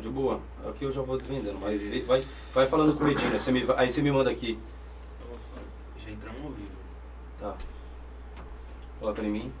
De boa. Aqui eu já vou desvendando, mas vai, vai falando com o Medina. Você me, aí você me manda aqui. Já entramos ao vivo. Tá. Coloca em mim.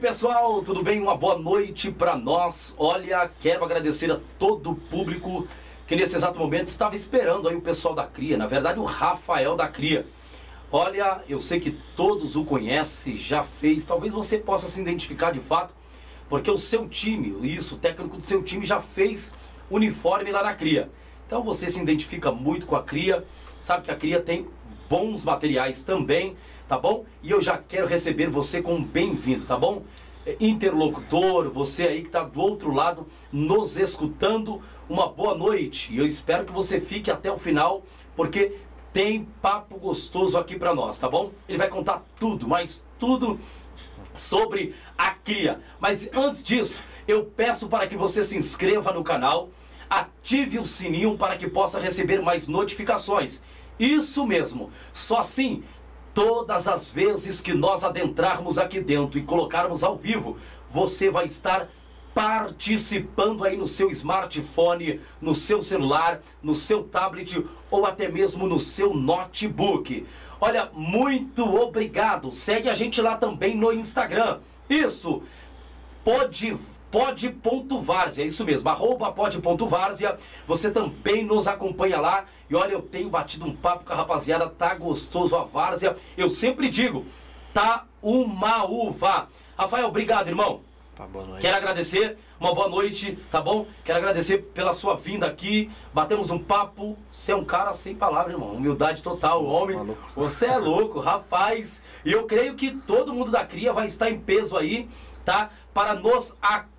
Pessoal, tudo bem? Uma boa noite para nós. Olha, quero agradecer a todo o público que nesse exato momento estava esperando aí o pessoal da Cria, na verdade o Rafael da Cria. Olha, eu sei que todos o conhecem, já fez, talvez você possa se identificar de fato, porque o seu time, isso, o técnico do seu time já fez uniforme lá na Cria. Então você se identifica muito com a Cria, sabe que a Cria tem bons materiais também, tá bom? E eu já quero receber você como bem-vindo, tá bom? É, interlocutor, você aí que está do outro lado nos escutando, uma boa noite. E eu espero que você fique até o final, porque tem papo gostoso aqui para nós, tá bom? Ele vai contar tudo, mas tudo sobre a cria. Mas antes disso, eu peço para que você se inscreva no canal, ative o sininho para que possa receber mais notificações isso mesmo. Só assim, todas as vezes que nós adentrarmos aqui dentro e colocarmos ao vivo, você vai estar participando aí no seu smartphone, no seu celular, no seu tablet ou até mesmo no seu notebook. Olha, muito obrigado. Segue a gente lá também no Instagram. Isso. Pode pod.várzea, é isso mesmo, arroba você também nos acompanha lá, e olha, eu tenho batido um papo com a rapaziada, tá gostoso a várzea, eu sempre digo, tá uma uva. Rafael, obrigado, irmão. Tá, boa noite. Quero agradecer, uma boa noite, tá bom? Quero agradecer pela sua vinda aqui. Batemos um papo. Você é um cara sem palavra, irmão. Humildade total, homem. Maluco. Você é louco, rapaz. E eu creio que todo mundo da cria vai estar em peso aí tá? Para nos acompanhar.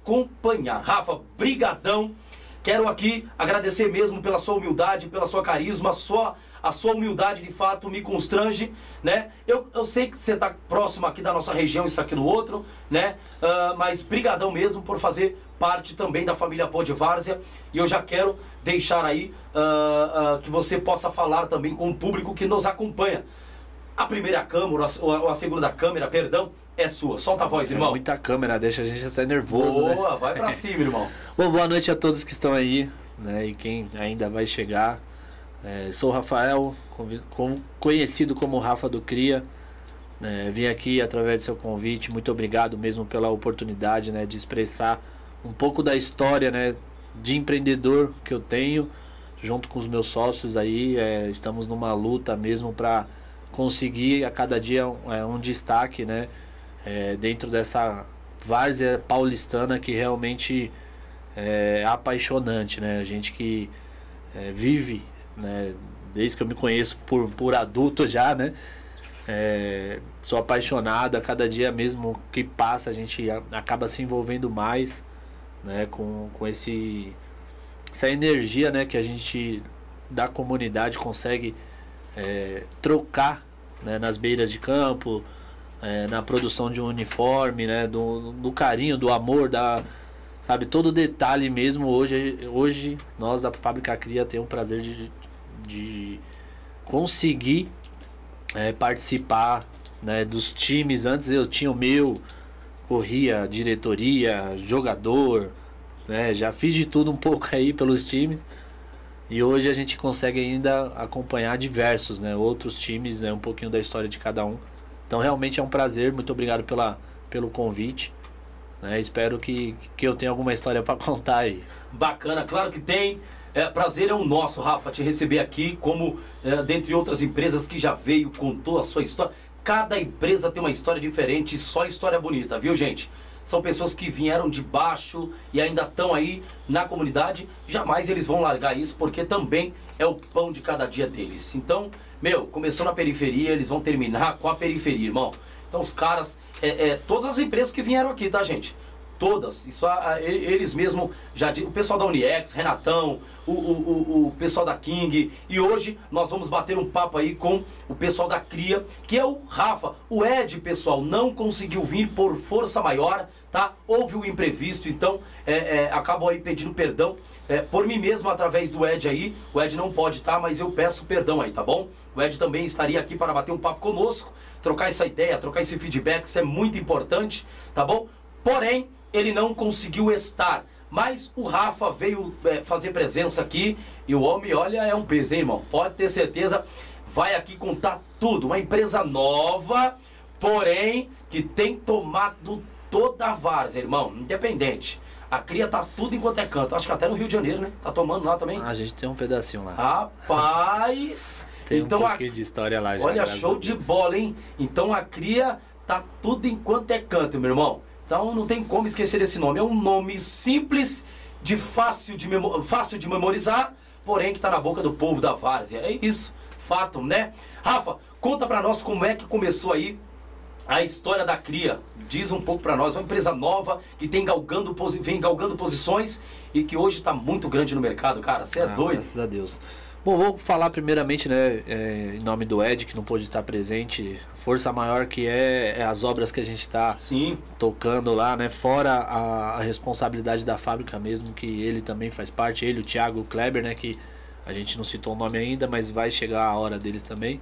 Rafa, brigadão. Quero aqui agradecer mesmo pela sua humildade, pela sua carisma, sua, a sua humildade de fato me constrange, né? Eu, eu sei que você está próximo aqui da nossa região, isso aqui no outro, né? Uh, mas brigadão mesmo por fazer parte também da família Pô de Várzea e eu já quero deixar aí uh, uh, que você possa falar também com o público que nos acompanha. A primeira câmera, ou a segunda câmera, perdão, é sua. Solta a voz, irmão. É muita câmera, deixa a gente até nervoso. Né? Boa, né? vai pra cima, irmão. Bom, boa noite a todos que estão aí, né? E quem ainda vai chegar. É, sou o Rafael, conhecido como Rafa do Cria. É, vim aqui através do seu convite. Muito obrigado mesmo pela oportunidade né, de expressar um pouco da história né, de empreendedor que eu tenho, junto com os meus sócios aí. É, estamos numa luta mesmo para conseguir a cada dia um, é, um destaque, né? É, dentro dessa várzea paulistana que realmente é apaixonante, né? A gente que é, vive, né? Desde que eu me conheço por, por adulto já, né? É, sou apaixonado, a cada dia mesmo que passa a gente acaba se envolvendo mais né, com, com esse, essa energia né, que a gente da comunidade consegue é, trocar né, nas beiras de campo, é, na produção de um uniforme, né, do, do carinho, do amor, da, sabe, todo detalhe mesmo. Hoje, hoje nós da Fábrica Cria temos o prazer de, de conseguir é, participar né, dos times. Antes eu tinha o meu, corria diretoria, jogador, né, já fiz de tudo um pouco aí pelos times. E hoje a gente consegue ainda acompanhar diversos, né, outros times, né, um pouquinho da história de cada um. Então realmente é um prazer, muito obrigado pela, pelo convite. Né, espero que, que eu tenha alguma história para contar aí. Bacana, claro que tem. É, prazer é o nosso, Rafa, te receber aqui, como é, dentre outras empresas que já veio, contou a sua história. Cada empresa tem uma história diferente, só história bonita, viu, gente? São pessoas que vieram de baixo e ainda estão aí na comunidade. Jamais eles vão largar isso, porque também é o pão de cada dia deles. Então, meu, começou na periferia, eles vão terminar com a periferia, irmão. Então, os caras, é, é todas as empresas que vieram aqui, tá, gente? Todas. Isso a, a, eles mesmo já o pessoal da Uniex, Renatão, o, o, o, o, pessoal da King e hoje nós vamos bater um papo aí com o pessoal da Cria, que é o Rafa. O Ed, pessoal, não conseguiu vir por força maior, tá? Houve um imprevisto, então é, é, acabo aí pedindo perdão é, por mim mesmo através do Ed aí. O Ed não pode estar, tá, mas eu peço perdão aí, tá bom? O Ed também estaria aqui para bater um papo conosco, trocar essa ideia, trocar esse feedback, isso é muito importante, tá bom? Porém, ele não conseguiu estar. Mas o Rafa veio é, fazer presença aqui e o homem, olha, é um peso, hein, irmão? Pode ter certeza, vai aqui contar tudo. Uma empresa nova, porém, que tem tomado toda a várzea, irmão, independente. A cria tá tudo enquanto é canto. Acho que até no Rio de Janeiro, né? Tá tomando lá também. Ah, a gente tem um pedacinho lá. Rapaz! tem então um pouquinho a... de história lá já. Olha, show de bola, hein? Então a cria tá tudo enquanto é canto, meu irmão. Então não tem como esquecer desse nome. É um nome simples, de fácil de, memo fácil de memorizar, porém que está na boca do povo da várzea. É isso, fato, né? Rafa, conta para nós como é que começou aí a história da Cria. Diz um pouco para nós, uma empresa nova que tem galgando, vem galgando posições e que hoje está muito grande no mercado, cara. Você é ah, doido. Graças a Deus. Bom, vou falar primeiramente, né, é, em nome do Ed, que não pôde estar presente. Força maior que é, é as obras que a gente está tocando lá, né? Fora a, a, responsabilidade da fábrica mesmo, que ele também faz parte, ele, o Thiago o Kleber, né? Que a gente não citou o nome ainda, mas vai chegar a hora deles também.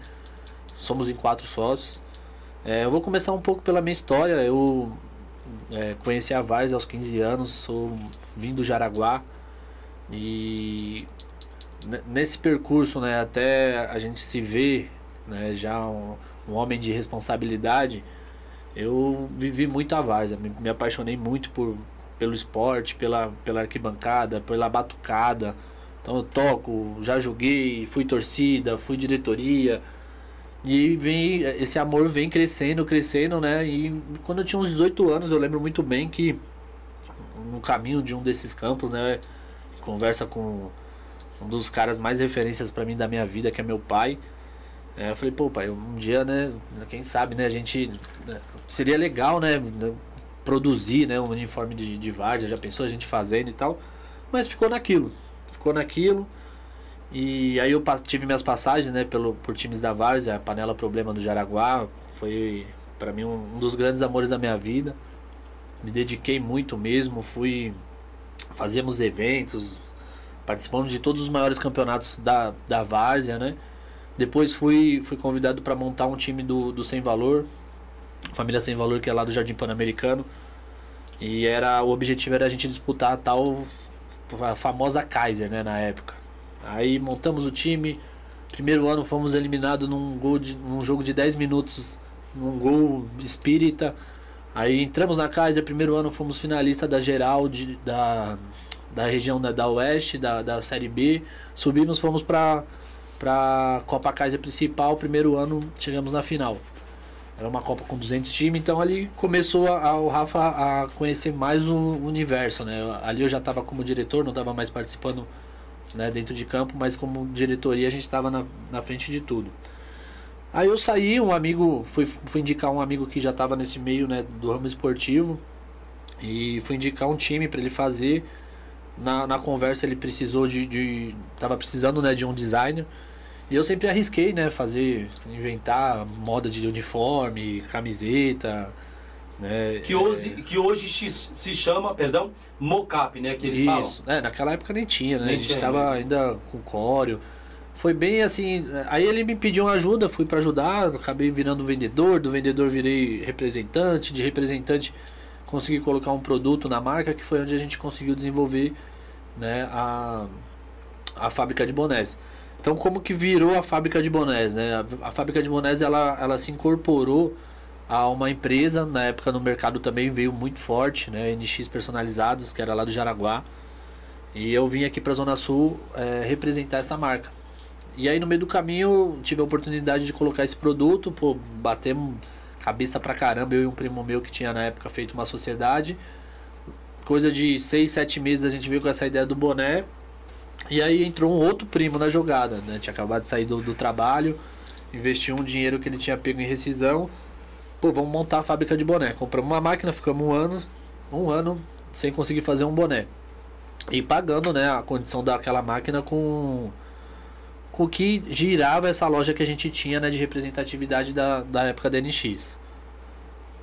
Somos em quatro sócios. É, eu vou começar um pouco pela minha história. Eu é, conheci a Vars aos 15 anos, sou vim do Jaraguá e nesse percurso, né, até a gente se ver, né, já um, um homem de responsabilidade, eu vivi muito a várzea, me, me, apaixonei muito por, pelo esporte, pela, pela arquibancada, pela batucada. Então eu toco, já joguei, fui torcida, fui diretoria. E vem, esse amor vem crescendo, crescendo, né? E quando eu tinha uns 18 anos, eu lembro muito bem que no caminho de um desses campos, né? Conversa com um dos caras mais referências para mim da minha vida, que é meu pai. É, eu falei, pô, pai, um dia, né, quem sabe, né, a gente. Né, seria legal, né, né, produzir, né, um uniforme de, de já pensou a gente fazendo e tal. Mas ficou naquilo, ficou naquilo. E aí eu tive minhas passagens, né, pelo, por times da várzea, a Panela Problema do Jaraguá, foi para mim um, um dos grandes amores da minha vida. Me dediquei muito mesmo, fui. Fazíamos eventos, participando de todos os maiores campeonatos da, da Várzea, né? Depois fui, fui convidado para montar um time do, do Sem Valor, família Sem Valor, que é lá do Jardim Pan-Americano. E era, o objetivo era a gente disputar a tal a famosa Kaiser, né, na época. Aí montamos o time. Primeiro ano fomos eliminados num, gol de, num jogo de 10 minutos, num gol espírita. Aí entramos na Kaiser, primeiro ano fomos finalista da geral de, da da região da, da Oeste, da, da Série B. Subimos, fomos para para Copa Kaiser principal. Primeiro ano chegamos na final. Era uma Copa com 200 times, então ali começou a, a, o Rafa a conhecer mais o universo, né? Ali eu já estava como diretor, não estava mais participando né, dentro de campo, mas como diretoria a gente estava na, na frente de tudo. Aí eu saí, um amigo, fui, fui indicar um amigo que já estava nesse meio né, do ramo esportivo e fui indicar um time para ele fazer. Na, na conversa ele precisou de, de. Tava precisando né, de um designer. E eu sempre arrisquei, né? Fazer, inventar moda de uniforme, camiseta. Né, que hoje, é... que hoje se chama, perdão, mocap, né? Que eles Isso. falam. É, naquela época nem tinha, né? Nem a gente estava ainda com córeo. Foi bem assim. Aí ele me pediu uma ajuda, fui para ajudar, acabei virando vendedor, do vendedor virei representante, de representante consegui colocar um produto na marca, que foi onde a gente conseguiu desenvolver né, a, a fábrica de bonés. Então, como que virou a fábrica de bonés? Né? A, a, fábrica de bonés ela, ela se incorporou a uma empresa, na época no mercado também veio muito forte, né? NX Personalizados, que era lá do Jaraguá. E eu vim aqui para a Zona Sul é, representar essa marca. E aí no meio do caminho tive a oportunidade de colocar esse produto, pô, batemos cabeça pra caramba, eu e um primo meu que tinha na época feito uma sociedade. Coisa de 6, 7 meses a gente veio com essa ideia do boné, e aí entrou um outro primo na jogada, né? Tinha acabado de sair do, do trabalho, investiu um dinheiro que ele tinha pego em rescisão. Pô, vamos montar a fábrica de boné. Compramos uma máquina, ficamos um ano, um ano sem conseguir fazer um boné. E pagando, né, a condição daquela máquina com com o que girava essa loja que a gente tinha, né, de representatividade da, da época da NX.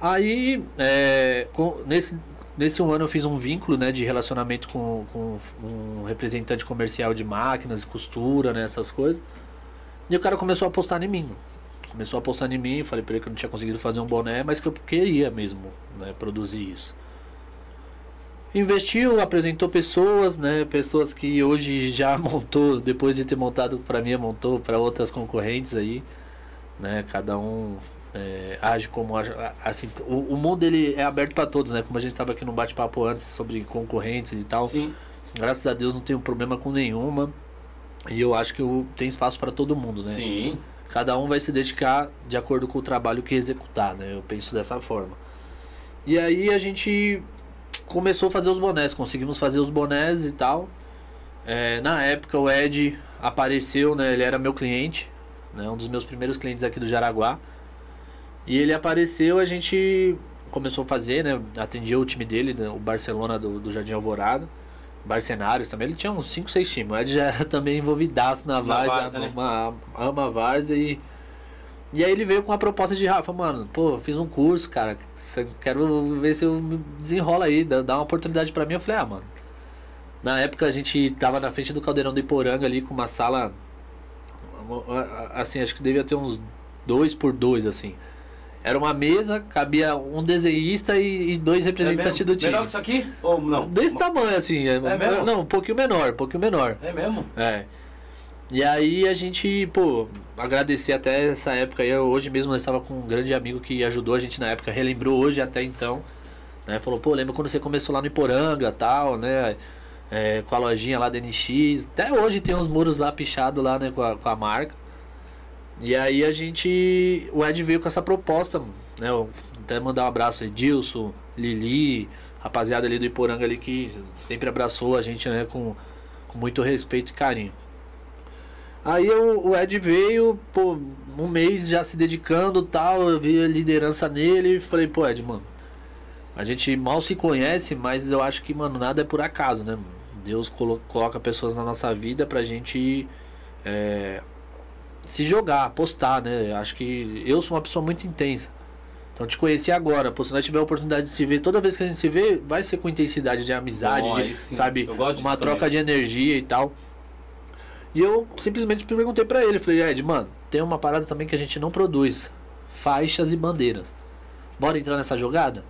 Aí, é, com, nesse, Nesse um ano eu fiz um vínculo né, de relacionamento com, com um representante comercial de máquinas, costura, né, essas coisas. E o cara começou a apostar em mim. Começou a apostar em mim, falei para ele que eu não tinha conseguido fazer um boné, mas que eu queria mesmo né, produzir isso. Investiu, apresentou pessoas, né, pessoas que hoje já montou, depois de ter montado para mim, montou para outras concorrentes aí, né, cada um é, age como assim o, o, mundo ele é aberto para todos né? Como a gente estava aqui no bate-papo antes sobre concorrentes e tal. Sim. graças a Deus não tenho problema com nenhuma. E eu acho que eu, tem espaço para todo mundo né? Sim. cada um vai se dedicar de acordo com o trabalho que executar né? Eu penso dessa forma. E aí a gente começou a fazer os bonés conseguimos fazer os bonés e tal. É, na época o Ed apareceu né? Ele era meu cliente né? Um dos meus primeiros clientes aqui do Jaraguá e ele apareceu, a gente começou a fazer, né? Atendia o time dele, né? o Barcelona do, do Jardim Alvorada. Barcenários também, ele tinha uns 5, 6 times. Ed já era também envolvidaço na Várzea, né? uma, ama a Várzea e... E aí ele veio com a proposta de Rafa, mano, pô, fiz um curso, cara, quero ver se eu desenrola aí, dá uma oportunidade para mim. Eu falei, ah, mano. Na época a gente tava na frente do Caldeirão do Iporanga ali com uma sala, assim, acho que devia ter uns dois por dois, assim. Era uma mesa, cabia um desenhista e, e dois representantes é do time. Menor que isso aqui? Ou não? Desse tamanho, assim. É, é mesmo? Não, um pouquinho menor, um pouquinho menor. É mesmo? É. E aí a gente, pô, agradecer até essa época aí. Hoje mesmo nós estava com um grande amigo que ajudou a gente na época, relembrou hoje até então. Né? Falou, pô, lembra quando você começou lá no Iporanga tal, né? É, com a lojinha lá da NX. Até hoje tem uns muros lá pichados lá, né, com a, com a marca. E aí a gente. O Ed veio com essa proposta, né? Eu até mandar um abraço a Edilson, Lili, rapaziada ali do Iporanga ali que sempre abraçou a gente, né? Com, com muito respeito e carinho. Aí o, o Ed veio, pô, um mês já se dedicando tal, eu vi a liderança nele e falei, pô, Ed, mano, a gente mal se conhece, mas eu acho que, mano, nada é por acaso, né? Deus coloca pessoas na nossa vida pra gente é, se jogar, apostar, né? Acho que eu sou uma pessoa muito intensa. Então te conheci agora, pô, se nós tiver a oportunidade de se ver, toda vez que a gente se vê, vai ser com intensidade de amizade, de, sabe? Uma troca também. de energia e tal. E eu simplesmente perguntei para ele, falei, Ed, mano, tem uma parada também que a gente não produz. Faixas e bandeiras. Bora entrar nessa jogada?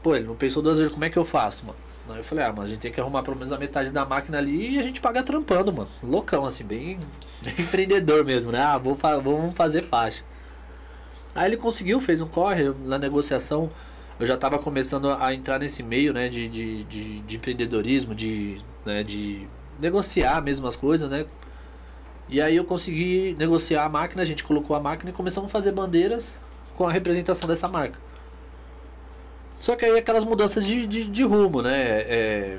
Pô, ele não pensou duas vezes, como é que eu faço, mano? Aí eu falei, ah, mas a gente tem que arrumar pelo menos a metade da máquina ali e a gente paga trampando, mano. Loucão, assim, bem, bem empreendedor mesmo, né? Ah, vou, vamos fazer faixa. Aí ele conseguiu, fez um corre na negociação. Eu já estava começando a entrar nesse meio, né, de, de, de, de empreendedorismo, de, né, de negociar mesmo as coisas, né? E aí eu consegui negociar a máquina, a gente colocou a máquina e começamos a fazer bandeiras com a representação dessa marca. Só que aí aquelas mudanças de, de, de rumo, né? É,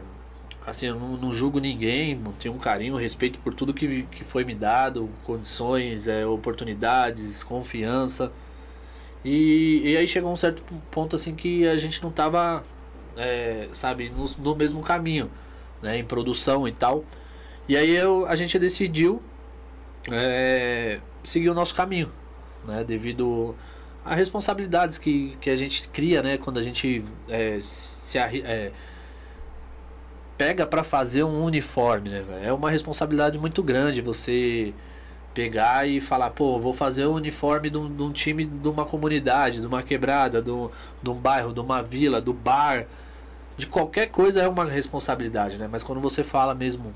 assim, eu não, não, julgo ninguém, tenho um carinho, um respeito por tudo que, que foi me dado, condições, é, oportunidades, confiança. E, e aí chegou um certo ponto assim que a gente não tava, é, sabe, no, no mesmo caminho, né? Em produção e tal. E aí eu, a gente decidiu é, seguir o nosso caminho, né? Devido a responsabilidades que, que a gente cria, né? Quando a gente é, se é, pega para fazer um uniforme, né? É uma responsabilidade muito grande você pegar e falar, pô, vou fazer o um uniforme de um, de um, time de uma comunidade, de uma quebrada, de um, de um bairro, de uma vila, do bar, de qualquer coisa é uma responsabilidade, né? Mas quando você fala mesmo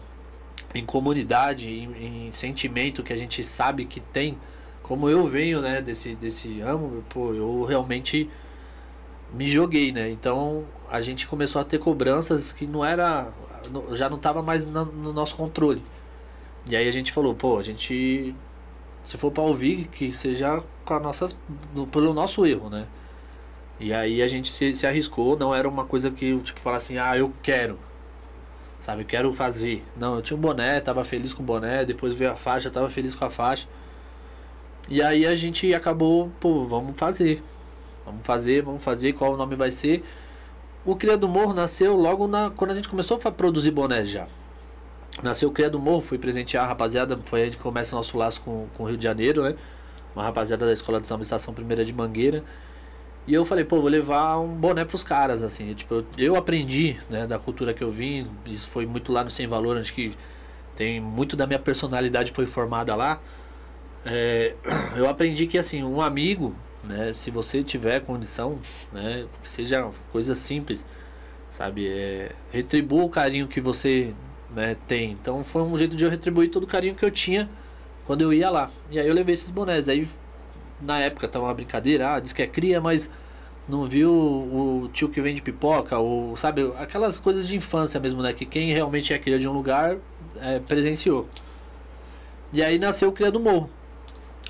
em comunidade, em, em sentimento que a gente sabe que tem, como eu venho, né, desse, desse amo, pô, eu realmente me joguei, né? Então a gente começou a ter cobranças que não era. já não estava mais no, no nosso controle. E aí a gente falou, pô, a gente. Se for para ouvir, que seja com a nossas, pelo nosso erro, né? E aí a gente se, se arriscou, não era uma coisa que tipo falar assim, ah, eu quero. Sabe, eu quero fazer. Não, eu tinha um boné, tava feliz com o boné, depois veio a faixa, tava feliz com a faixa. E aí a gente acabou, pô, vamos fazer. Vamos fazer, vamos fazer, qual o nome vai ser. O Cria do Morro nasceu logo na, quando a gente começou a produzir bonés já. Nasceu o Cria do Morro, fui presentear a rapaziada, foi aí que começa o nosso laço com, com o Rio de Janeiro, né? Uma rapaziada da Escola de Samba Estação Primeira de Mangueira. E eu falei, pô, vou levar um boné pros caras, assim. Tipo, eu, eu aprendi, né, da cultura que eu vim. Isso foi muito lá no Sem Valor, onde que tem muito da minha personalidade foi formada lá. É, eu aprendi que assim, um amigo, né, se você tiver condição, né, que seja coisa simples, sabe, é, retribua o carinho que você né, tem. Então foi um jeito de eu retribuir todo o carinho que eu tinha quando eu ia lá. E aí eu levei esses bonés. Aí na época tava uma brincadeira, ah, diz que é cria, mas não viu o tio que vende pipoca, ou sabe, aquelas coisas de infância mesmo, né? Que quem realmente é cria de um lugar é, presenciou. E aí nasceu o Cria do Morro.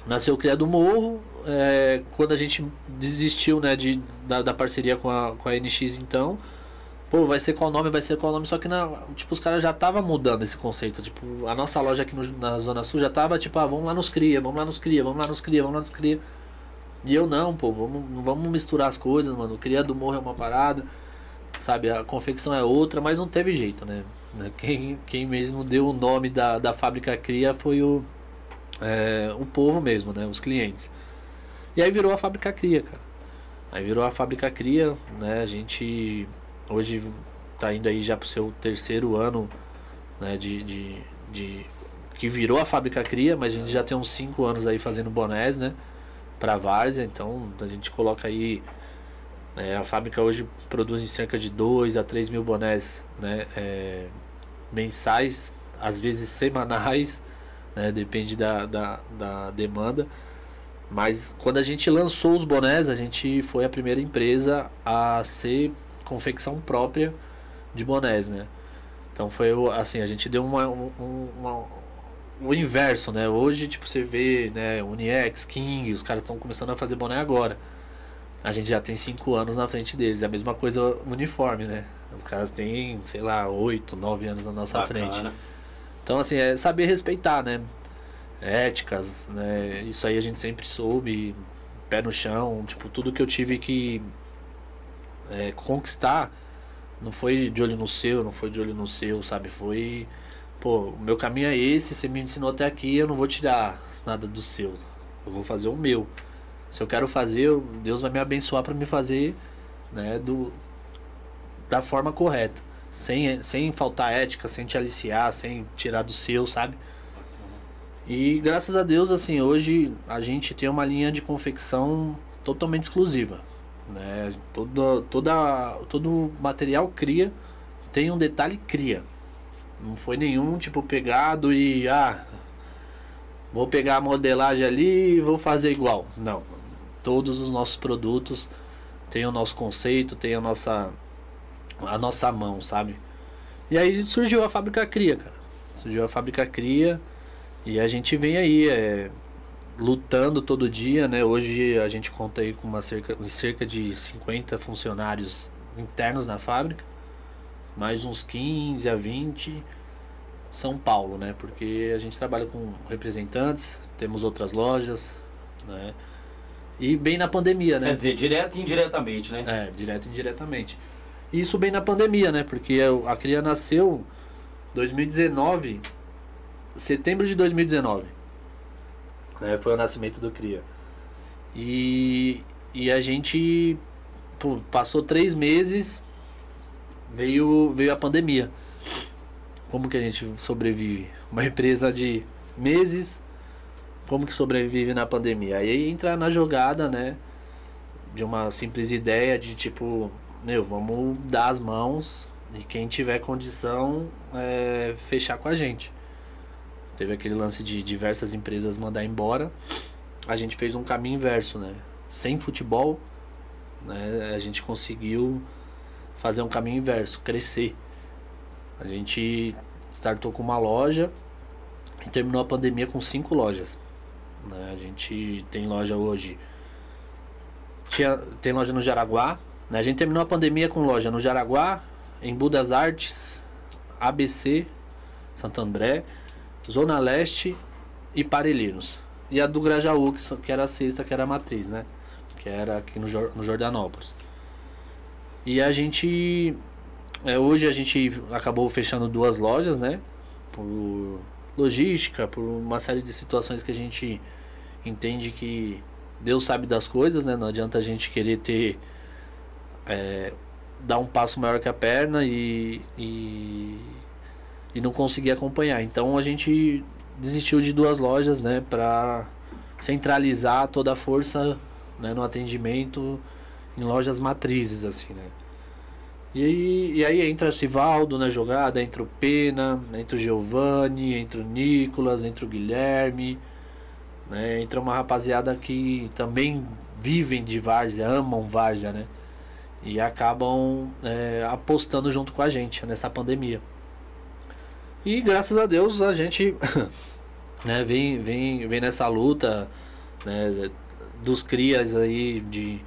Nasceu o Cria do Morro, é, quando a gente desistiu né, de, da, da, parceria com a, com a NX então. Pô, vai ser qual nome, vai ser qual nome, só que na, tipo, os caras já tava mudando esse conceito. Tipo, a nossa loja aqui no, na Zona Sul já tava tipo, ah, vamos lá nos cria, vamos lá nos cria, vamos lá nos cria, vamos lá nos cria. E eu não, pô, vamos, vamos misturar as coisas, mano. O cria do morro é uma parada, sabe? A confecção é outra, mas não teve jeito, né? Quem, quem mesmo deu o nome da, da fábrica cria foi o, é, o povo mesmo, né? Os clientes. E aí virou a fábrica cria, cara. Aí virou a fábrica cria, né? A gente hoje tá indo aí já pro seu terceiro ano, né? De, de, de que virou a fábrica cria, mas a gente já tem uns 5 anos aí fazendo bonés, né? Pra várzea, então a gente coloca aí. É, a fábrica hoje produz cerca de 2 a 3 mil bonés né, é, mensais, às vezes semanais, né? Depende da, da, da demanda. Mas quando a gente lançou os bonés, a gente foi a primeira empresa a ser confecção própria de bonés, né? Então foi assim, a gente deu uma, um, uma, o inverso, né? Hoje, tipo, você vê, né, Uniex, King, os caras estão começando a fazer boné agora. A gente já tem cinco anos na frente deles. É a mesma coisa uniforme, né? Os caras têm, sei lá, oito, nove anos na nossa Bacana. frente. Então, assim, é saber respeitar, né? Éticas, né? Isso aí a gente sempre soube, pé no chão, tipo, tudo que eu tive que é, conquistar não foi de olho no seu, não foi de olho no seu, sabe? Foi, pô, o meu caminho é esse, você me ensinou até aqui, eu não vou tirar nada do seu. Eu vou fazer o meu. Se eu quero fazer, Deus vai me abençoar para me fazer, né, do da forma correta sem, sem faltar ética, sem te aliciar, sem tirar do seu, sabe? E graças a Deus, assim, hoje a gente tem uma linha de confecção totalmente exclusiva. Né? Todo, toda, todo material cria tem um detalhe cria. Não foi nenhum tipo pegado e ah, vou pegar a modelagem ali e vou fazer igual. Não. Todos os nossos produtos têm o nosso conceito, tem a nossa a nossa mão, sabe? E aí surgiu a fábrica Cria, cara. Surgiu a fábrica Cria E a gente vem aí é, lutando todo dia, né? Hoje a gente conta aí com uma cerca, cerca de 50 funcionários internos na fábrica, mais uns 15 a 20 São Paulo, né? Porque a gente trabalha com representantes, temos outras lojas, né? E bem na pandemia, né? Quer dizer, direto e indiretamente, né? É, direto e indiretamente. Isso bem na pandemia, né? Porque a cria nasceu 2019, setembro de 2019. Né? Foi o nascimento do Cria. E, e a gente pô, passou três meses, veio, veio a pandemia. Como que a gente sobrevive? Uma empresa de meses, como que sobrevive na pandemia? Aí entra na jogada, né? De uma simples ideia de tipo, meu, vamos dar as mãos e quem tiver condição é, fechar com a gente. Teve aquele lance de diversas empresas mandar embora. A gente fez um caminho inverso, né? Sem futebol, né? A gente conseguiu fazer um caminho inverso, crescer. A gente startou com uma loja e terminou a pandemia com cinco lojas. Né? A gente tem loja hoje. Tinha, tem loja no Jaraguá. A gente terminou a pandemia com loja no Jaraguá, em Budas Artes, ABC, Santo André, Zona Leste e Parelheiros. E a do Grajaú, que, que era a sexta, que era a matriz, né? Que era aqui no, no Jordanópolis. E a gente. É, hoje a gente acabou fechando duas lojas, né? Por logística, por uma série de situações que a gente entende que Deus sabe das coisas, né? Não adianta a gente querer ter. É, dar um passo maior que a perna e, e, e não conseguir acompanhar. Então a gente desistiu de duas lojas, né? Para centralizar toda a força né, no atendimento em lojas matrizes, assim, né? E aí, e aí entra Sivaldo na jogada, entra o Pena, entra o Giovanni, entra o Nicolas, entra o Guilherme, né? Entra uma rapaziada que também vivem de várzea, amam várzea, né? E acabam é, apostando junto com a gente nessa pandemia. E graças a Deus a gente né, vem, vem, vem nessa luta né, dos crias aí de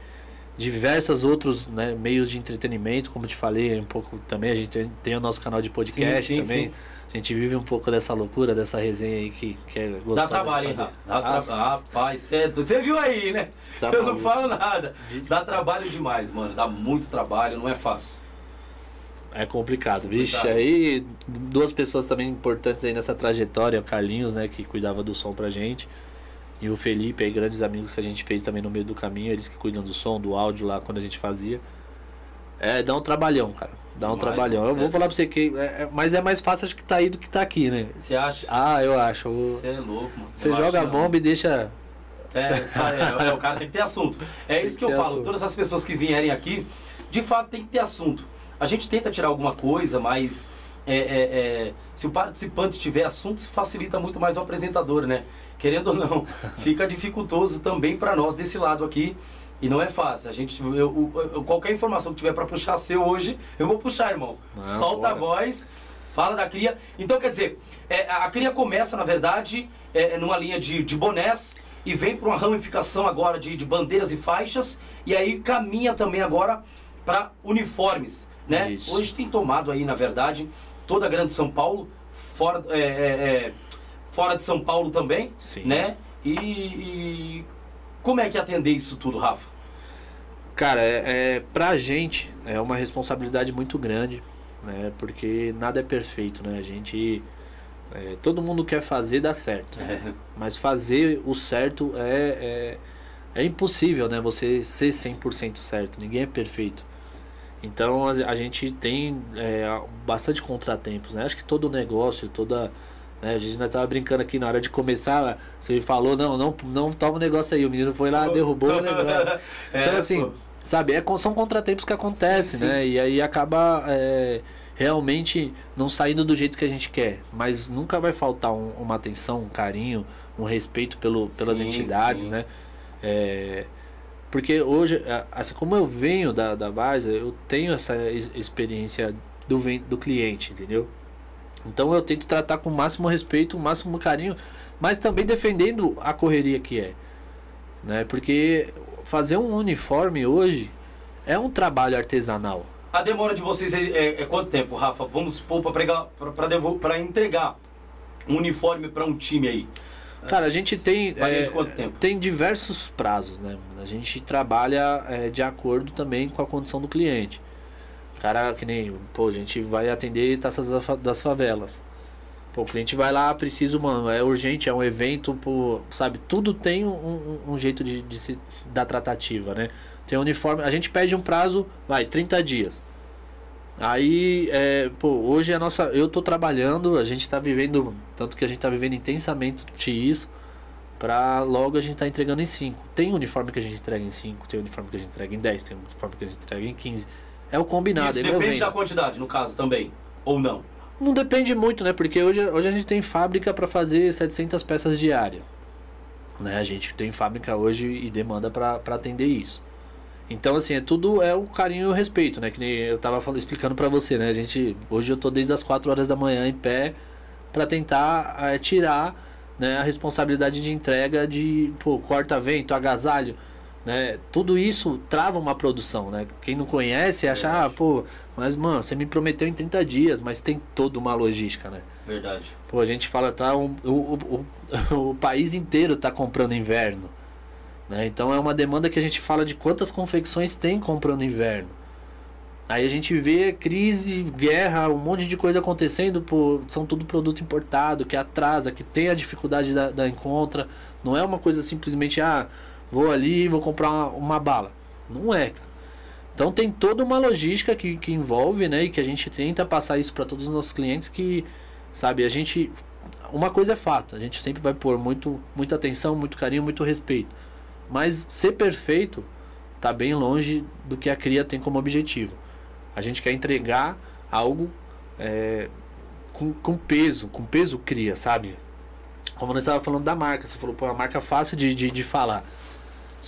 diversos outros né, meios de entretenimento, como te falei, um pouco também a gente tem, tem o nosso canal de podcast sim, sim, também. Sim. A gente vive um pouco dessa loucura, dessa resenha aí que, que é gostosa. Dá trabalho, hein, tra... Rapaz, certo. Você viu aí, né? Tá Eu não falo nada. Dá trabalho demais, mano. Dá muito trabalho, não é fácil. É complicado. Complicado. Aí, duas pessoas também importantes aí nessa trajetória, o Carlinhos, né, que cuidava do som pra gente. E o Felipe, aí, grandes amigos que a gente fez também no meio do caminho, eles que cuidam do som, do áudio lá quando a gente fazia. É, dá um trabalhão, cara. Dá um mais trabalhão. Eu vou falar pra você que. É, é, mas é mais fácil acho que tá aí do que tá aqui, né? Você acha? Ah, eu acho. Você é louco, mano. Você joga a bomba e deixa. É, é, é, o cara tem que ter assunto. É isso que, que eu falo. Assunto. Todas as pessoas que vierem aqui, de fato tem que ter assunto. A gente tenta tirar alguma coisa, mas é, é, é, se o participante tiver assunto, facilita muito mais o apresentador, né? Querendo ou não, fica dificultoso também para nós desse lado aqui. E não é fácil. A gente, eu, eu, qualquer informação que tiver para puxar seu hoje, eu vou puxar, irmão. Não, Solta bora. a voz, fala da cria. Então, quer dizer, é, a cria começa, na verdade, é, numa linha de, de bonés e vem para uma ramificação agora de, de bandeiras e faixas. E aí caminha também agora para uniformes. Né? Isso. Hoje tem tomado aí, na verdade, toda a grande São Paulo, fora, é, é, é fora de São Paulo também, Sim. né? E, e, como é que é atender isso tudo, Rafa? Cara, é, é, pra gente é uma responsabilidade muito grande, né? Porque nada é perfeito, né? A gente. É, todo mundo quer fazer dar certo. Né? Mas fazer o certo é, é, é impossível, né? Você ser 100% certo. Ninguém é perfeito. Então a, a gente tem é, bastante contratempos, né? Acho que todo negócio, toda. Né, a gente estava brincando aqui na hora de começar, você falou, não, não, não toma o negócio aí. O menino foi lá, derrubou o negócio. É, então, assim, pô. sabe, é, são contratempos que acontecem, sim, sim. né? E aí acaba é, realmente não saindo do jeito que a gente quer. Mas nunca vai faltar um, uma atenção, um carinho, um respeito pelo, pelas sim, entidades, né? É, porque hoje, assim como eu venho da, da base, eu tenho essa experiência do, do cliente, entendeu? Então eu tento tratar com o máximo respeito, o máximo carinho, mas também defendendo a correria que é. Né? Porque fazer um uniforme hoje é um trabalho artesanal. A demora de vocês é, é, é quanto tempo, Rafa? Vamos supor para entregar um uniforme para um time aí. Cara, a gente tem é, quanto tempo? tem diversos prazos, né? A gente trabalha é, de acordo também com a condição do cliente. Cara, que nem, pô, a gente vai atender taças das favelas. Pô, o cliente vai lá, preciso, mano, é urgente, é um evento, pô, sabe? Tudo tem um, um, jeito de, de se dar tratativa, né? Tem uniforme, a gente pede um prazo, vai, 30 dias. Aí, é, pô, hoje a nossa. Eu tô trabalhando, a gente tá vivendo. Tanto que a gente tá vivendo intensamente isso. Pra logo a gente tá entregando em 5. Tem uniforme que a gente entrega em 5, tem uniforme que a gente entrega em 10, tem uniforme que a gente entrega em 15. É o combinado. Isso depende da quantidade, no caso, também. Ou não? Não depende muito, né? Porque hoje, hoje a gente tem fábrica para fazer 700 peças diária. Né? A gente tem fábrica hoje e demanda para atender isso. Então, assim, é tudo é o carinho e o respeito, né? Que nem eu tava falando, explicando para você, né? A gente, hoje eu tô desde as 4 horas da manhã em pé para tentar é, tirar né, a responsabilidade de entrega de, pô, corta-vento, agasalho, né? Tudo isso trava uma produção, né? Quem não conhece acha, ah, pô, mas mano, você me prometeu em 30 dias, mas tem toda uma logística, né? Verdade. Pô, a gente fala, tá, o, o, o, o país inteiro tá comprando inverno. Né? Então é uma demanda que a gente fala de quantas confecções tem comprando inverno. Aí a gente vê crise, guerra, um monte de coisa acontecendo, pô, são tudo produto importado, que atrasa, que tem a dificuldade da, da encontra. Não é uma coisa simplesmente, ah, vou ali vou comprar uma, uma, bala. Não é, Então tem toda uma logística que, que envolve, né? E que a gente tenta passar isso para todos os nossos clientes que, sabe, a gente. Uma coisa é fato, a gente sempre vai pôr muito, muita atenção, muito carinho, muito respeito. Mas ser perfeito está bem longe do que a cria tem como objetivo. A gente quer entregar algo é, com, com peso, com peso cria, sabe? Como nós estávamos falando da marca, você falou, pô, é uma marca fácil de, de, de falar.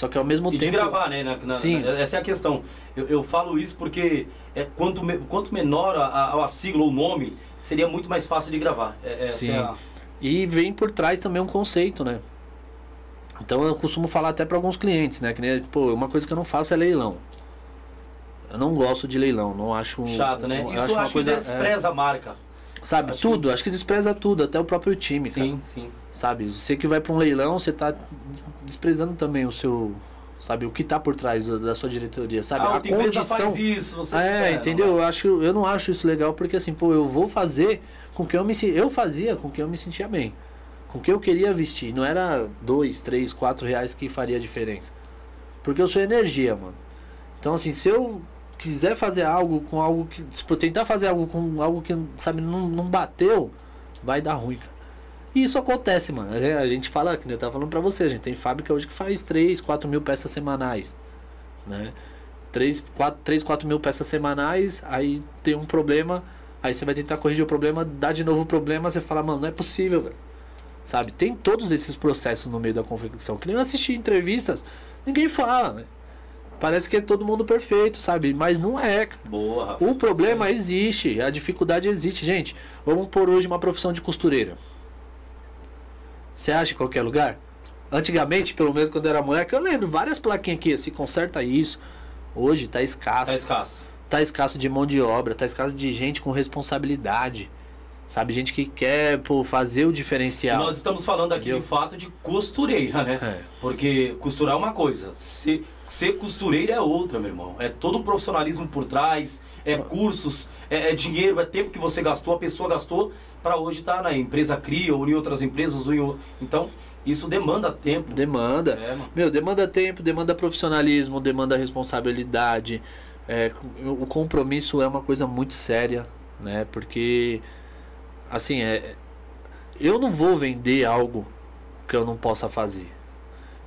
Só que ao mesmo e tempo. de gravar, né? Na, na, Sim. essa é a questão. Eu, eu falo isso porque é, quanto, quanto menor a, a, sigla ou o nome, seria muito mais fácil de gravar. É, Sim. É a... E vem por trás também um conceito, né? Então eu costumo falar até para alguns clientes, né? Que nem, pô, uma coisa que eu não faço é leilão. Eu não gosto de leilão, não acho. Chato, né? Isso acho, acho uma coisa, despreza é, a marca. Sabe, acho tudo, que... acho que despreza tudo, até o próprio time, sim, cara. Sim, Sabe, você que vai para um leilão, você tá desprezando também o seu. Sabe, o que tá por trás da sua diretoria, sabe? Ah, a condição. faz isso, você É, entendeu? Eu, acho, eu não acho isso legal porque assim, pô, eu vou fazer com que eu me eu fazia com que eu me sentia bem com o que eu queria vestir. Não era dois, três, quatro reais que faria a diferença. Porque eu sou energia, mano. Então, assim, se eu quiser fazer algo com algo que. Se eu tentar fazer algo com algo que, sabe, não, não bateu, vai dar ruim, cara. E isso acontece, mano. A gente fala, que eu tava falando pra você, a gente tem fábrica hoje que faz 3, 4 mil peças semanais. Né? 3, 4, 3, 4 mil peças semanais, aí tem um problema, aí você vai tentar corrigir o problema, dá de novo o problema, você fala, mano, não é possível, velho. Sabe? Tem todos esses processos no meio da confecção. Que nem eu assisti entrevistas, ninguém fala, né? Parece que é todo mundo perfeito, sabe? Mas não é. Boa. O problema Sim. existe, a dificuldade existe. Gente, vamos por hoje uma profissão de costureira. Você acha em qualquer lugar? Antigamente, pelo menos quando eu era moleque, eu lembro várias plaquinhas aqui, se conserta isso. Hoje tá escasso. Tá escasso. Tá escasso de mão de obra, tá escasso de gente com responsabilidade. Sabe, gente que quer pô, fazer o diferencial. E nós estamos falando aqui Entendeu? de fato de costureira, né? É. Porque costurar é uma coisa, ser, ser costureira é outra, meu irmão. É todo um profissionalismo por trás, é cursos, é, é dinheiro, é tempo que você gastou, a pessoa gastou para hoje estar tá na empresa Cria ou em outras empresas. Ou em, então, isso demanda tempo. Demanda. É, meu, demanda tempo, demanda profissionalismo, demanda responsabilidade. É, o compromisso é uma coisa muito séria, né? Porque assim, é, eu não vou vender algo que eu não possa fazer.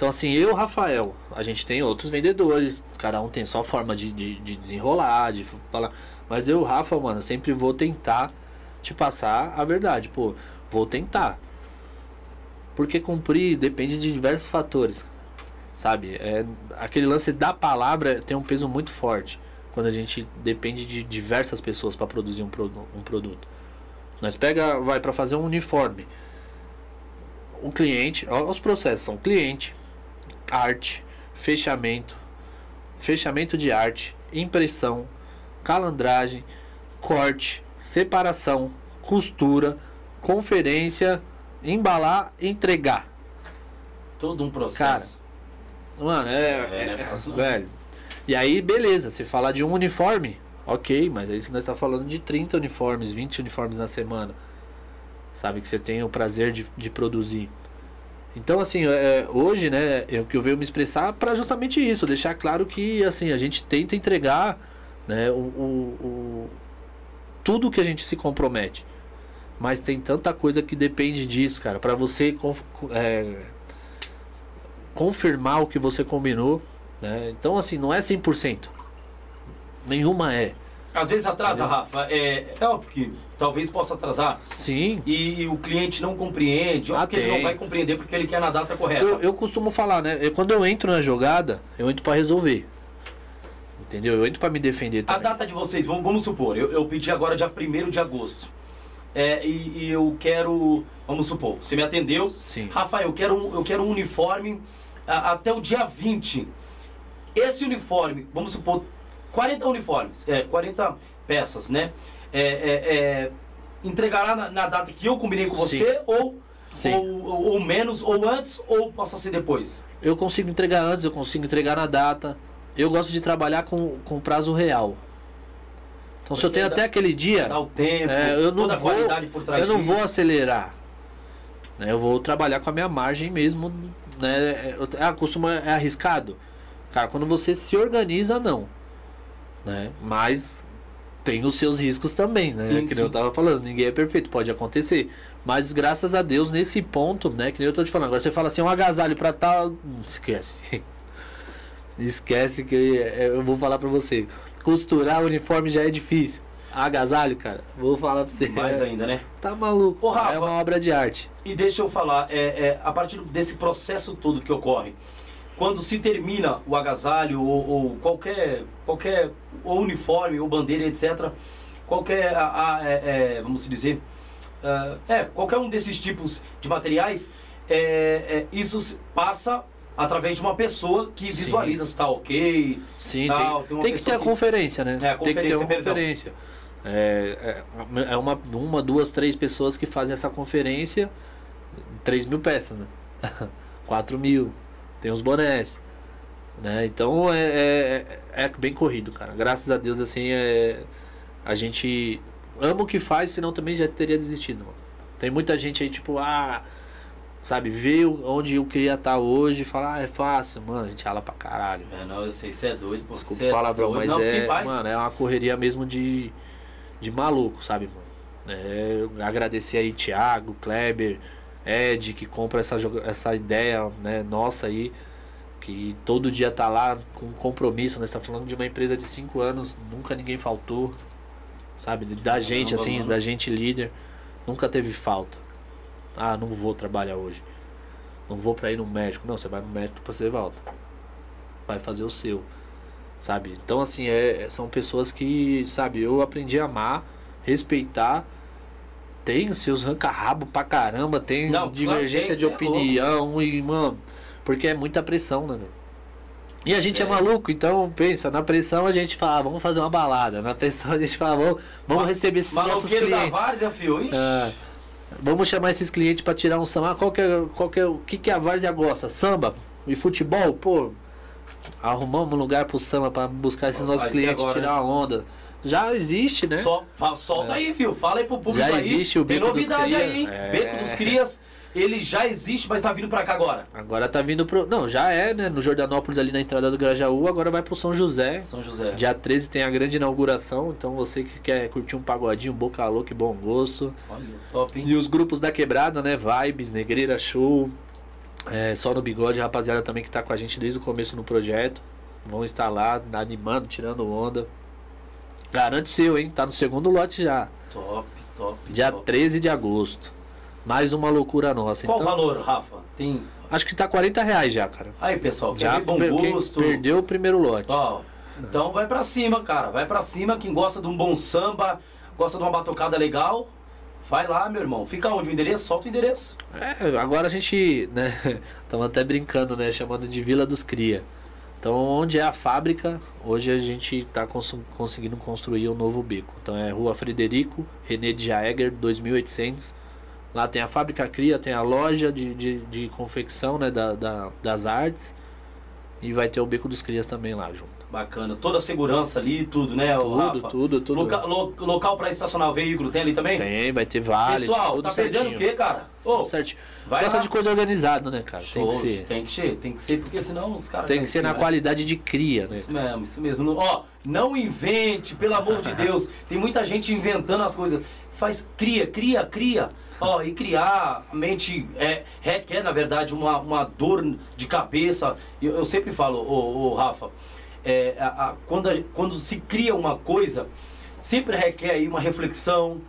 Então, assim, eu, Rafael, a gente tem outros vendedores, cada um tem sua forma de, de, de desenrolar, de falar. Mas eu, Rafa, mano, sempre vou tentar te passar a verdade. Pô, vou tentar. Porque cumprir depende de diversos fatores. Sabe? É, aquele lance da palavra tem um peso muito forte. Quando a gente depende de diversas pessoas para produzir um, pro, um produto. Nós pega, vai para fazer um uniforme. O cliente, ó, os processos são cliente, arte, fechamento, fechamento de arte, impressão, calandragem, corte, separação, costura, conferência, embalar, entregar. Todo um processo. Cara, mano, é, É, não é fácil, velho. E aí, beleza, você falar de um uniforme, ok, mas aí nós tá falando de 30 uniformes, 20 uniformes na semana. Sabe que você tem o prazer de, de produzir. Então, assim, é, hoje, né, é o que eu venho me expressar para justamente isso, deixar claro que, assim, a gente tenta entregar, né, o, o, o- tudo que a gente se compromete. Mas tem tanta coisa que depende disso, cara, para você conf- é, confirmar o que você combinou, né? Então, assim, não é 100%. Nenhuma é. Às vezes atrasa, Rafa. É, é óbvio que talvez possa atrasar. Sim. E, e o cliente não compreende. Óbvio Ah, que ele não vai compreender porque ele quer na data correta. Eu, eu costumo falar, né? eu- quando eu entro na jogada, eu entro para resolver. Entendeu? Eu entro para me defender A também. data de vocês, vamos, vamos supor, eu, eu pedi agora dia 1 de agosto. É, e, e eu quero, vamos supor, você me atendeu. Sim. Rafael, eu quero um, eu quero um uniforme a- até o dia 20. Esse uniforme, vamos supor, 40 uniformes, é, 40 peças, né? É, é, é, entregará na, na data que eu combinei com você ou, Sim. ou, ou, ou menos, ou antes, ou possa ser depois? Eu consigo entregar antes, eu consigo entregar na data. Eu gosto de trabalhar com, com prazo real. Então, se eu Porque tenho dá- até aquele dia, Dá o tempo, é, eu não toda a vou, qualidade por trás eu não vou acelerar. Né? Eu vou trabalhar com a minha margem mesmo. Né? Eu- Ah, costuma é arriscado. Cara, quando você se organiza, não. Né? Mas tem os seus riscos também, né? Sim, que nem sim. eu tava falando, ninguém é perfeito, pode acontecer. Mas graças a Deus, nesse ponto, né? Que nem eu tô te falando, agora você fala assim, um agasalho pra tal. hum, Esquece. Esquece que é, eu vou falar pra você. Costurar o uniforme já é difícil. Agasalho, cara, vou falar pra você. Mais ainda, né? Tá maluco. Ô, Rafa. é uma obra de arte. E deixa eu falar, é, é, a partir desse processo todo que ocorre, quando se termina o agasalho ou, ou qualquer, qualquer ou uniforme ou bandeira, etc., qualquer, a- a- é, é, vamos dizer, ah, é, qualquer um desses tipos de materiais, é, é, isso passa através de uma pessoa que visualiza se está ok. Sim, Tal, tem, tem tem que ter a que- conferência, né? É, a tem que ter conferência, uma perdão. conferência. É, é, é uma, uma, duas, três pessoas que fazem essa conferência. 3 mil peças, né? 4 mil. Tem os bonés. Né? Então é, é, é bem corrido, cara. Graças a Deus, assim, é, a gente ama o que faz, senão também já teria desistido, mano. Tem muita gente aí, tipo, ah, sabe, vê onde eu queria estar hoje e fala, ah, é fácil, mano, a gente rala pra caralho. É, não, eu sei, você é doido. pô, Desculpa é o palavrão, doido. mas não, é, mano, é uma correria mesmo de, de maluco, sabe, mano? É, agradecer aí Thiago, Kleber, Ed, que compra essa, essa ideia, né, nossa aí, que todo dia tá lá com compromisso, nós tá falando de uma empresa de 5 anos, nunca ninguém faltou, sabe? Da gente, assim, mano. da gente líder, nunca teve falta. Ah, não vou trabalhar hoje. Não vou pra ir no médico. Não, você vai no médico pra você volta. Vai fazer o seu. Sabe? Então, assim, é, são pessoas que, sabe, eu aprendi a amar, respeitar. Tem os seus ranca-rabo pra caramba, tem Não, divergência de é opinião e, mano, porque é muita pressão, né, velho? E a gente é. É. maluco, então pensa, na pressão a gente fala, ah, vamos fazer uma balada. Na pressão a gente fala, vamos, vamos Ma- receber esses nossos Maloqueiro da clientes. Várzea, fio. Ixi. É. Vamos chamar esses clientes pra tirar um samba. Ah, qual que é, qual que é, o que, que a Várzea gosta? Samba e futebol? Pô, arrumamos um lugar pro samba pra buscar esses nossos clientes, agora, tirar uma onda. Já existe, né? Só, solta aí, filho. Fala aí pro público Já aí. existe o Tem dos novidade Cria. aí, hein? É. Beco dos Crias, ele já existe, mas tá vindo pra cá agora. Agora tá vindo pro. Não, já é, né? No Jordanópolis, ali na entrada do Grajaú, agora vai pro São José. São José. Dia 13 tem a grande inauguração, então você que quer curtir um pagodinho, boca louca e bom gosto. Olha, top, hein? E os grupos da quebrada, né? Vibes, Negreira Show. É, só no bigode, rapaziada também que tá com a gente desde o começo no projeto. Vão estar lá, animando, tirando onda. Garante seu, hein? Tá no segundo lote já. Top, top. Dia top. 13 de agosto. Mais uma loucura nossa. Qual o então, valor, Rafa? Tem. Acho que tá 40 reais já, cara. Aí, pessoal, Já bom per- gosto? perdeu o primeiro lote. Ó, então vai pra cima, cara. Vai pra cima. Quem gosta de um bom samba, gosta de uma batucada legal, Vai lá, meu irmão. Fica onde o endereço? Solta o endereço. É, agora a gente, né, estamos até brincando, né, chamando de Vila dos Cria. Então, onde é a fábrica, hoje a gente está cons conseguindo construir um novo bico. Então, é Rua Frederico, René de Jaeger, 2800. Lá tem a fábrica Cria, tem a loja de, de, de confecção né, da, da, das artes. E vai ter o Bico dos Crias também lá junto. Bacana. Toda a segurança ali, tudo, né, tudo, Rafa? Tudo, tudo, Loca lo local para estacionar o veículo tem ali também? Tem, vai ter vale. Pessoal, tá perdendo o quê, cara? Ô, certo. Vai Gosta lá. de coisa organizada, né, cara? Tem que ser. Tem que ser, tem que ser, porque senão os caras. Tem que ser na qualidade de cria, né? Isso mesmo, isso mesmo. Ó, não invente, pelo amor de Deus. Tem muita gente inventando as coisas. Faz, cria, cria, cria. Ó, e criar a mente é, requer, na verdade, uma, uma dor de cabeça. Eu, eu sempre falo, ô, ô Rafa, é, a, a, quando, a, quando se cria uma coisa, sempre requer aí uma reflexão,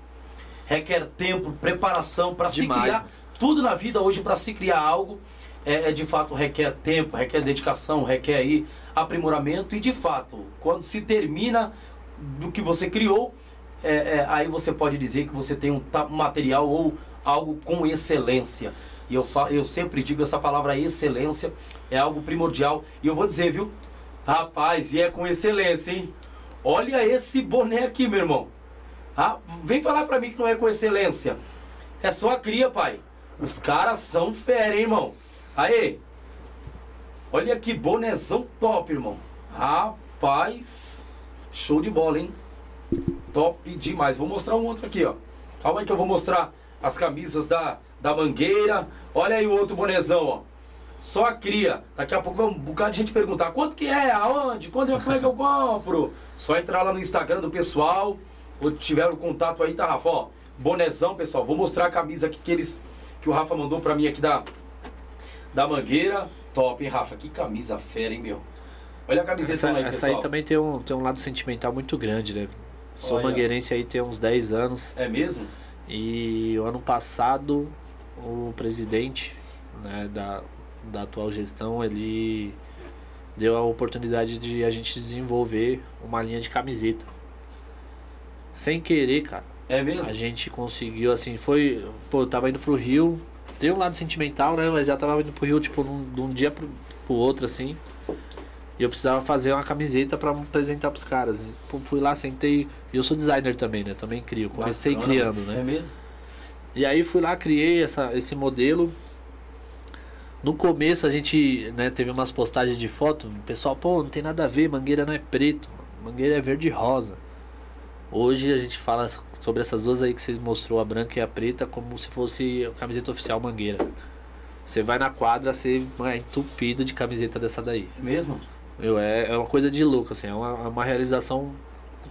requer tempo, preparação para se criar. Tudo na vida hoje, para se criar algo, é, é, de fato requer tempo, requer dedicação, requer aí aprimoramento e de fato, quando se termina do que você criou, é, é, aí você pode dizer que você tem um material ou algo com excelência. E eu, eu sempre digo essa palavra excelência é algo primordial. E eu vou dizer, viu? Rapaz, e é com excelência, hein? Olha esse boné aqui, meu irmão. Ah, vem falar pra mim que não é com excelência. É só a cria, pai. Os caras são fera, hein, irmão? Aí. Olha que bonézão top, irmão. Rapaz. Show de bola, hein? Top demais. Vou mostrar um outro aqui, ó. Calma aí que eu vou mostrar as camisas da, da Mangueira. Olha aí o outro bonezão, ó. Só cria. Daqui a pouco vai um bocado de gente perguntar quanto que é, aonde, quando, como é que eu compro? Só entrar lá no Instagram do pessoal, ou tiver o contato aí, tá, Rafa? Ó, bonezão, pessoal. Vou mostrar a camisa aqui que eles que o Rafa mandou pra mim aqui da, da Mangueira. Top, hein, Rafa? Que camisa fera, hein, meu? Olha a camiseta essa, aí, pessoal. Essa aí também tem um, tem um lado sentimental muito grande, né? Sou Olha. mangueirense aí tem uns 10 anos. É mesmo? E o ano passado o presidente né, da, da atual gestão, ele deu a oportunidade de a gente desenvolver uma linha de camiseta. Sem querer, cara. É mesmo? A gente conseguiu, assim, foi. Pô, eu tava indo pro Rio. Tem um lado sentimental, né? Mas já tava indo pro Rio, tipo, num, de um dia pro, pro outro, assim. E eu precisava fazer uma camiseta para apresentar pros caras. Pô, fui lá, sentei. E eu sou designer também, né? Também crio. Comecei Bacana, criando, né? É mesmo? E aí fui lá, criei essa, esse modelo. No começo a gente né, teve umas postagens de foto. O pessoal, pô, não tem nada a ver, mangueira não é preto. Mangueira é verde e rosa. Hoje a gente fala sobre essas duas aí que você mostrou, a branca e a preta, como se fosse a camiseta oficial mangueira. Você vai na quadra, você é entupido de camiseta dessa daí. É mesmo? Meu, é, é uma coisa de louco, assim, é uma, é uma realização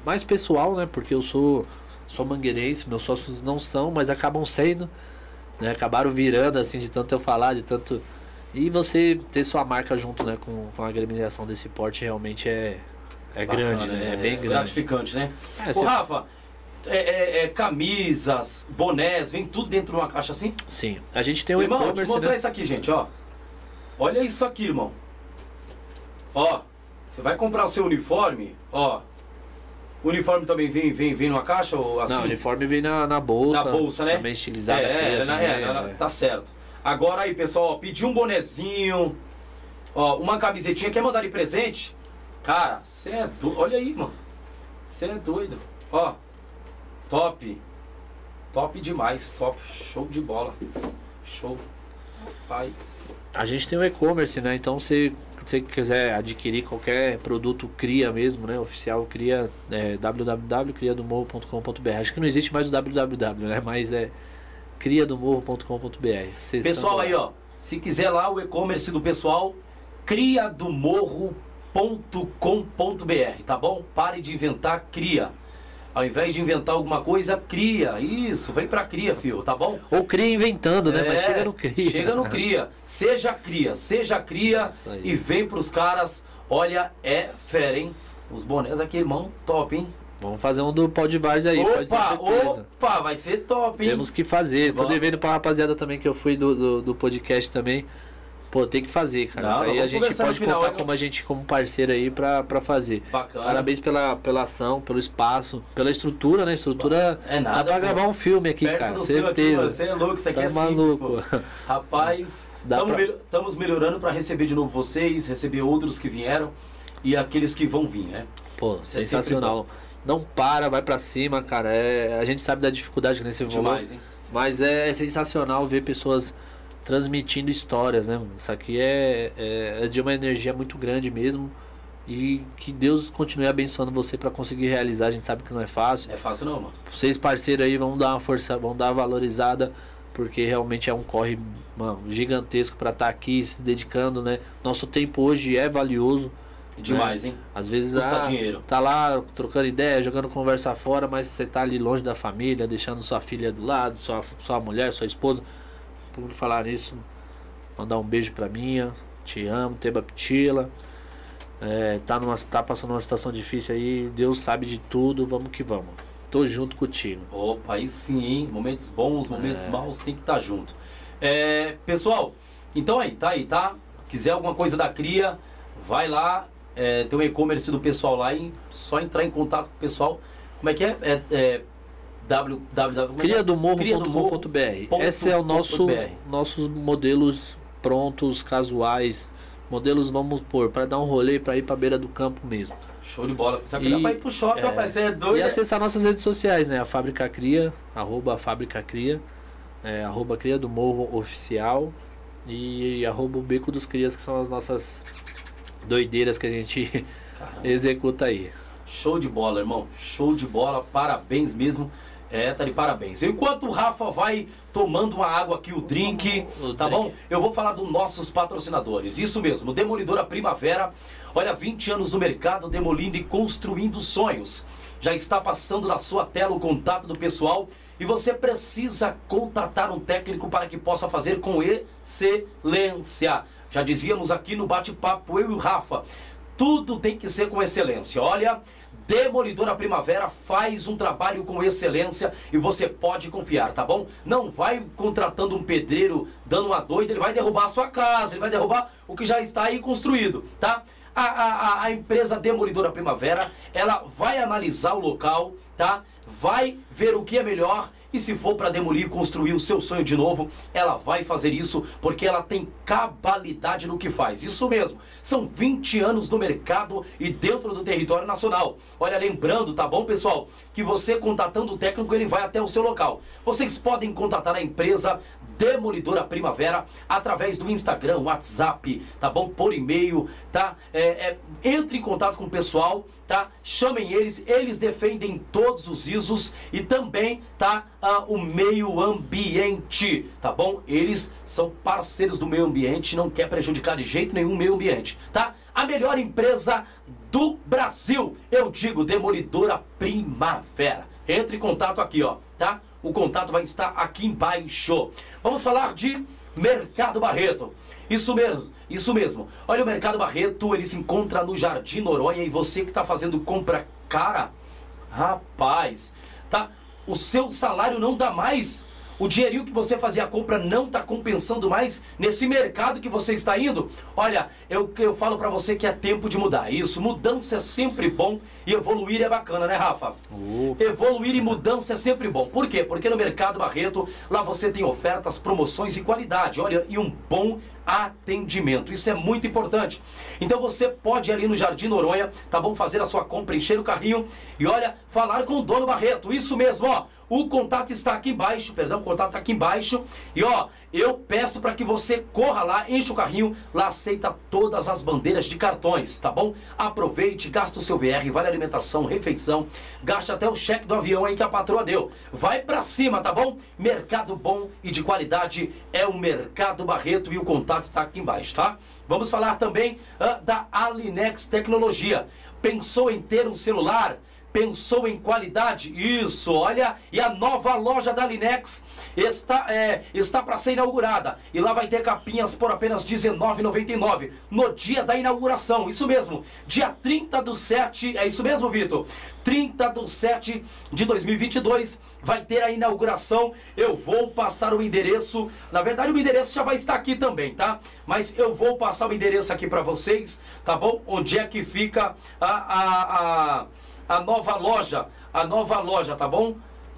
mais pessoal, né? Porque eu sou, sou mangueirense, meus sócios não são, mas acabam sendo, né? Acabaram virando, assim, de tanto eu falar, de tanto. E você ter sua marca junto, né, com, com a agremiação desse porte realmente é, é Bacana, grande, né? É, é bem grande. gratificante, né? É, Ô, Rafa, é, é, é, camisas, bonés, vem tudo dentro de uma caixa assim? Sim. A gente tem o Irmão, e-commerce. Vou mostrar né? isso aqui, gente, ó. Olha isso aqui, irmão. Ó, você vai comprar o seu uniforme, ó. O uniforme também vem, vem, vem numa caixa ou assim? Não, o uniforme vem na, na bolsa. Na bolsa, né? Também estilizada. É, é, também, é, é, tá certo. Agora aí, pessoal, ó, pedir um bonezinho, ó, uma camisetinha, quer mandar de presente? Cara, você é doido. Olha aí, mano. Você é doido. Ó, top. Top demais, top. Show de bola. Show. Rapaz. A gente tem o e-commerce, né? Então você você quiser adquirir qualquer produto cria mesmo, né? Oficial cria é, www.criadomorro.com.br. Acho que não existe mais o www, né? Mas é criadomorro.com.br. Pessoal aí, ó, se quiser lá o e-commerce do pessoal, criadomorro.com.br, tá bom? Pare de inventar, cria. Ao invés de inventar alguma coisa, cria. Isso, vem pra cria, fio, tá bom? Ou cria inventando, né? É, Mas chega no cria. Chega no cria. Seja cria, seja cria e vem pros caras. Olha, é fera, hein? Os bonés aqui, irmão, top, hein? Vamos fazer um do Podbars aí, opa, pode ter certeza. Opa, vai ser top, hein? Temos que fazer. Tô devendo pra rapaziada também que eu fui do, do, do podcast também. Pô, tem que fazer, cara. Não, Isso aí a gente pode final, contar hein? como a gente, como parceiro aí pra, pra fazer. Bacana. Parabéns pela, pela ação, pelo espaço, pela estrutura, né? Estrutura. É nada, Dá pra pô. gravar um filme aqui, Perto cara. aqui, certeza. mano. Você é louco, isso aqui Tá é maluco. simples. Rapaz, estamos pra- melhorando para receber de novo vocês, receber outros que vieram e aqueles que vão vir, né? Pô, Isso é sensacional. Não para, vai pra cima, cara. É, a gente sabe da dificuldade que nesse. Demais, hein? Mas é sensacional ver pessoas transmitindo histórias, né? mano? Isso aqui é, é, é de uma energia muito grande mesmo. E que Deus continue abençoando você pra conseguir realizar. A gente sabe que não é fácil. É fácil não, mano. Vocês parceiros aí vão dar uma força, vão dar uma valorizada, porque realmente é um corre mano, gigantesco pra estar aqui se dedicando, né? Nosso tempo hoje é valioso. Demais, hein? Às vezes Custa ah, dinheiro. tá lá trocando ideia, jogando conversa fora, mas você tá ali longe da família, deixando sua filha do lado, sua, sua mulher, sua esposa. Por falar nisso, mandar um beijo pra minha, te amo, Teba Pitila. É, tá, numa, tá passando uma situação difícil aí, Deus sabe de tudo, vamos que vamos. Tô junto contigo. Opa, aí sim, hein? Momentos bons, momentos É. maus, tem que estar junto. É, pessoal, então aí, tá aí, tá? Quiser alguma coisa da Cria, vai lá. É, tem um e-commerce do pessoal lá e só entrar em contato com o pessoal. Como é que é? É, é www. é é? Criadomorro.com.br. Esse é o nosso nossos modelos prontos, casuais. Modelos, vamos pôr, para dar um rolê, para ir pra beira do campo mesmo. Show de bola. Sabe que E- dá pra ir pro shopping, é, rapaz? Você é doido? E né? acessar nossas redes sociais, né? A Fábrica Cria, arroba Fábrica Cria, é, arroba Cria do Morro Oficial e arroba o Beco dos Crias, que são as nossas doideiras que a gente executa aí. Show de bola, irmão. Show de bola. Parabéns mesmo. É, tá de parabéns. Enquanto o Rafa vai tomando uma água aqui, o drink, O tá drink. bom? Eu vou falar dos nossos patrocinadores. Isso mesmo, Demolidora Primavera. Olha, 20 anos no mercado, demolindo e construindo sonhos. Já está passando na sua tela o contato do pessoal e você precisa contatar um técnico para que possa fazer com excelência. Já dizíamos aqui no bate-papo, eu e o Rafa. Tudo tem que ser com excelência. Olha, Demolidora Primavera faz um trabalho com excelência e você pode confiar, tá bom? Não vai contratando um pedreiro dando uma doida, ele vai derrubar a sua casa, ele vai derrubar o que já está aí construído, tá? A, a, a- empresa Demolidora Primavera, ela vai analisar o local, tá? Vai ver o que é melhor e se for para demolir construir o seu sonho de novo, ela vai fazer isso porque ela tem cabalidade no que faz. Isso mesmo. São 20 anos no mercado e dentro do território nacional. Olha, lembrando, tá bom, pessoal, que você contatando o técnico, ele vai até o seu local. Vocês podem contatar a empresa Demolidora Primavera através do Instagram, WhatsApp, tá bom? Por e-mail, tá? É, é, entre em contato com o pessoal, tá? Chamem eles, eles defendem todos os ISOs e também, tá? ah, o meio ambiente, tá bom? Eles são parceiros do meio ambiente, não quer prejudicar de jeito nenhum o meio ambiente, tá? A melhor empresa do Brasil, eu digo Demolidora Primavera. Entre em contato aqui, ó, tá? O contato vai estar aqui embaixo. Vamos falar de Mercado Barreto. Isso mesmo, isso mesmo. Olha, o Mercado Barreto, ele se encontra no Jardim Noronha e você que está fazendo compra cara, rapaz, tá? O seu salário não dá mais. O dinheirinho que você fazia a compra não está compensando mais nesse mercado que você está indo? Olha, eu, eu falo para você que é tempo de mudar. Isso, mudança é sempre bom e evoluir é bacana, né, Rafa? Evoluir e mudança é sempre bom. Por quê? Porque no Mercado Barreto, lá você tem ofertas, promoções e qualidade. Olha, e um bom atendimento. Isso é muito importante. Então você pode ir ali no Jardim Noronha, tá bom? Fazer a sua compra, encher o carrinho e olha, falar com o dono Barreto. Isso mesmo, ó. O contato está aqui embaixo, perdão, o contato está aqui embaixo. E ó, eu peço para que você corra lá, enche o carrinho, lá aceita todas as bandeiras de cartões, tá bom? Aproveite, gasta o seu VR, vale alimentação, refeição, gaste até o cheque do avião aí que a patroa deu. Vai pra cima, tá bom? Mercado bom e de qualidade é o Mercado Barreto e o contato está aqui embaixo, tá? Vamos falar também ah, da Alinex Tecnologia. Pensou em ter um celular? Pensou em qualidade? Isso, olha, e a nova loja da Linex está, é, está para ser inaugurada. E lá vai ter capinhas por apenas R$19,99 no dia da inauguração. Isso mesmo, dia 30 do 7, é isso mesmo, Vitor? 30 do 7 de 2022 vai ter a inauguração. Eu vou passar o endereço. Na verdade, o endereço já vai estar aqui também, tá? Mas eu vou passar o endereço aqui para vocês, tá bom? Onde é que fica a, a, a a nova loja, a nova loja, tá bom?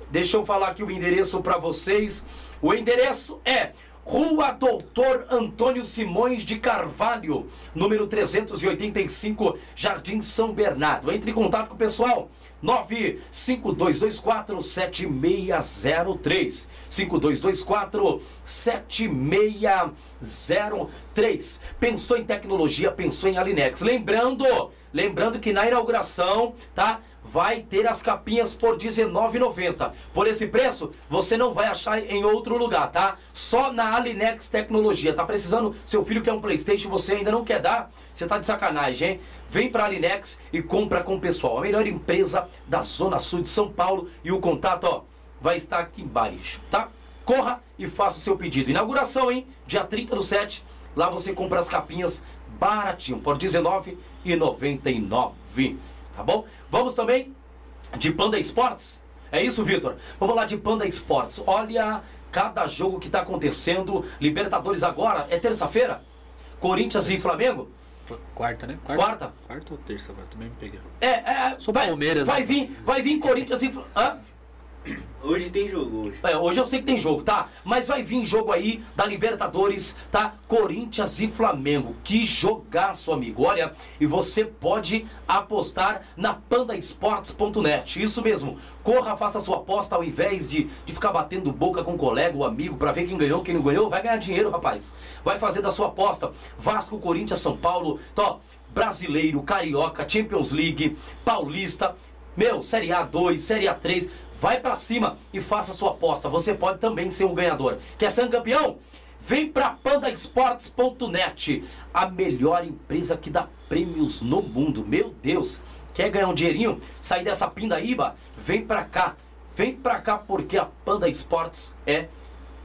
Deixa eu falar aqui o endereço para vocês. O endereço é Rua Doutor Antônio Simões de Carvalho, número 385, Jardim São Bernardo. Entre em contato com o pessoal. 95224 7603 5224 7603 Pensou em tecnologia, pensou em Alinex. Lembrando, lembrando que na inauguração, tá? Vai ter as capinhas por R$19,90. Por esse preço, você não vai achar em outro lugar, tá? Só na Alinex Tecnologia. Tá precisando, seu filho quer um Playstation, você ainda não quer dar? Você tá de sacanagem, hein? Vem pra Alinex e compra com o pessoal. A melhor empresa da Zona Sul de São Paulo. E o contato, ó, vai estar aqui embaixo, tá? Corra e faça o seu pedido. Inauguração, hein? Dia 30 do 7. Lá você compra as capinhas baratinho, por R$19,99 tá bom? Vamos também de Panda Esportes. É isso, Vitor? Vamos lá de Panda Esportes. Olha cada jogo que está acontecendo. Libertadores agora, é terça-feira? Corinthians e Flamengo? Quarta, né? Quarta? Quarta, Quarta ou terça agora? Também me peguei. É, é. Sou vai, Palmeiras, Vai né? vir, vai vir Corinthians e Flamengo. Hoje tem jogo, hoje. É, hoje eu sei que tem jogo, tá? Mas vai vir jogo aí da Libertadores, tá? Corinthians e Flamengo. Que jogaço, amigo. Olha, e você pode apostar na pandaesportes.net. Isso mesmo. Corra, faça sua aposta ao invés de, de ficar batendo boca com um colega ou amigo pra ver quem ganhou, quem não ganhou. Vai ganhar dinheiro, rapaz. Vai fazer da sua aposta. Vasco, Corinthians, São Paulo. Tó, brasileiro, carioca, Champions League, paulista. Meu, Série A2, Série A3, vai pra cima e faça sua aposta. Você pode também ser um ganhador. Quer ser um campeão? Vem pra pandaesportes.net, a melhor empresa que dá prêmios no mundo. Meu Deus, quer ganhar um dinheirinho? Sair dessa pindaíba? Vem pra cá. Vem pra cá porque a Panda Esportes é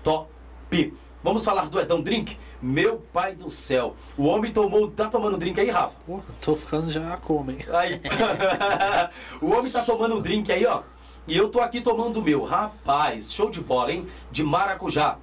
top. Vamos falar do Edão Drink? Meu pai do céu. O homem tomou. Tá tomando drink aí, Rafa? Pô, tô ficando já como, hein? Aí. o homem tá tomando um drink aí, ó. E eu tô aqui tomando o meu. Rapaz, show de bola, hein? De maracujá.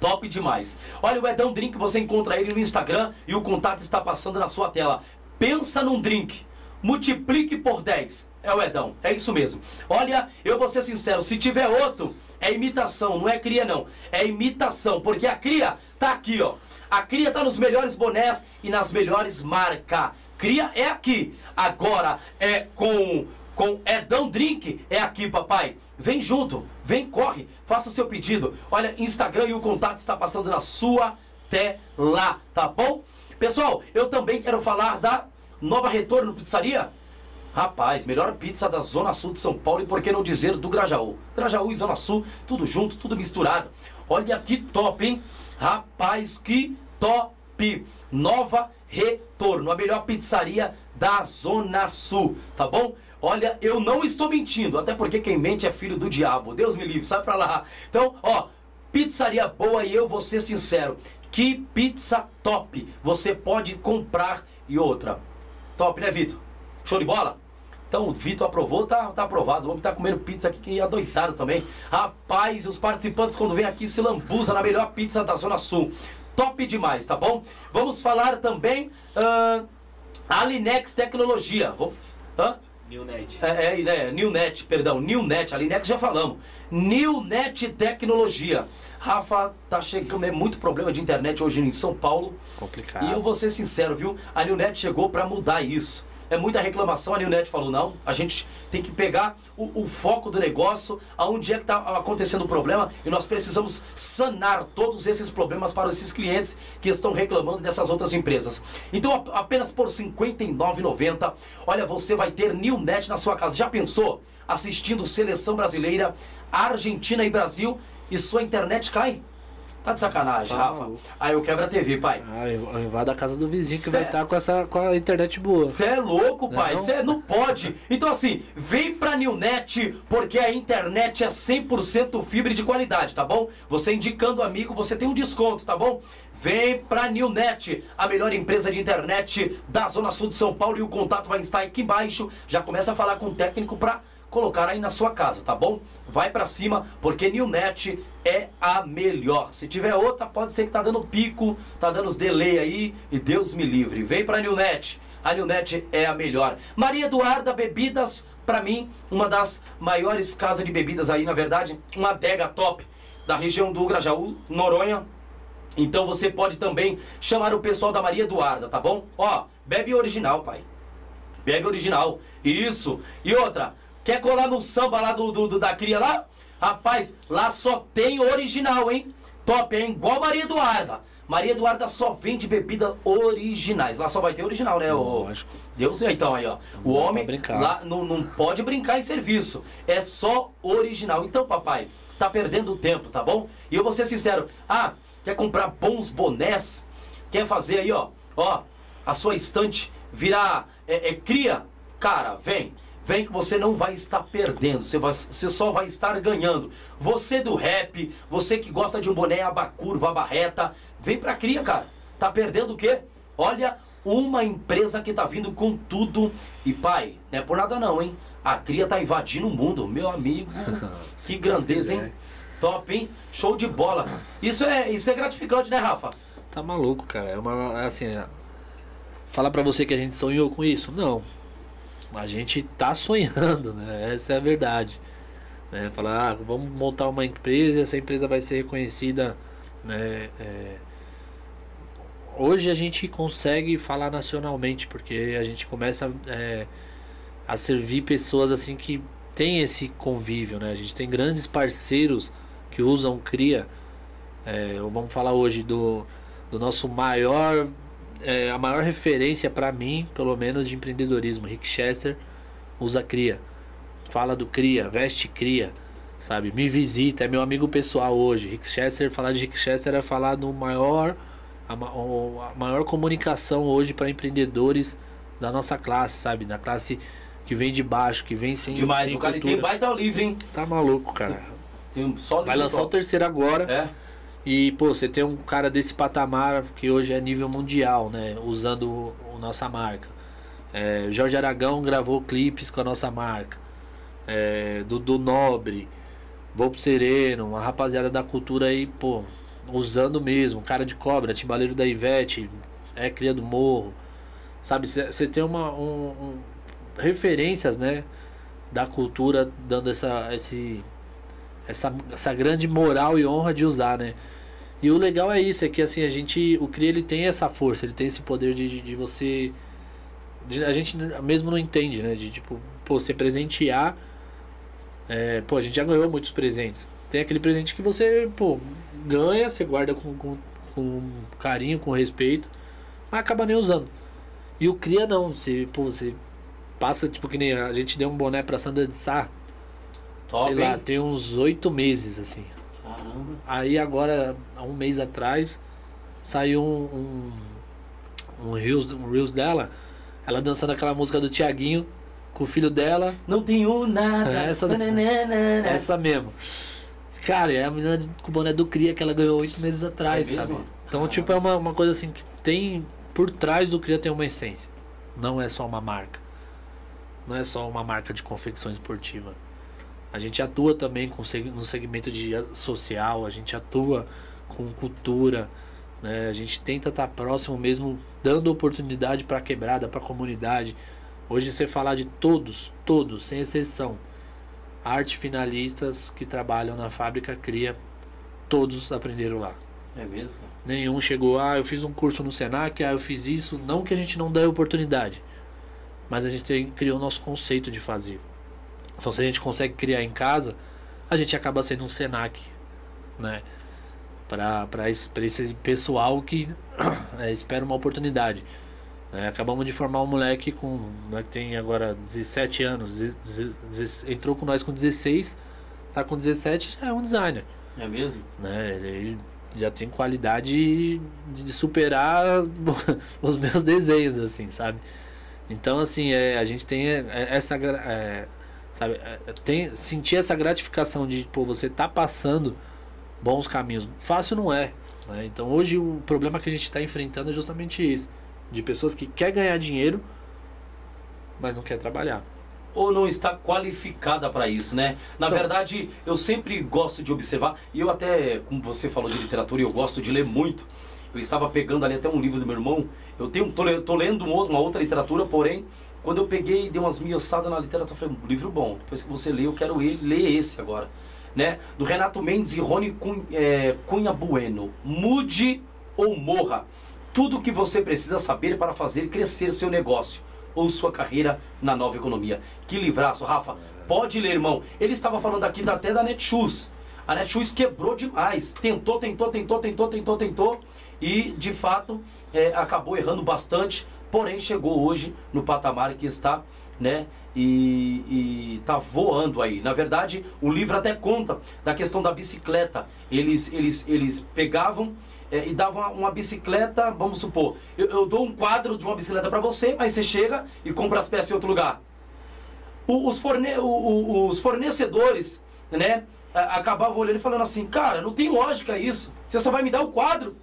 Top demais. Olha, o Edão Drink, você encontra ele no Instagram e o contato está passando na sua tela. Pensa num drink. Multiplique por 10. É o Edão, é isso mesmo. Olha, eu vou ser sincero, se tiver outro, é imitação, não é cria não. É imitação, porque a cria tá aqui, ó. A cria tá nos melhores bonés e nas melhores marcas. Cria é aqui. Agora é com com Edão Drink é aqui, papai. Vem junto, vem, corre, faça o seu pedido. Olha, Instagram e o contato está passando na sua tela, tá bom? Pessoal, eu também quero falar da Nova Retorno Pizzaria. Rapaz, melhor pizza da Zona Sul de São Paulo e por que não dizer do Grajaú? Grajaú e Zona Sul, tudo junto, tudo misturado. Olha que top, hein? Rapaz, que top! Nova Retorno, a melhor pizzaria da Zona Sul, tá bom? Olha, eu não estou mentindo, até porque quem mente é filho do diabo. Deus me livre, sai pra lá. Então, ó, pizzaria boa e eu vou ser sincero. Que pizza top você pode comprar e outra. Top, né, Vitor? Show de bola? Então o Vitor aprovou, tá, tá aprovado. O homem tá comendo pizza aqui que é adoitado também. Rapaz, os participantes quando vêm aqui se lambuzam na melhor pizza da Zona Sul. Top demais, tá bom? Vamos falar também uh, Alinex Tecnologia. Vamos, hã? Newnet. É, é, é, Newnet, perdão, Newnet, a Linex já falamos. Newnet Tecnologia. Rafa, tá chegando, é muito problema de internet hoje em São Paulo. Complicado. E eu vou ser sincero, viu? A Newnet chegou para mudar isso. É muita reclamação, a Newnet falou, não, a gente tem que pegar o, o foco do negócio, aonde é que está acontecendo o problema, e nós precisamos sanar todos esses problemas para esses clientes que estão reclamando dessas outras empresas. Então, apenas por R$ 59,90, olha, você vai ter Newnet na sua casa. Já pensou? Assistindo Seleção Brasileira, Argentina e Brasil, e sua internet cai? Tá de sacanagem, Tá Rafa. maluco. Aí eu quebro a TV, pai. Ah, eu invado a casa do vizinho que Cê- vai estar com, essa, com a internet boa. Você é louco, pai. Não. Você não pode. Então, assim, vem pra Newnet, porque a internet é 100% fibra de qualidade, tá bom? Você indicando amigo, você tem um desconto, tá bom? Vem pra Newnet, a melhor empresa de internet da Zona Sul de São Paulo. E o contato vai estar aqui embaixo. Já começa a falar com o técnico pra colocar aí na sua casa, tá bom? Vai pra cima, porque Newnet é a melhor. Se tiver outra, pode ser que tá dando pico, tá dando os delay aí, e Deus me livre. Vem pra Newnet. A Newnet é a melhor. Maria Eduarda Bebidas, pra mim, uma das maiores casas de bebidas aí, na verdade, uma adega top da região do Grajaú, Noronha. Então você pode também chamar o pessoal da Maria Eduarda, tá bom? Ó, bebe original, pai. Bebe original. Isso. E outra, quer colar no samba lá do, do- do- da cria lá? Rapaz, lá só tem original, hein? Top, hein? Igual Maria Eduarda. Maria Eduarda só vende bebidas originais. Lá só vai ter original, né? Lógico. Deus, então aí, ó. O Não homem lá não, não pode brincar em serviço. É só original. Então, papai, tá perdendo tempo, tá bom? E eu vou ser sincero. Ah, quer comprar bons bonés? Quer fazer aí, ó, ó, a sua estante virar é, é, cria? Cara, vem. Vem que você não vai estar perdendo, você, vai, você só vai estar ganhando. Você do rap, você que gosta de um boné aba curva, aba reta, vem pra cria, cara. Tá perdendo o quê? Olha, uma empresa que tá vindo com tudo. E pai, não é por nada não, hein? A cria tá invadindo o mundo, meu amigo. que grandeza, hein? Top, hein? Show de bola. Isso é, isso é gratificante, né, Rafa? Tá maluco, cara. É uma. é Assim, é- falar pra você que a gente sonhou com isso? Não. A gente tá sonhando, né? Essa é a verdade. Né? Falar, ah, vamos montar uma empresa essa empresa vai ser reconhecida. Né? É, Hoje a gente consegue falar nacionalmente, porque a gente começa é, a servir pessoas assim que tem esse convívio, né? A gente tem grandes parceiros que usam cria. É, vamos falar hoje do, do nosso maior, é, a maior referência para mim, pelo menos de empreendedorismo, Rick Chester usa cria, fala do cria, veste cria, sabe? Me visita, é meu amigo pessoal hoje. Rick Chester, falar de Rick Chester é falar do maior, a, o- a maior comunicação hoje para empreendedores da nossa classe, sabe? Da classe que vem de baixo, que vem sem Demais, sem o cara tem baita livre, hein? Tá maluco, cara. Tem um só Vai lançar o top. terceiro agora. É. E, pô, você tem um cara desse patamar que hoje é nível mundial, né? Usando o nossa marca. É, Jorge Aragão gravou clipes com a nossa marca. É, Dudu Nobre, Volpo Sereno, uma rapaziada da cultura aí, pô, usando mesmo. Cara de cobra, Timbaleiro da Ivete, é cria do morro. Sabe, você tem uma. Um, um- referências, né? Da cultura dando essa, esse, essa, essa grande moral e honra de usar, né? E o legal é isso, é que assim, a gente. O CRI ele tem essa força, ele tem esse poder de, de, de você. de- a gente mesmo não entende, né? De tipo, pô, você presentear. é, pô, a gente já ganhou muitos presentes. Tem aquele presente que você, pô, ganha, você guarda com, com, com carinho, com respeito, mas acaba nem usando. E o Cria não, você, pô, você passa, tipo, que nem a gente deu um boné pra Sandra de Sá, Top, sei lá, hein? tem uns oito meses, assim. Caramba. Aí agora, há um mês atrás, saiu um, um, um, reels, um reels dela, ela dançando aquela música do Tiaguinho com o filho dela, Não tenho nada. Essa- Nananana. essa mesmo. Cara, é a menina com o boné do Cria que ela ganhou oito meses atrás, É sabe? Então, tipo, é uma, uma coisa assim que tem. Por trás do Cria tem uma essência. Não é só uma marca. Não é só uma marca de confecção esportiva. A gente atua também com, no segmento de social, a gente atua com cultura, né? A gente tenta estar próximo mesmo, dando oportunidade para a quebrada, para a comunidade. Hoje você falar de todos, todos, sem exceção, arte finalistas que trabalham na fábrica Cria, todos aprenderam lá. É mesmo? Nenhum chegou, ah, eu fiz um curso no Senac, ah, eu fiz isso. Não que a gente não dê oportunidade, mas a gente criou o nosso conceito de fazer. Então, se a gente consegue criar em casa, a gente acaba sendo um Senac, né? Para esse, pessoal que é, espera uma oportunidade. né? acabamos de formar um moleque com, né, que tem agora 17 anos, entrou com nós com 16, tá com 17 já é um designer É mesmo? né? Ele- já tem qualidade de superar os meus desenhos, assim, sabe? Então, assim, é, a gente tem é, essa. É, sabe, é, tem, sentir essa gratificação de, pô, você tá passando bons caminhos. Fácil não é. Né? Então, hoje, o problema que a gente está enfrentando é justamente isso: de pessoas que quer ganhar dinheiro, mas não quer trabalhar ou não está qualificada para isso, né? Na então, verdade, eu sempre gosto de observar, e eu até, como você falou de literatura, eu gosto de ler muito. Eu estava pegando ali até um livro do meu irmão. Eu tenho, tô, tô lendo uma outra literatura, porém, quando eu peguei e dei umas miossadas na literatura, eu falei, livro bom. Depois que você lê, eu quero ele, ler esse agora. Né? Do Renato Mendes e Rony Cunha, é, Cunha Bueno. Mude ou morra. Tudo o que você precisa saber para fazer crescer seu negócio ou sua carreira na nova economia. Que livraço, Rafa. Pode ler, irmão. Ele estava falando aqui até da Netshoes. A Netshoes quebrou demais. Tentou, tentou, tentou, tentou, tentou, tentou. E, de fato, é, acabou errando bastante. Porém, chegou hoje no patamar que está, né? E, está voando aí. Na verdade, o livro até conta da questão da bicicleta. Eles, eles, eles pegavam é, e dava uma, uma, bicicleta, vamos supor, eu, eu, dou um quadro de uma bicicleta para você, mas você chega e compra as peças em outro lugar. O, os, forne, o, os fornecedores, né, acabavam olhando e falando assim, cara, não tem lógica isso, você só vai me dar o quadro,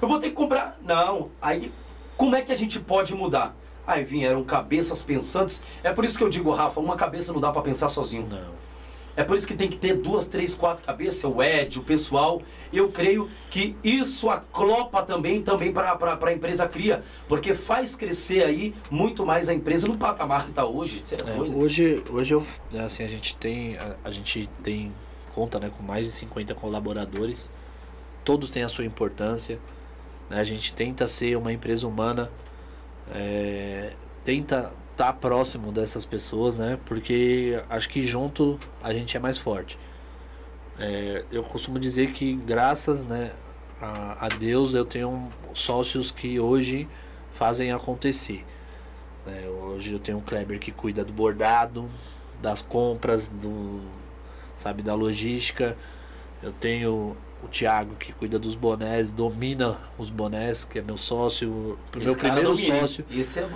eu vou ter que comprar. Não, aí como é que a gente pode mudar? Aí vieram cabeças pensantes, é por isso que eu digo, Rafa, uma cabeça não dá para pensar sozinho. Não. É por isso que tem que ter duas, três, quatro cabeças, o Ed, o pessoal. Eu creio que isso aclopa também, também para a empresa cria, porque faz crescer aí muito mais a empresa no patamar que está hoje. É, é hoje, hoje eu, assim, a gente tem, a, a, gente tem conta né, com mais de 50 colaboradores, todos têm a sua importância. Né, a gente tenta ser uma empresa humana, é, tenta estar tá próximo dessas pessoas, né? Porque acho que junto a gente é mais forte. É, eu costumo dizer que graças né, a, a, Deus eu tenho sócios que hoje fazem acontecer. É, hoje eu tenho o Kleber que cuida do bordado, das compras, do, sabe, da logística. Eu tenho o Thiago que cuida dos bonés, domina os bonés, que é meu sócio, Esse meu primeiro domina. sócio. Isso é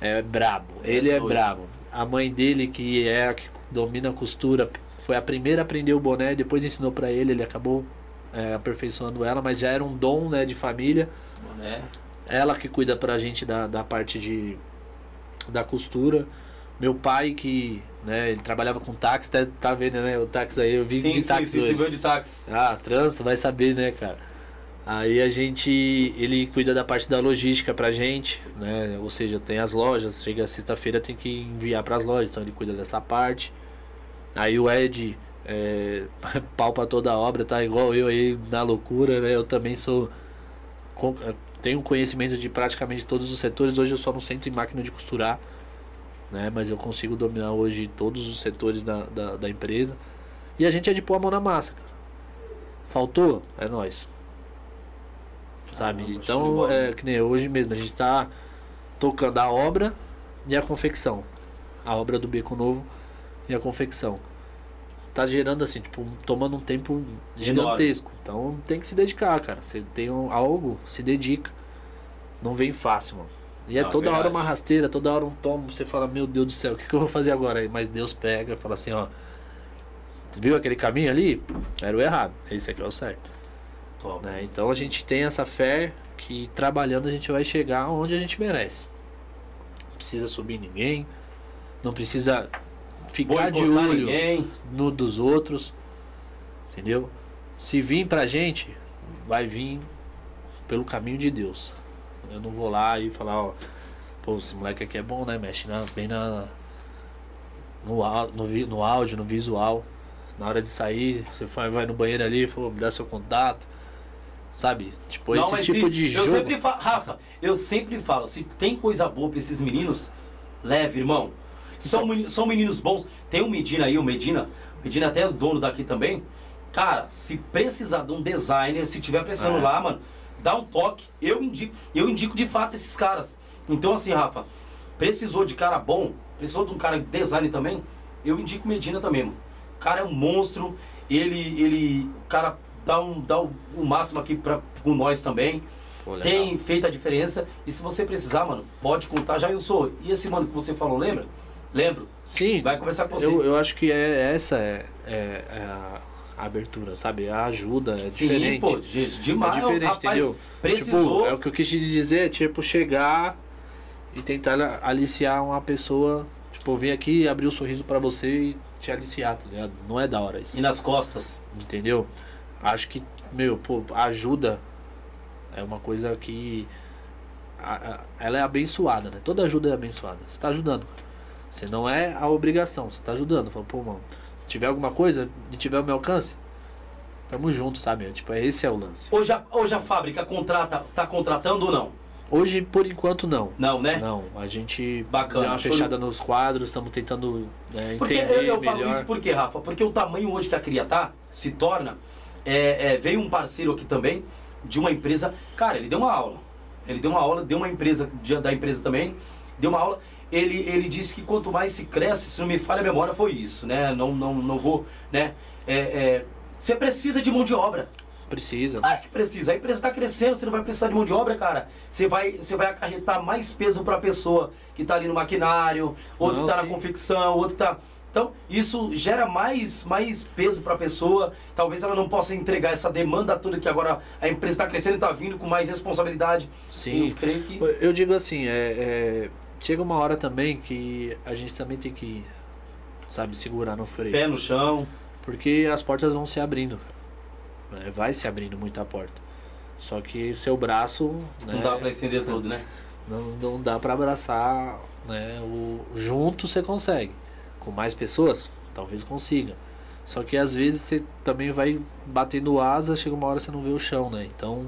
é brabo. É ele é doido. brabo. A mãe dele, que é a que domina a costura, foi a primeira a aprender o boné, depois ensinou para ele, ele acabou é, aperfeiçoando ela, mas já era um dom né, de família. Esse boné. Ela que cuida pra gente da, da parte de da costura. Meu pai que, né, ele trabalhava com táxi, tá, tá vendo, né, o táxi aí, eu vim sim, de táxi sim, hoje. Sim, de táxi. Ah, trânsito, vai saber, né, cara. Aí a gente, ele cuida da parte da logística pra gente, né? Ou seja, tem as lojas, chega sexta-feira tem que enviar para as lojas, então ele cuida dessa parte. Aí o Ed é, palpa toda a obra, tá igual eu aí na loucura, né? Eu também sou tenho conhecimento de praticamente todos os setores. Hoje eu só não sento em máquina de costurar, né? Mas eu consigo dominar hoje todos os setores da, da, da empresa. E a gente é de pôr a mão na massa, cara. Faltou? É nós sabe? então, é que nem hoje mesmo, a gente está tocando a obra e a confecção. A obra do Beco Novo e a confecção. Tá gerando assim, tipo, tomando um tempo gigantesco. Então tem que se dedicar, cara. Você tem um, algo, se dedica. Não vem fácil, mano. E é toda verdade. hora uma rasteira, toda hora um tomo. Você fala, meu Deus do céu, o que, que eu vou fazer agora? Mas Deus pega e fala assim, ó. Viu aquele caminho ali? Era o errado. Esse aqui é o certo. Top. Né? Então a gente tem essa fé que trabalhando a gente vai chegar onde a gente merece. Não precisa subir ninguém, não precisa ficar de olho ninguém. no dos outros, entendeu? Se vir pra gente, vai vir pelo caminho de Deus. Eu não vou lá e falar, ó, pô, esse moleque aqui é bom, né? Mexe na, bem na, no, no, no áudio, no visual. Na hora de sair, você vai, vai no banheiro ali, pô, me dá seu contato. Sabe? Tipo, não, esse tipo se, de jogo. Eu sempre falo, Rafa, eu sempre falo, se tem coisa boa pra esses meninos, leve, irmão. São, são meninos bons. Tem o Medina aí, o Medina. Medina até é o dono daqui também. Cara, se precisar de um designer, se tiver precisando é. lá, mano, dá um toque. Eu indico, eu indico de fato esses caras. Então, assim, Rafa, precisou de cara bom, precisou de um cara de design também, eu indico Medina também, mano. O cara é um monstro, ele, ele, o cara dá, um, dá o, o máximo aqui pra, com nós também. Pô. Tem feito a diferença. E se você precisar, mano, pode contar. Já eu sou. E esse mano que você falou, lembra? Lembro. Sim, Vai conversar com você. eu, eu acho que é, essa é, é- é a, a abertura, sabe? A ajuda é Sim, diferente. pô, de- demais. é diferente, rapaz, entendeu? Precisou. Tipo, é o que eu quis te dizer, tipo, chegar e tentar aliciar uma pessoa, tipo, vir aqui abrir o sorriso pra você e te aliciar, tá ligado? Não é da hora isso. E nas costas. Entendeu? Acho que, meu, pô, ajuda é uma coisa que. a- a- ela é abençoada, né? Toda ajuda é abençoada. Você tá ajudando. Você não é a obrigação, você tá ajudando. Fala, pô, mano, tiver alguma coisa e tiver o meu alcance, tamo junto, sabe? Tipo, esse é o lance. Hoje a, hoje a fábrica contrata, tá contratando ou não? Hoje, por enquanto, não. Não, né? Não, a gente Bacana, deu uma show de- fechada nos quadros, estamos tentando né, Porque entender eu, eu falo melhor. isso por quê, Rafa? Porque o tamanho hoje que a Cria tá, se torna. é, é, veio um parceiro aqui também, de uma empresa. Cara, ele deu uma aula. Ele deu uma aula, deu uma empresa, de- da empresa também, deu uma aula. Ele, ele disse que quanto mais se cresce, se não me falha a memória, foi isso, né? Não, não, não vou, né? É, é, você precisa de mão de obra. Precisa? Claro que precisa. A empresa está crescendo, você não vai precisar de mão de obra, cara. Você vai, você vai acarretar mais peso para a pessoa que está ali no maquinário, outro Não, que está na confecção, outro que está. Então, isso gera mais, mais peso para a pessoa. Talvez ela não possa entregar essa demanda toda que agora a empresa está crescendo e está vindo com mais responsabilidade. Sim. Eu creio que. Eu digo assim, é, é, chega uma hora também que a gente também tem que, sabe, segurar no freio. Pé no chão. Porque as portas vão se abrindo, cara. Né? Vai se abrindo muita porta. Só que seu braço. Não né, dá para estender tudo, né? não, não dá pra abraçar, né? O, junto você consegue. Com mais pessoas, talvez consiga. Só que às vezes você também vai batendo asa, chega uma hora você não vê o chão, né? Então,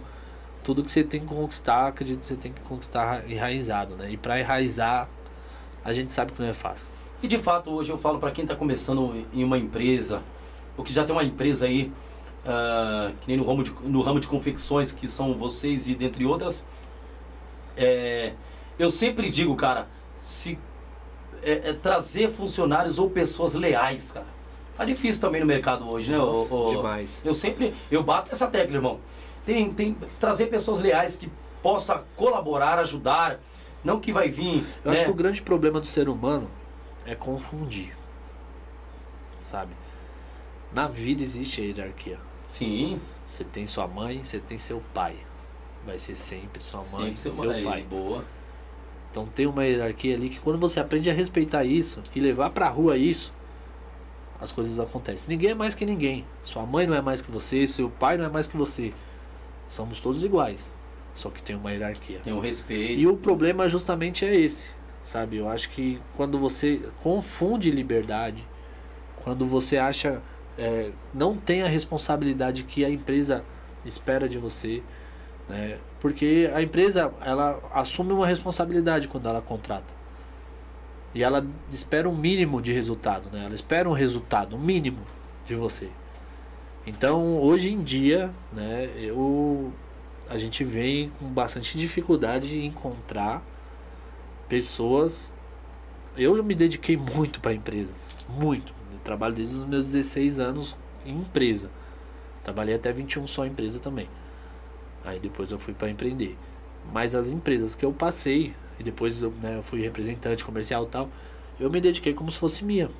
tudo que você tem que conquistar, acredito que você tem que conquistar enraizado, né? E pra enraizar, a gente sabe que não é fácil. E de fato, hoje eu falo para quem está começando em uma empresa, ou que já tem uma empresa aí, ah, que nem no ramo, de, no ramo de confecções, que são vocês e dentre outras, é, eu sempre digo, cara, se é, é trazer funcionários ou pessoas leais, cara. Tá difícil também no mercado hoje, né? Nossa, ô- demais. Eu sempre, eu bato essa tecla, irmão. Tem, tem trazer pessoas leais que possa colaborar, ajudar, não que vai vir, Eu né? acho que o grande problema do ser humano é confundir. Sabe? Na vida existe a hierarquia. Sim, Você tem sua mãe, você tem seu pai. Vai ser sempre sua mãe sempre seu uma pai. boa. Então tem uma hierarquia ali que quando você aprende a respeitar isso e levar pra rua isso, as coisas acontecem. Ninguém é mais que ninguém. Sua mãe não é mais que você, seu pai não é mais que você. Somos todos iguais. Só que tem uma hierarquia. Tem um respeito. E o problema justamente é esse, sabe? Eu acho que quando você confunde liberdade, quando você acha é, não tem a responsabilidade que a empresa espera de você, né? Porque a empresa ela assume uma responsabilidade quando ela contrata e ela espera um mínimo de resultado, né? Ela espera um resultado, mínimo de você. Então hoje em dia, né? Eu a gente vem com bastante dificuldade em encontrar pessoas. Eu me dediquei muito para empresas, muito. Eu trabalho desde os meus 16 anos em empresa. Trabalhei até 21 só em empresa também. Aí depois eu fui para empreender. Mas as empresas que eu passei, e depois eu, né, eu fui representante comercial e tal, eu me dediquei como se fosse minha.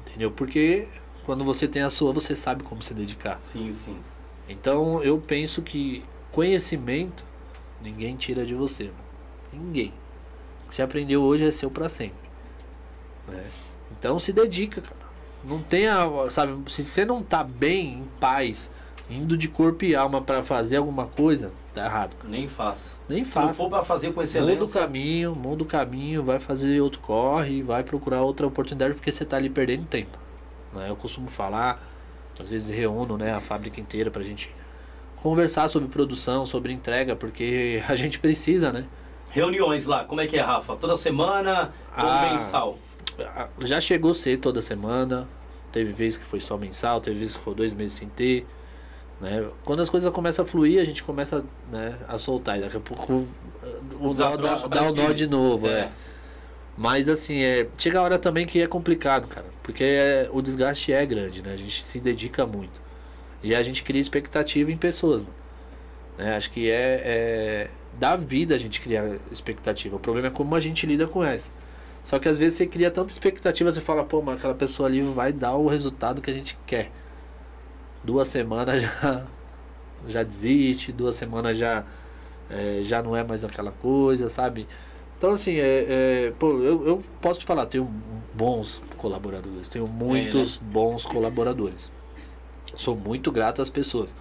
Entendeu? Porque quando você tem a sua, você sabe como se dedicar. Sim, sim. Então eu penso que conhecimento ninguém tira de você, irmão. Ninguém. O que você aprendeu hoje é seu pra sempre. né? Então se dedica, cara. Não tenha, sabe, se você não tá bem, em paz, indo de corpo e alma pra fazer alguma coisa, tá errado. cara. Nem faça. Nem Se não faça. for pra fazer com Muda o excelência. caminho, muda o caminho, vai fazer outro corre, vai procurar outra oportunidade porque você tá ali perdendo tempo. Né? Eu costumo falar, às vezes reúno né, a fábrica inteira pra gente conversar sobre produção, sobre entrega, porque a gente precisa, né? Reuniões lá, como é que é, Rafa? Toda semana ou Ah. mensal? Ah, Já chegou a ser toda semana, teve vezes que foi só mensal, teve vezes que foi dois meses sem ter. Né? Quando as coisas começam a fluir, a gente começa né, a soltar. E daqui a pouco uh, o dá, dá parece o nó de novo. É. é. Mas assim, é, chega a hora também que é complicado, cara. Porque é- o desgaste é grande, né? A gente se dedica muito. E a gente cria expectativa em pessoas, mano. Né? Acho que é, é da vida a gente criar expectativa. O problema é como a gente lida com essa. Só que às vezes você cria tanta expectativa, você fala, pô, mas aquela pessoa ali vai dar o resultado que a gente quer. Duas semanas já, já desiste, duas semanas já, é, já não é mais aquela coisa, sabe? Então, assim, é, é, pô, eu, eu posso te falar, tenho bons colaboradores, tenho muitos é, né? bons colaboradores. Sou muito grato às pessoas.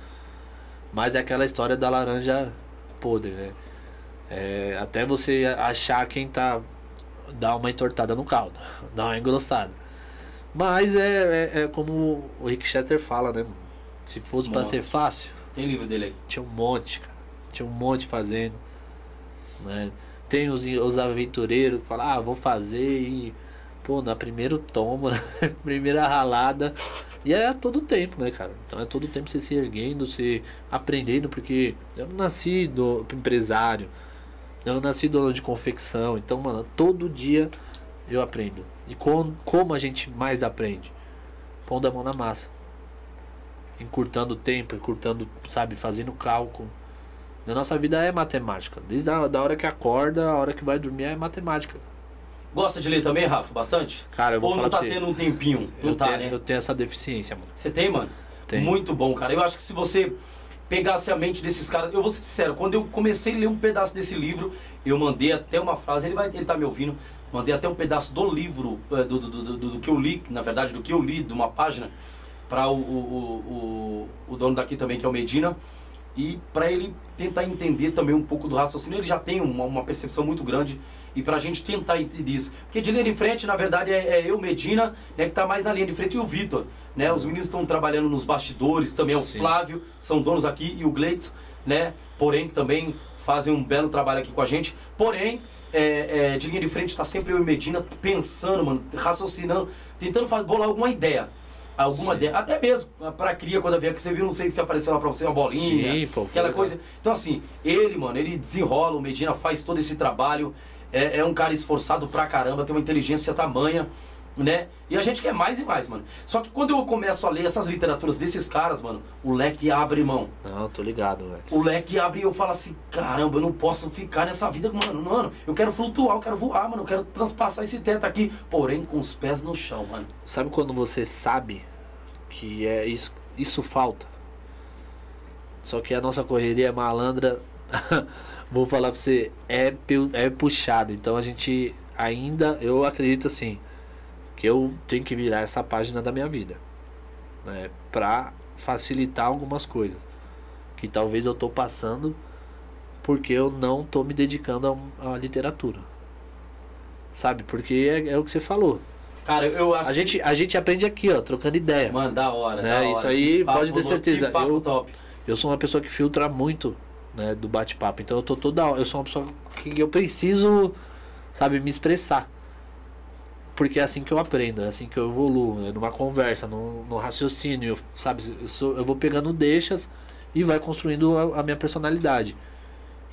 Mas é aquela história da laranja podre, né? É, até você achar quem tá. dar uma entortada no caldo, dar uma engrossada. Mas é, é, é como o Rick Chester fala, né? Se fosse para ser fácil. Tem livro dele aí? Tinha um monte, cara. Tinha um monte fazendo. Né? Tem os, os aventureiros que falam, ah, vou fazer e. Pô, na primeiro tomo, na primeira ralada. E é todo tempo, né, cara? Então é todo tempo você se erguendo, se aprendendo, porque eu não nasci do empresário. Eu não nasci dono de confecção. Então, mano, todo dia eu aprendo. E com, como a gente mais aprende? Pondo a mão na massa. Encurtando o tempo, encurtando, sabe, fazendo cálculo. Na nossa vida é matemática. Desde a da hora que acorda, a hora que vai dormir é matemática. Gosta de ler também, Rafa? Bastante? Cara, eu vou Ou falar não tá você. tendo um tempinho? Não Eu, tá, tenho, né? eu tenho essa deficiência, mano. Você tem, mano? Tenho. Muito bom, cara. Eu acho que se você pegasse a mente desses caras, eu vou ser sincero, quando eu comecei a ler um pedaço desse livro, eu mandei até uma frase, ele vai, ele tá me ouvindo, mandei até um pedaço do livro, eh, do, do, do, do- do que eu li, na verdade, do que eu li, de uma página, para o, o, o, o dono daqui também, que é o Medina, e para ele tentar entender também um pouco do raciocínio, ele já tem uma, uma percepção muito grande, e pra gente tentar entender isso. Porque de linha de frente, na verdade, é, é eu, Medina, né, que tá mais na linha de frente, e o Vitor, né, os meninos estão trabalhando nos bastidores, também é o Sim. Flávio, são donos aqui, e o Gleitz, né, porém, que também fazem um belo trabalho aqui com a gente, porém, é, é, de linha de frente está sempre eu e Medina pensando, mano, raciocinando, tentando fazer, bolar alguma ideia. Alguma até mesmo pra cria quando vier que você viu, não sei se apareceu lá pra você uma bolinha, Sim, pô, foi aquela legal. coisa. Então assim, ele, mano, ele desenrola, o Medina faz todo esse trabalho, é, é um cara esforçado pra caramba, tem uma inteligência tamanha, né? E a gente quer mais e mais, mano. Só que quando eu começo a ler essas literaturas desses caras, mano, o leque abre, mão. Não, tô ligado, velho. O leque abre e eu falo assim, caramba, eu não posso ficar nessa vida, mano, mano. Eu quero flutuar, eu quero voar, mano, eu quero transpassar esse teto aqui, porém com os pés no chão, mano. Sabe quando você sabe que é isso, isso falta? Só que a nossa correria é malandra. Vou falar pra você, é, é puxado. Então a gente ainda, eu acredito assim, eu tenho que virar essa página da minha vida. Né, pra facilitar algumas coisas. Que talvez eu tô passando porque eu não tô me dedicando à literatura. Sabe? Porque é, é o que você falou. Cara, eu acho A gente, a gente aprende aqui, ó, trocando ideia. que, mano, da hora, Né, da hora. isso aí Que papo pode ter certeza. Que Eu- top. Eu sou uma pessoa que filtra muito, né, do bate-papo. Então eu tô toda hora, eu sou uma pessoa que eu preciso, sabe, me expressar. Porque é assim que eu aprendo, é assim que eu evoluo, né, numa conversa, no, no raciocínio, sabe? Eu, sou, eu vou pegando deixas e vai construindo a, a minha personalidade.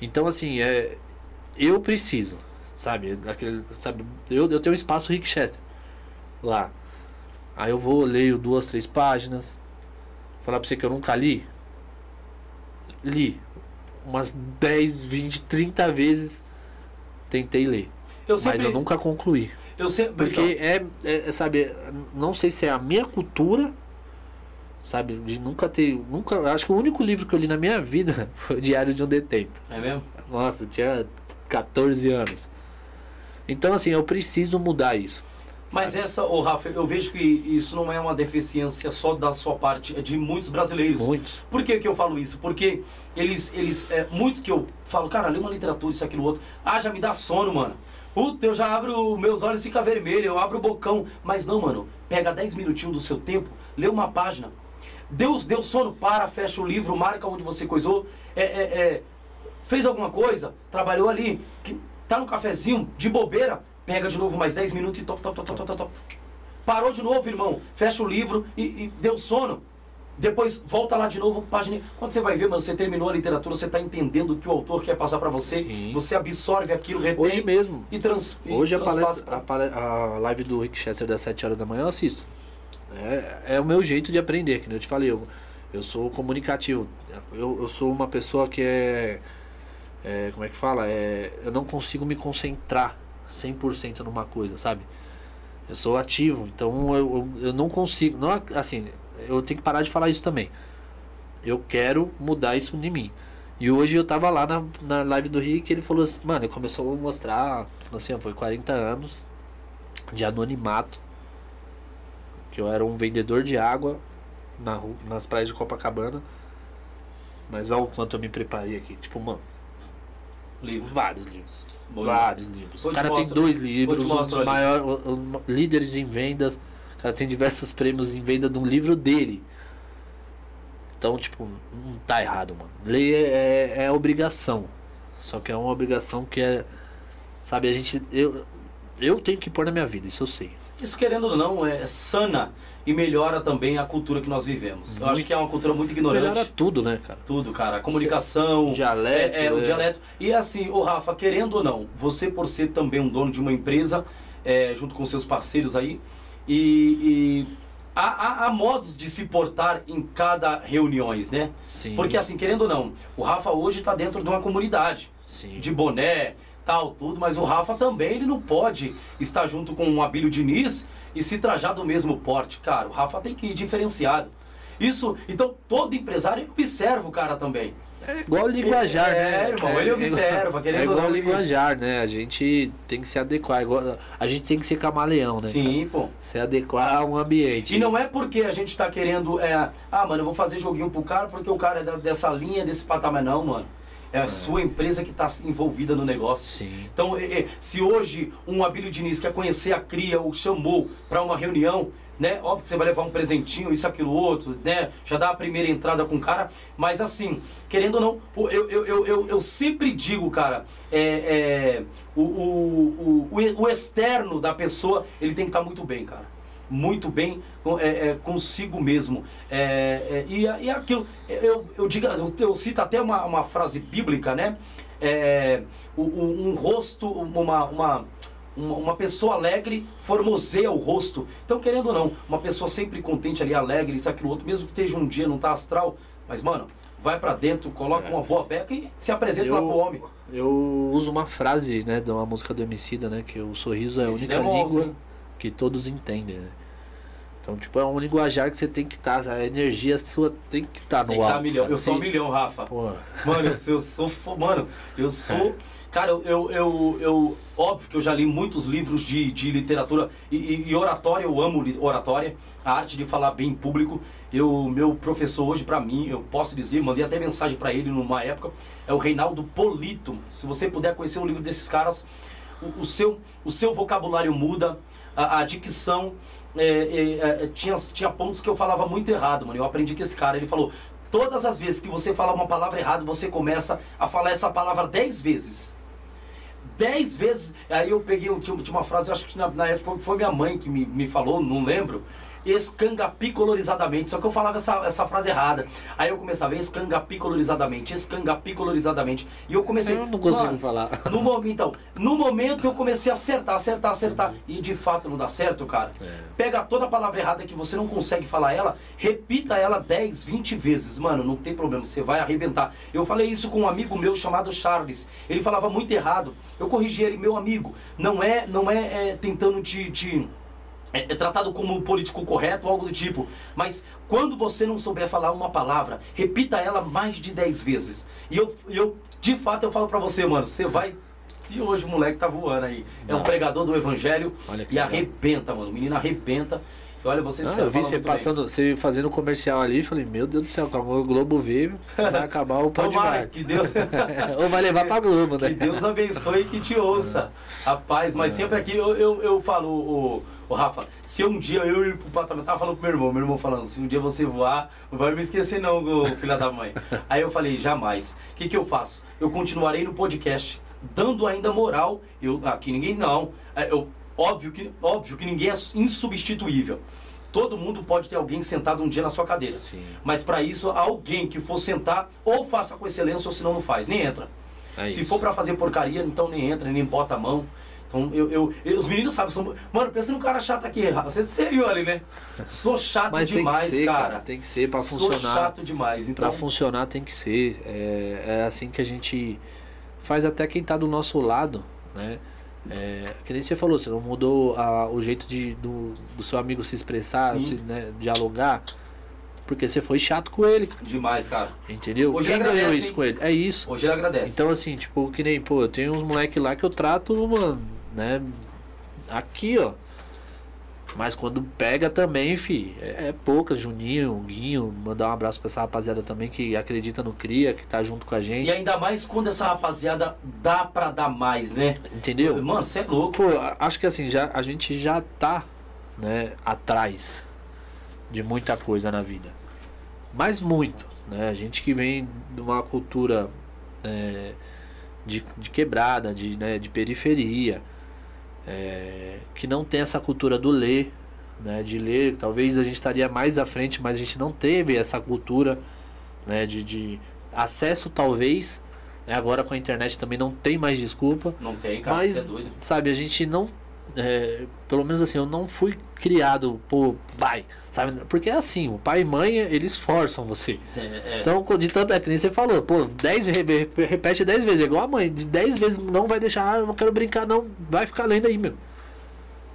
Então, assim, é, eu preciso, sabe? Aquele, sabe eu, eu tenho um espaço Rick Chester lá. Aí eu vou, leio duas, três páginas. Falar pra você que eu nunca li. Li. Umas 10, 20, 30 vezes tentei ler. Eu Mas sempre, eu nunca concluí. Eu sempre, Porque é, é, é, sabe, não sei se é a minha cultura, sabe, de nunca ter. Nunca. Acho que o único livro que eu li na minha vida foi o Diário de um Detento. é mesmo? Nossa, tinha 14 anos. Então, assim, eu preciso mudar isso. Mas sabe? essa, ô Rafa, eu vejo que isso não é uma deficiência só da sua parte, é de muitos brasileiros. Muitos. Por que, que eu falo isso? Porque eles, eles é, muitos que eu falo, cara, lê uma literatura, isso, aquilo, outro. Ah, já me dá sono, mano. Puta, eu já abro, meus olhos ficam vermelhos, eu abro o bocão. Mas não, mano, pega 10 minutinhos do seu tempo, lê uma página. Deus deu sono, para, fecha o livro, marca onde você coisou. É, é, é, fez alguma coisa, trabalhou ali, que tá no cafezinho, de bobeira, pega de novo mais 10 minutos e top, top, top, top, top, top. Parou de novo, irmão, fecha o livro e, e deu sono. Depois volta lá de novo, página. Quando você vai ver, mano, você terminou a literatura, você tá entendendo o que o autor quer passar pra você, Sim. você absorve aquilo, retém Hoje mesmo. e, trans, e Hoje a, transpassa palestra, a, pale- a live do Rick Chester das 7 horas da manhã eu assisto. É, é o meu jeito de aprender, que nem eu te falei. Eu, Eu sou comunicativo. Eu, eu sou uma pessoa que é, é. Como é que fala? É, eu não consigo me concentrar 100% numa coisa, sabe? Eu sou ativo, então eu, eu, eu não consigo. Não, assim, eu tenho que parar de falar isso também. Eu quero mudar isso de mim. E hoje eu tava lá na, na live do Rick ele falou assim, mano, ele começou a mostrar, assim, ó, foi 40 anos de anonimato. Que eu era um vendedor de água na rua, nas praias de Copacabana. Mas olha o quanto eu me preparei aqui. Tipo, mano. Livro. Vários livros. Bom vários livros. O cara tem dois livros, um dos maiores líderes em vendas. O cara tem diversos prêmios em venda de um livro dele. Então, tipo, não tá errado, mano. Ler é, é obrigação. Só que é uma obrigação que é. Sabe, a gente. Eu, eu tenho que pôr na minha vida, isso eu sei. Isso, querendo ou não, é sana e melhora também a cultura que nós vivemos. Eu acho Muito. que é uma cultura muito ignorante. Melhora tudo, né, cara? Tudo, cara. A comunicação. Dialeto, É, é, o é. dialeto. E assim, ô Rafa, querendo ou não, você por ser também um dono de uma empresa, é, junto com seus parceiros aí, e, e há, há- há modos de se portar em cada reuniões, né? Sim. Porque assim, querendo ou não, o Rafa hoje está dentro de uma comunidade Sim. de boné, tal, tudo, mas o Rafa também, ele não pode estar junto com o Abílio Diniz e se trajar do mesmo porte. Cara, o Rafa tem que ir diferenciado. Isso, então todo empresário observa o cara também. É igual linguajar, É, né? irmão, ele observa, querendo É igual não, linguajar, né? A gente tem que se adequar. igual- a gente tem que ser camaleão, né? Sim, pô. Se adequar a um ambiente. E não é porque a gente tá querendo, é, ah, mano, eu vou fazer joguinho pro cara porque o cara é da- dessa linha, desse patamar, não, mano. É a sua empresa que tá envolvida no negócio. Sim. Então, é, é, se hoje um Abílio Diniz quer conhecer a cria, ou chamou para uma reunião, né? Óbvio que você vai levar um presentinho, isso, aquilo, outro, né? Já dá a primeira entrada com o cara. Mas assim, querendo ou não, eu, eu, eu, eu, eu sempre digo, cara, é, é, o, o, o, o- externo da pessoa, ele tem que estar muito bem, cara. Muito bem é, é, consigo mesmo. É, é, e, e aquilo, eu, eu, digo, eu, eu cito até uma, uma frase bíblica, né? É, o- um rosto, uma, uma, uma, pessoa alegre formoseia o rosto. Então, querendo ou não, uma pessoa sempre contente ali, alegre, isso, aquilo, outro, mesmo que esteja um dia, não tá astral, mas, mano, vai pra dentro, coloca uma boa beca e se apresenta lá Eu- pro homem. Eu uso uma frase, né, de uma música do Emicida, né, que o sorriso é a única é monstro, língua que todos entendem, né? Então, tipo, é um linguajar que você tem que estar, a energia sua tem que estar no Tem que alto. tá milhão. cara. Eu sou um milhão, Rafa. Pô, Mano, eu sou, eu sou Mano, eu sou. Cara, eu, eu, eu, Óbvio que eu já li muitos livros de, de literatura e, e- e oratória, eu amo oratória, a arte de falar bem em público. Eu, meu professor hoje, pra mim, eu posso dizer, mandei até mensagem pra ele numa época, é o Reinaldo Polito. Se você puder conhecer o livro desses caras, o, o seu, o seu vocabulário muda, a, a dicção. é, é, é, tinha, tinha pontos que eu falava muito errado, mano. Eu aprendi com esse cara. Ele falou: todas as vezes que você fala uma palavra errada, você começa a falar essa palavra dez vezes. Dez vezes. Aí eu peguei, tinha, uma frase, acho que na, na época foi minha mãe que me, me falou, não lembro. Escangapicolorizadamente. Só que eu falava essa, essa frase errada. Aí eu começava, escangapicolorizadamente, escangapicolorizadamente. E eu comecei. eu não consigo Mano, falar. no momento, então, no momento eu comecei a acertar, acertar, acertar. E de fato não dá certo, cara. Pega toda a palavra errada que você não consegue falar ela, repita ela 10, 20 vezes. Mano, não tem problema, você vai arrebentar. Eu falei isso com um amigo meu chamado Charles. Ele falava muito errado. Eu corrigi ele, meu amigo. Não é, não é, é, tentando te. te é, é tratado como político correto, algo do tipo. Mas quando você não souber falar uma palavra, repita ela mais de 10 vezes. E eu, eu de fato, eu falo pra você, mano, você vai. E hoje o moleque tá voando aí. É um pregador do evangelho e arrebenta, mano. O menino arrebenta. Olha, você Ah, você eu vi você muito bem. passando, você fazendo comercial ali, falei, meu Deus do céu, quando o Globo veio, vai acabar o pão Tomara que Deus. Ou vai levar pra Globo, né? Que Deus abençoe e que te ouça. Rapaz, mas sempre aqui eu, eu, eu falo, o, o Rafa, se um dia eu ir pro patamar, tava falando pro meu irmão, meu irmão falando, se um dia você voar, não vai me esquecer não, filha da mãe. Aí eu falei, jamais. O que, que eu faço? Eu continuarei no podcast, dando ainda moral. Eu, aqui ninguém não. É, Eu, óbvio, que, óbvio que ninguém é insubstituível. Todo mundo pode ter alguém sentado um dia na sua cadeira. Sim. Mas para isso, alguém que for sentar, ou faça com excelência, ou senão não faz. Nem entra. É Se isso. for pra fazer porcaria, então nem entra, nem bota a mão. Então, eu, eu, eu- os meninos sabem, são, mano, pensa num cara chato aqui. Você, você viu ali, né? Sou chato Mas demais, ser, cara. Tem que ser pra Sou funcionar. chato demais. Então, Pra funcionar tem que ser. É, é assim que a gente faz até quem tá do nosso lado, né? É, que nem você falou, você não mudou a- o jeito de, do, do seu amigo se expressar, se, né, dialogar, porque você foi chato com ele, demais, cara. entendeu? Hoje Quem ele ganhou agradece, isso hein? com ele? É isso. Hoje ele agradece. Então, assim, tipo, que nem, pô, eu tenho uns moleque lá que eu trato, mano, né? Aqui, ó. Mas quando pega também, fi, é, é poucas, Juninho, Guinho, mandar um abraço pra essa rapaziada também que acredita no Cria, que tá junto com a gente. E ainda mais quando essa rapaziada dá pra dar mais, né? Entendeu? Mano, você é louco. Pô, acho que assim, já, a gente já tá, né, atrás de muita coisa na vida. Mas muito, né? A gente que vem de uma cultura é, de, de quebrada, de, né, de periferia, é, que não tem essa cultura do ler, né? De ler, talvez a gente estaria mais à frente, mas a gente não teve essa cultura, né? De, de acesso talvez. né, Agora com a internet também não tem mais desculpa. Não tem, cara, Mas, é doido. sabe, a gente não. É, pelo menos assim, eu não fui criado, pô, vai, sabe? Porque é assim, o pai e mãe, eles forçam você. É, é. Então, de tanto é que nem você falou, pô, 10 re- repete 10 vezes, é igual a mãe, de 10 vezes não vai deixar, ah, eu não quero brincar, não, vai ficar lendo aí, meu.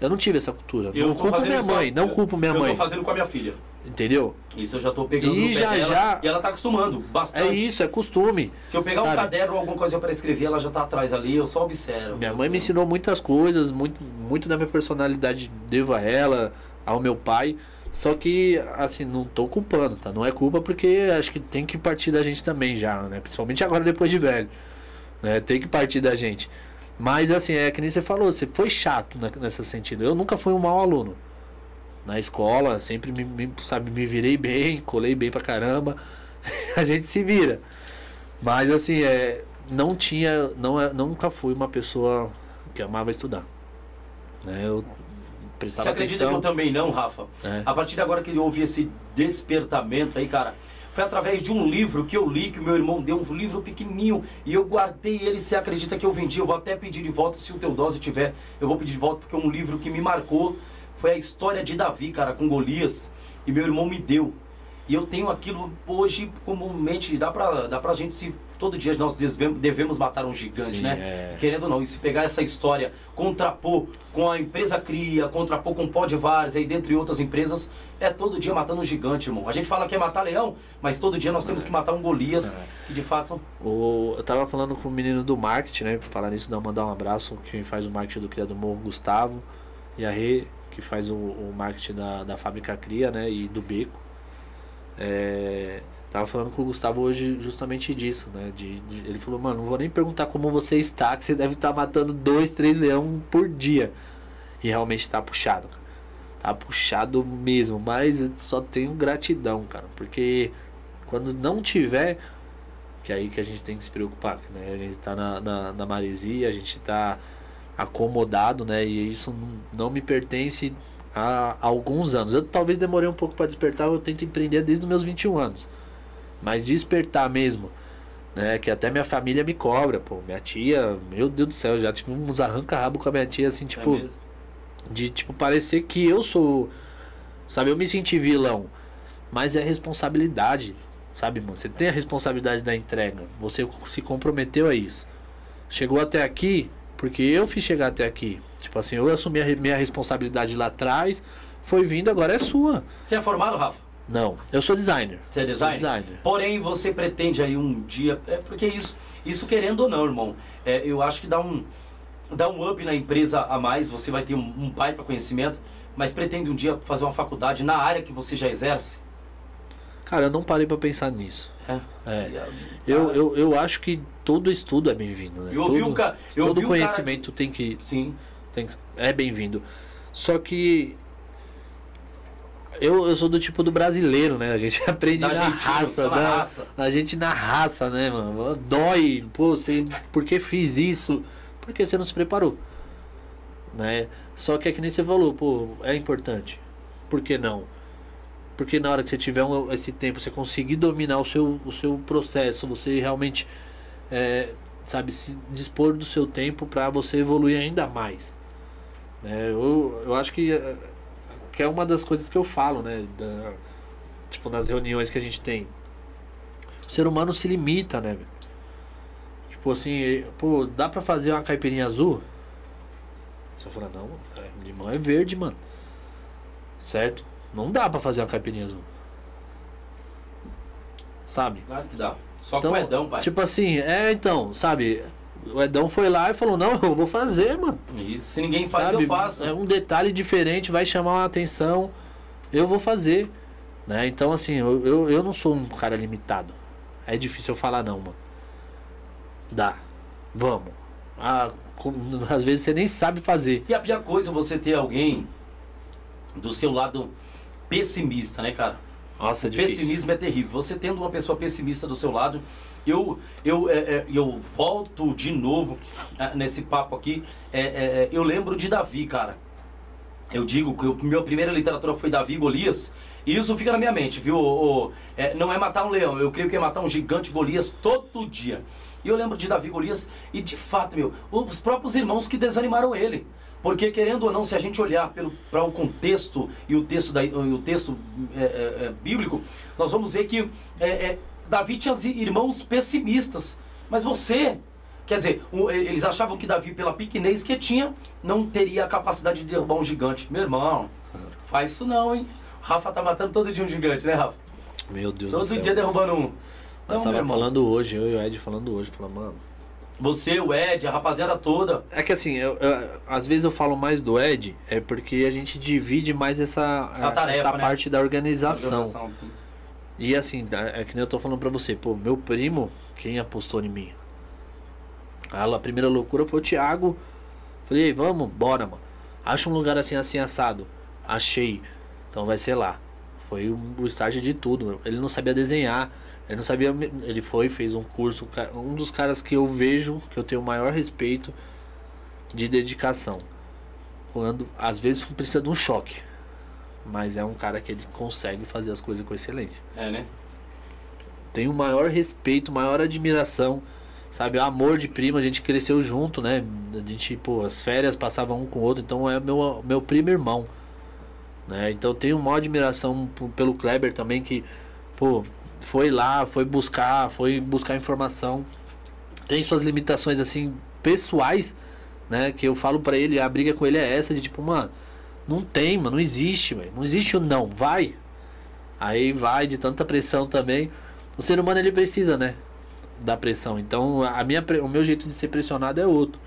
Eu não tive essa cultura. Eu não culpo minha isso- mãe, não eu- culpo minha eu mãe. tô fazendo com a minha filha. Entendeu? Isso eu já tô pegando E já, dela, já- E ela tá acostumando bastante. É isso, é costume. Se eu pegar um sabe? caderno ou alguma coisa pra escrever, ela já tá atrás ali, eu só observo. Minha mãe me ensinou muitas coisas, muito, muito da minha personalidade devo a ela, ao meu pai. Só que, assim, não tô culpando, tá? Não é culpa porque acho que tem que partir da gente também já, né? Principalmente agora depois de velho. Né? Tem que partir da gente. Mas, assim, é que nem você falou, você foi chato nesse sentido. Eu nunca fui um mau aluno. Na escola, sempre me, me, sabe, me virei bem, colei bem pra caramba. a gente se vira. Mas assim, é, não tinha, não é, nunca fui uma pessoa que amava estudar. Né? Eu Você prestava acredita que atenção. eu também não, Rafa? É. A partir de agora que houve esse despertamento aí, cara, foi através de um livro que eu li, que o meu irmão deu, um livro pequenininho, e eu guardei ele, você acredita que eu vendi? Eu vou até pedir de volta, se o Teodósio tiver, eu vou pedir de volta, porque é um livro que me marcou, foi a história de Davi, cara, com Golias, e meu irmão me deu. E eu tenho aquilo hoje comumente, dá pra, dá pra gente se. Todo dia nós devemos, matar um gigante, Sim, né? é. Querendo ou não, e se pegar essa história, contrapor com a empresa Cria, contrapor com o Pó de Várzea e dentre outras empresas, é todo dia matando um gigante, irmão. A gente fala que é matar leão, mas todo dia nós temos que matar um Golias, É. que de fato. O, eu tava falando com o menino do marketing, né? Falar nisso, dar mandar um abraço. Quem faz o marketing do Cria do Morro, Gustavo. E a Rê, que faz o, o marketing da, da fábrica Cria, né? E do Beco. É, tava falando com o Gustavo hoje justamente disso, né? De, de- ele falou, mano, não vou nem perguntar como você está, que você deve estar matando dois, três leão por dia. E realmente tá puxado, cara. Tá puxado mesmo, mas eu só tenho gratidão, cara. Porque quando não tiver, que é aí que a gente tem que se preocupar, né? A gente tá na, na, na maresia, a gente tá acomodado, né? E isso não- me pertence há alguns anos. Eu talvez demorei um pouco para despertar, eu tento empreender desde os meus 21 anos. Mas despertar mesmo, né? Que até minha família me cobra, pô. Minha tia, meu Deus do céu, eu já tive uns arranca-rabo com a minha tia, assim, tipo, é de tipo parecer que eu sou, sabe, eu me senti vilão, mas é responsabilidade, sabe, mano? Você tem a responsabilidade da entrega, você se comprometeu a isso. Chegou até aqui porque eu fiz chegar até aqui. Tipo assim, eu assumi a minha responsabilidade lá atrás, foi vindo, agora é sua. Você é formado, Rafa? Não, eu sou designer. Você é designer? Designer. Porém, você pretende aí um dia. É porque isso, isso querendo ou não, irmão, é, eu acho que dá um, dá um up na empresa a mais, você vai ter um, um baita conhecimento, mas pretende um dia fazer uma faculdade na área que você já exerce? Cara, eu não parei pra pensar nisso. É. É. Eu, eu, eu acho que todo estudo é bem-vindo, né? Eu ouvi todo, um ca- eu todo um cara conhecimento tem que Sim. Tem que- é bem-vindo. Só que eu, eu sou do tipo do brasileiro, né? A gente aprende na jeitinho, raça, só na da- raça. A gente na raça, né, mano? Dói. Pô, você, por que fiz isso? Porque você não se preparou. Né? Só que é que nem você falou, pô, é importante. Por que não? Porque na hora que você tiver um- esse tempo, você conseguir dominar o seu, o seu processo, você realmente é, sabe, se dispor do seu tempo para você evoluir ainda mais. Né? Eu, eu acho que, que é uma das coisas que eu falo, né? Da, tipo, nas reuniões que a gente tem. O ser humano se limita, né? Tipo assim, pô, dá pra fazer uma caipirinha azul? Você fala, não, é, limão é verde, mano. Certo? Não dá pra fazer uma caipirinha azul. Sabe? Claro que dá. Só então, com o Edão, pai. Tipo assim, é então, sabe? O Edão foi lá e falou, não, eu vou fazer, mano. Isso, se ninguém faz, sabe? eu faço. É um detalhe diferente, vai chamar a atenção, eu vou fazer. Né? Então, assim, eu, eu, eu não sou um cara limitado. É difícil eu falar não, mano. Dá. Vamos. Ah, às vezes você nem sabe fazer. E a pior coisa é você ter alguém do seu lado pessimista, né, cara? Nossa, é Pessimismo é terrível. Você tendo uma pessoa pessimista do seu lado, eu, eu, é, é, eu volto de novo é, nesse papo aqui. É, é, eu lembro de Davi, cara. Eu digo que a minha primeira literatura foi Davi Golias. E isso fica na minha mente, viu? O, o, não é matar um leão, eu creio que é matar um gigante Golias todo dia. E eu lembro de Davi Golias, e de fato, meu, os próprios irmãos que desanimaram ele. Porque, querendo ou não, se a gente olhar para o contexto e o texto, da, o texto é, é, é, bíblico, nós vamos ver que é, é, Davi tinha irmãos pessimistas. Mas você, quer dizer, eles achavam que Davi, pela pequenez que tinha, não teria a capacidade de derrubar um gigante. Meu irmão, faz isso não, hein? Rafa tá matando todo dia um gigante, né, Rafa? Meu Deus todo do céu. Todo dia derrubando um. Nós então, falando hoje, eu e o Ed falando hoje, falando, mano, você, o Ed, a rapaziada toda. É que assim, eu, eu, às vezes eu falo mais do Ed, é porque a gente divide mais essa, a tarefa, essa né? parte da organização. organização e assim, é que nem eu tô falando pra você, pô, meu primo, quem apostou em mim? A primeira loucura foi o Thiago. Falei, vamos, bora, mano. Acha um lugar assim, assim, assado. Achei. Então vai ser lá. Foi o, estágio de tudo. Ele não sabia desenhar. Ele não sabia. Ele foi, fez um curso. Um dos caras que eu vejo, que eu tenho o maior respeito de dedicação. Quando às vezes precisa de um choque. Mas é um cara que ele consegue fazer as coisas com excelência. É, né? Tenho o maior respeito, maior admiração. Sabe, o amor de primo, a gente cresceu junto, né? A gente, pô, as férias passavam um com o outro, então é meu, meu primo irmão. Né? Então tenho uma admiração pelo Kleber também, que, pô, foi lá, foi buscar, foi buscar informação. Tem suas limitações assim pessoais, né, que eu falo para ele, a briga com ele é essa de tipo, mano, não tem, mano, não existe, velho. Não existe o não, vai. Aí vai de tanta pressão também. O ser humano ele precisa, né, da pressão. Então, a minha o meu jeito de ser pressionado é outro.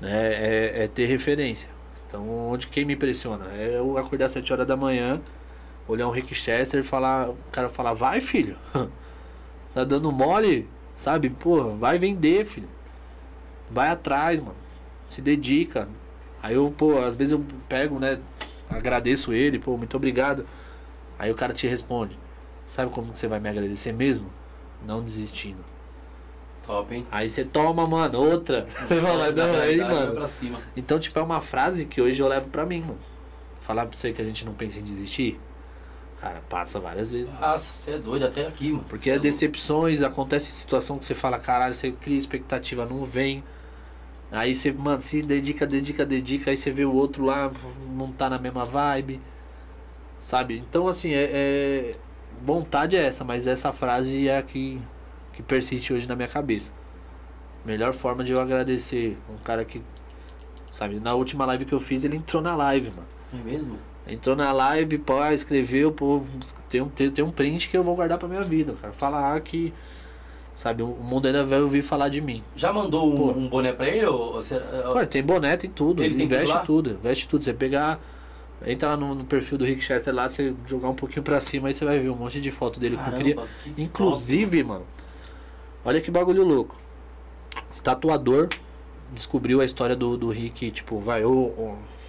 Né? É, é ter referência. Então, onde quem me pressiona? É eu acordar às 7 horas da manhã, olhar um Rick Chester e falar, o cara falar, vai filho, tá dando mole, sabe? Pô, vai vender, filho. Vai atrás, mano. Se dedica. Aí eu, pô, às vezes eu pego, né? Agradeço ele, pô, muito obrigado. Aí o cara te responde, sabe como você vai me agradecer mesmo? Não desistindo. Top, hein? Aí você toma, mano, outra. Você fala, não, aí, mano. Então, tipo, é uma frase que hoje eu levo pra mim, mano. Falar pra você que a gente não pensa em desistir. Cara, passa várias vezes. Passa, você é doido até aqui, mano. Porque é, é decepções, acontece situação que você fala, caralho, você cria expectativa, não vem. Aí você, mano, se dedica, dedica, dedica, aí você vê o outro lá, não tá na mesma vibe. Sabe? Então, assim, é, é vontade é essa, mas essa frase é a que, que persiste hoje na minha cabeça. Melhor forma de eu agradecer um cara que, sabe, na última live que eu fiz, ele entrou na live, mano. É mesmo? Entrou na live, pô, escreveu, pô, tem um, tem, tem um print que eu vou guardar pra minha vida, cara. Falar que, sabe, o mundo ainda vai ouvir falar de mim. Já mandou um, um boné pra ele? Ou, ou, Pô, tem boné, tem tudo. Ele, ele investe tudo, tudo, investe tudo. Você pegar, entra lá no, no, perfil do Rick Chester lá, você jogar um pouquinho pra cima, aí você vai ver um monte de foto dele Caramba, com cria. Inclusive, top. mano, olha que bagulho louco. Tatuador descobriu a história do, do Rick, tipo, vai,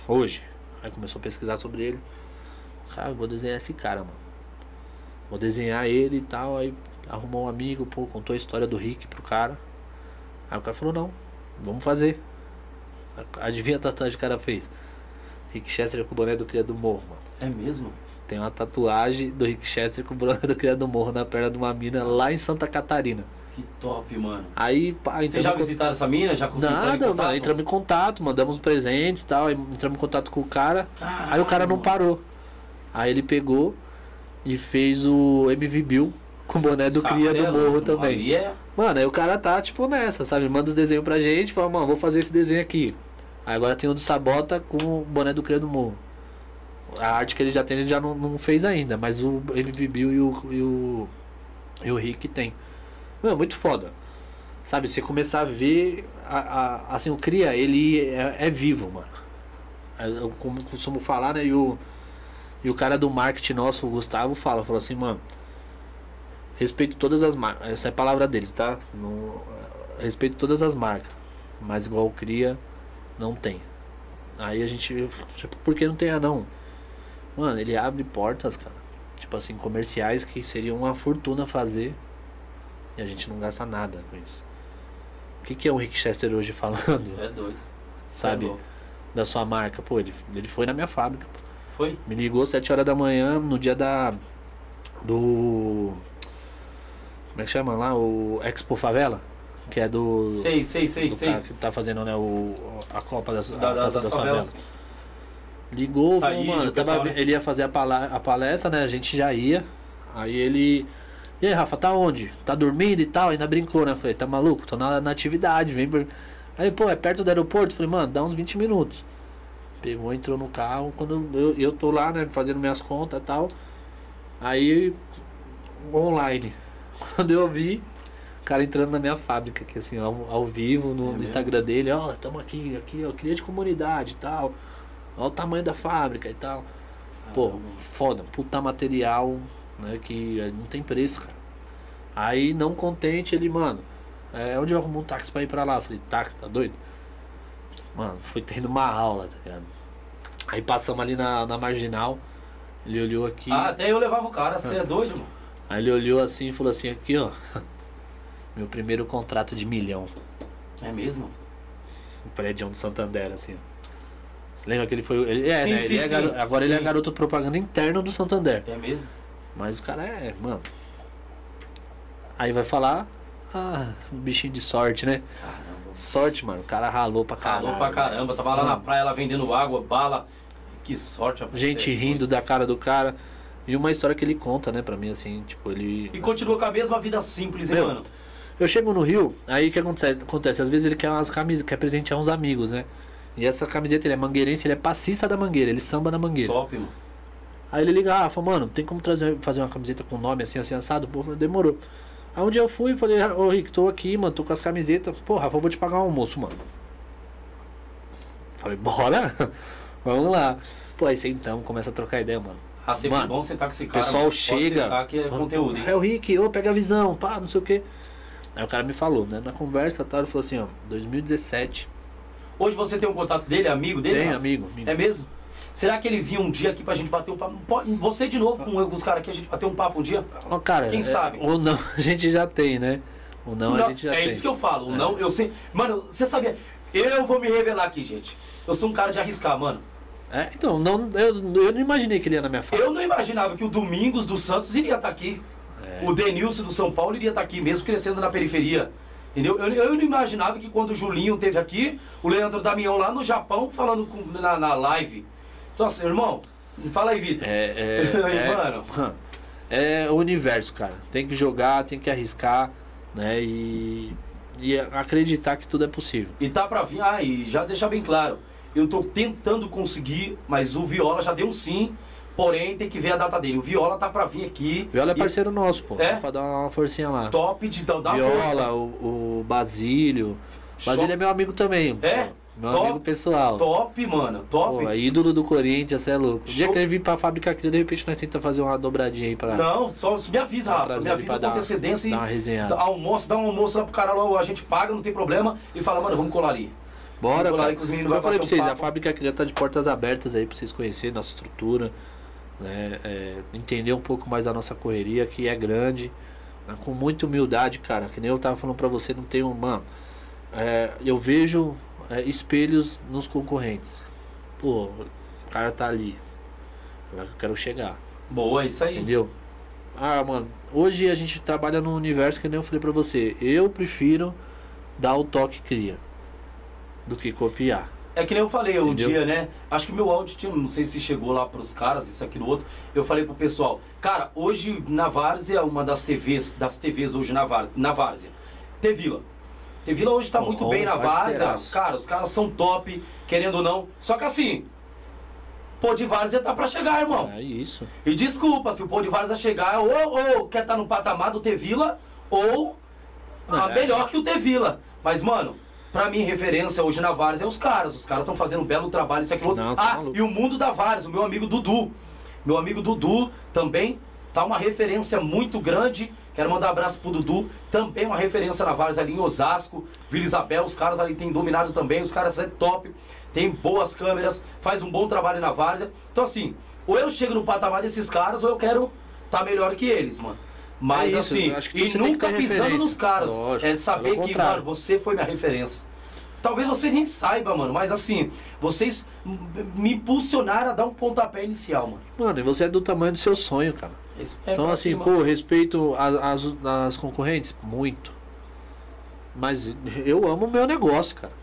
hoje Aí começou a pesquisar sobre ele. Cara, vou desenhar esse cara, mano. Vou desenhar ele e tal. Aí arrumou um amigo, pô, contou a história do Rick pro cara. Aí o cara falou, não, vamos fazer. Adivinha a tatuagem que o cara fez? Rick Chester com o boné do Criado Morro, mano. É mesmo? Tem uma tatuagem do Rick Chester com o boné do Criado Morro na perna de uma mina lá em Santa Catarina. Que top, mano. Aí, pá, Vocês já em visitaram essa mina? Já em Nada, contato? mano, entramos em contato, mandamos presentes e tal, aí entramos em contato com o cara. Caralho, Aí o cara não parou. Aí ele pegou e fez o MV Bill com o boné do Cria do Morro também. Ali é... Mano, aí o cara tá tipo nessa, sabe? Manda os desenhos pra gente, fala, mano, vou fazer esse desenho aqui. Aí agora tem o do Sabota com o boné do Cria do Morro. A arte que ele já tem, ele já não, não fez ainda, mas o MV Bill e o, e o, e o Rick tem. Mano, muito foda. Sabe, você começar a ver. A, a- assim, o Cria, ele é, é vivo, mano. É, Eu, como costumo falar, né? E o, e o cara do marketing nosso, o Gustavo, fala, falou assim, mano. Respeito todas as marcas. Essa é a palavra deles, tá? Respeito todas as marcas. Mas igual o Cria, não tem. Aí a gente. Tipo, por que não tem anão? Mano, ele abre portas, cara. Tipo assim, comerciais que seriam uma fortuna fazer. E a gente não gasta nada com isso. O que, que é o Rick Chester hoje falando? Você é doido. Sabe? é da sua marca. Pô, ele, ele foi na minha fábrica. Foi? Me ligou 7 horas da manhã no dia da. Do. Como é que chama lá? O Expo Favela? Que é do. Sei, sei, sei, do sei. cara que tá fazendo né, o, a Copa das, a Da- Taça das das favelas. favelas. Ligou, falou, Aí, mano, tava- pessoal, né? ele ia fazer a, a palestra, né? A gente já ia. Aí ele. E aí, Rafa, tá onde? Tá dormindo e tal? Ainda brincou, né? Falei, tá maluco? Tô na, na atividade, vem por. Aí, pô, é perto do aeroporto? Falei, mano, dá uns 20 minutos. Pegou, entrou no carro. Quando eu, eu tô lá, né, fazendo minhas contas e tal. Aí, online. Quando eu vi, o cara entrando na minha fábrica, aqui assim, ao, ao vivo, no, É no? Instagram dele, ó, tamo aqui, aqui, ó, cria de comunidade e tal. Olha o tamanho da fábrica e tal. Pô, Caramba. foda, puta material, né, que eh, não tem preço, cara. Aí, não contente, ele, mano, é, onde eu arrumo um táxi pra ir pra lá? Eu falei, táxi, tá doido? Mano, foi tendo uma aula, tá ligado? Aí passamos ali na, na marginal, ele olhou aqui. Ah, até eu levava o cara, você é doido, mano. Aí ele olhou assim e falou assim, aqui ó. Meu primeiro contrato de milhão. É mesmo? O prédio do Santander, assim, ó. Você lembra que ele foi. Ele, é, Sim, né? sim, ele é sim. agora ele é Sim. garoto propaganda interno do Santander. É mesmo? Mas o cara é, mano. Aí vai falar. Ah, um bichinho de sorte, né? Caramba. Sorte, mano. O cara ralou pra caralho. Falou pra caramba, tava lá na praia, lá vendendo água, bala. Que sorte, rapaz. Gente é rindo da cara do cara. E uma história que ele conta, né, pra mim, assim, tipo, ele. E continua com a mesma vida simples, hein, Meu, mano? Eu chego no Rio, aí o que acontece? acontece? Às vezes ele quer umas camisas, quer presentear uns amigos, né? E essa camiseta, ele é mangueirense, ele é passista da mangueira, ele samba na mangueira. Top, mano. Aí ele liga, ah, fala, mano, tem como trazer, fazer uma camiseta com nome assim, assim, assado? Pô, demorou. Aí um dia eu fui e falei, ô Rick, tô aqui, mano, tô com as camisetas. Pô, Rafa, eu vou te pagar um almoço, mano. Falei, bora? Vamos lá. Pô, aí sentamos, começa a trocar ideia, mano. Ah, sempre Mano, bom sentar com esse O cara. pessoal mano. Chega. que é conteúdo, hein? É o Rick, ô, pega a visão, pá, não sei o quê. Aí o cara me falou, né? Na conversa, tá, ele falou assim, ó, 2017. Hoje você tem um contato dele, amigo dele? Tem, amigo, amigo. É mesmo? Será que ele vinha um dia aqui pra gente bater um papo? Você de novo com os caras aqui, a gente bater um papo um dia? Ó, cara, Quem é, sabe? Ou não, a gente já tem, né? Ou não, a gente já é tem. isso que eu falo. o É. Não, eu sei. Mano, você sabia? Eu vou me revelar aqui, gente. Eu sou um cara de arriscar, mano. É, então, não, eu, eu não imaginei que ele ia na minha fala. Eu não imaginava que o Domingos dos Santos iria estar aqui. É. O Denilson do São Paulo iria estar aqui, mesmo crescendo na periferia. Entendeu? Eu, eu não imaginava que quando o Julinho teve aqui, o Leandro Damião lá no Japão falando com- na, na live. Então, assim, irmão, fala aí, Vitor. É, é, é, mano. é o universo, cara. Tem que jogar, tem que arriscar, né? E, e acreditar que tudo é possível. E tá pra vir. Ah, e já deixar bem claro. Eu tô tentando conseguir, mas o Viola já deu um sim. Porém, tem que ver a data dele. O Viola tá pra vir aqui. Viola é E parceiro nosso, pô. É? Só Pra dar uma forcinha lá. Top de então, dá Viola, força. o, o Basílio. Basílio é meu amigo também. É? pô. Meu Top, amigo pessoal. Top, mano. Top. Pô, ídolo do Corinthians, você é louco. O dia Show. que ele vir pra fábrica aqui, de repente nós tentamos fazer uma dobradinha aí pra. Não, só me avisa, Rafa. Me avisa com dar- antecedência dar uma e resenhada. dá almoço, dá um almoço lá pro cara lá, a gente paga, não tem problema. E fala, mano, vamos colar ali. Bora, Vamos cara. aí que os meninos eu falei pra vocês, a papo. fábrica Cria tá de portas abertas aí pra vocês conhecerem nossa estrutura, né? É, entender um pouco mais da nossa correria, que é grande, né? com muita humildade, cara. Que nem eu tava falando pra você, não tem um. Mano, é, eu vejo é, espelhos nos concorrentes. Pô, o cara tá ali. É lá que eu quero chegar. Boa, isso aí. Entendeu? Ah, mano, hoje a gente trabalha num universo que nem eu falei pra você. Eu prefiro dar o toque cria do que copiar. É que nem eu falei um Entendeu? dia, né? Acho que meu áudio tinha, não sei se chegou lá pros caras, isso aqui no outro. Eu falei pro pessoal, cara, hoje na Várzea, uma das TVs, das TVs hoje na, Var, na Várzea, Tevila. Tevila hoje tá muito bem na. Várzea. Cara, os caras são top, querendo ou não. Só que assim, pô de Várzea tá pra chegar, irmão. É isso. E desculpa, se o Pô de Várzea chegar, ou, ou quer estar no patamar do Tevila, ou ah, É. melhor que o Tevila. Mas, mano, pra mim, referência hoje na Várzea é os caras. Os caras estão fazendo um belo trabalho, isso aqui, outro. Não, tá Ah, maluco. e o mundo da Várzea, o meu amigo Dudu. Meu amigo Dudu também tá uma referência muito grande. Quero mandar um abraço pro Dudu. Também uma referência na Várzea ali em Osasco, Vila Isabel. Os caras ali têm dominado também. Os caras é top. Tem boas câmeras, faz um bom trabalho na Várzea. Então, assim, ou eu chego no patamar desses caras, ou eu quero tá melhor que eles, mano. Mas É isso, assim, e nunca pisando referência. nos caras. Lógico, é saber que, contrário. mano, você foi minha referência. Talvez você nem saiba, mano, mas assim, vocês me impulsionaram a dar um pontapé inicial, mano. Mano, e você é do tamanho do seu sonho, cara. É então, assim, cima. pô, respeito as, as concorrentes? Muito. Mas eu amo o meu negócio, cara.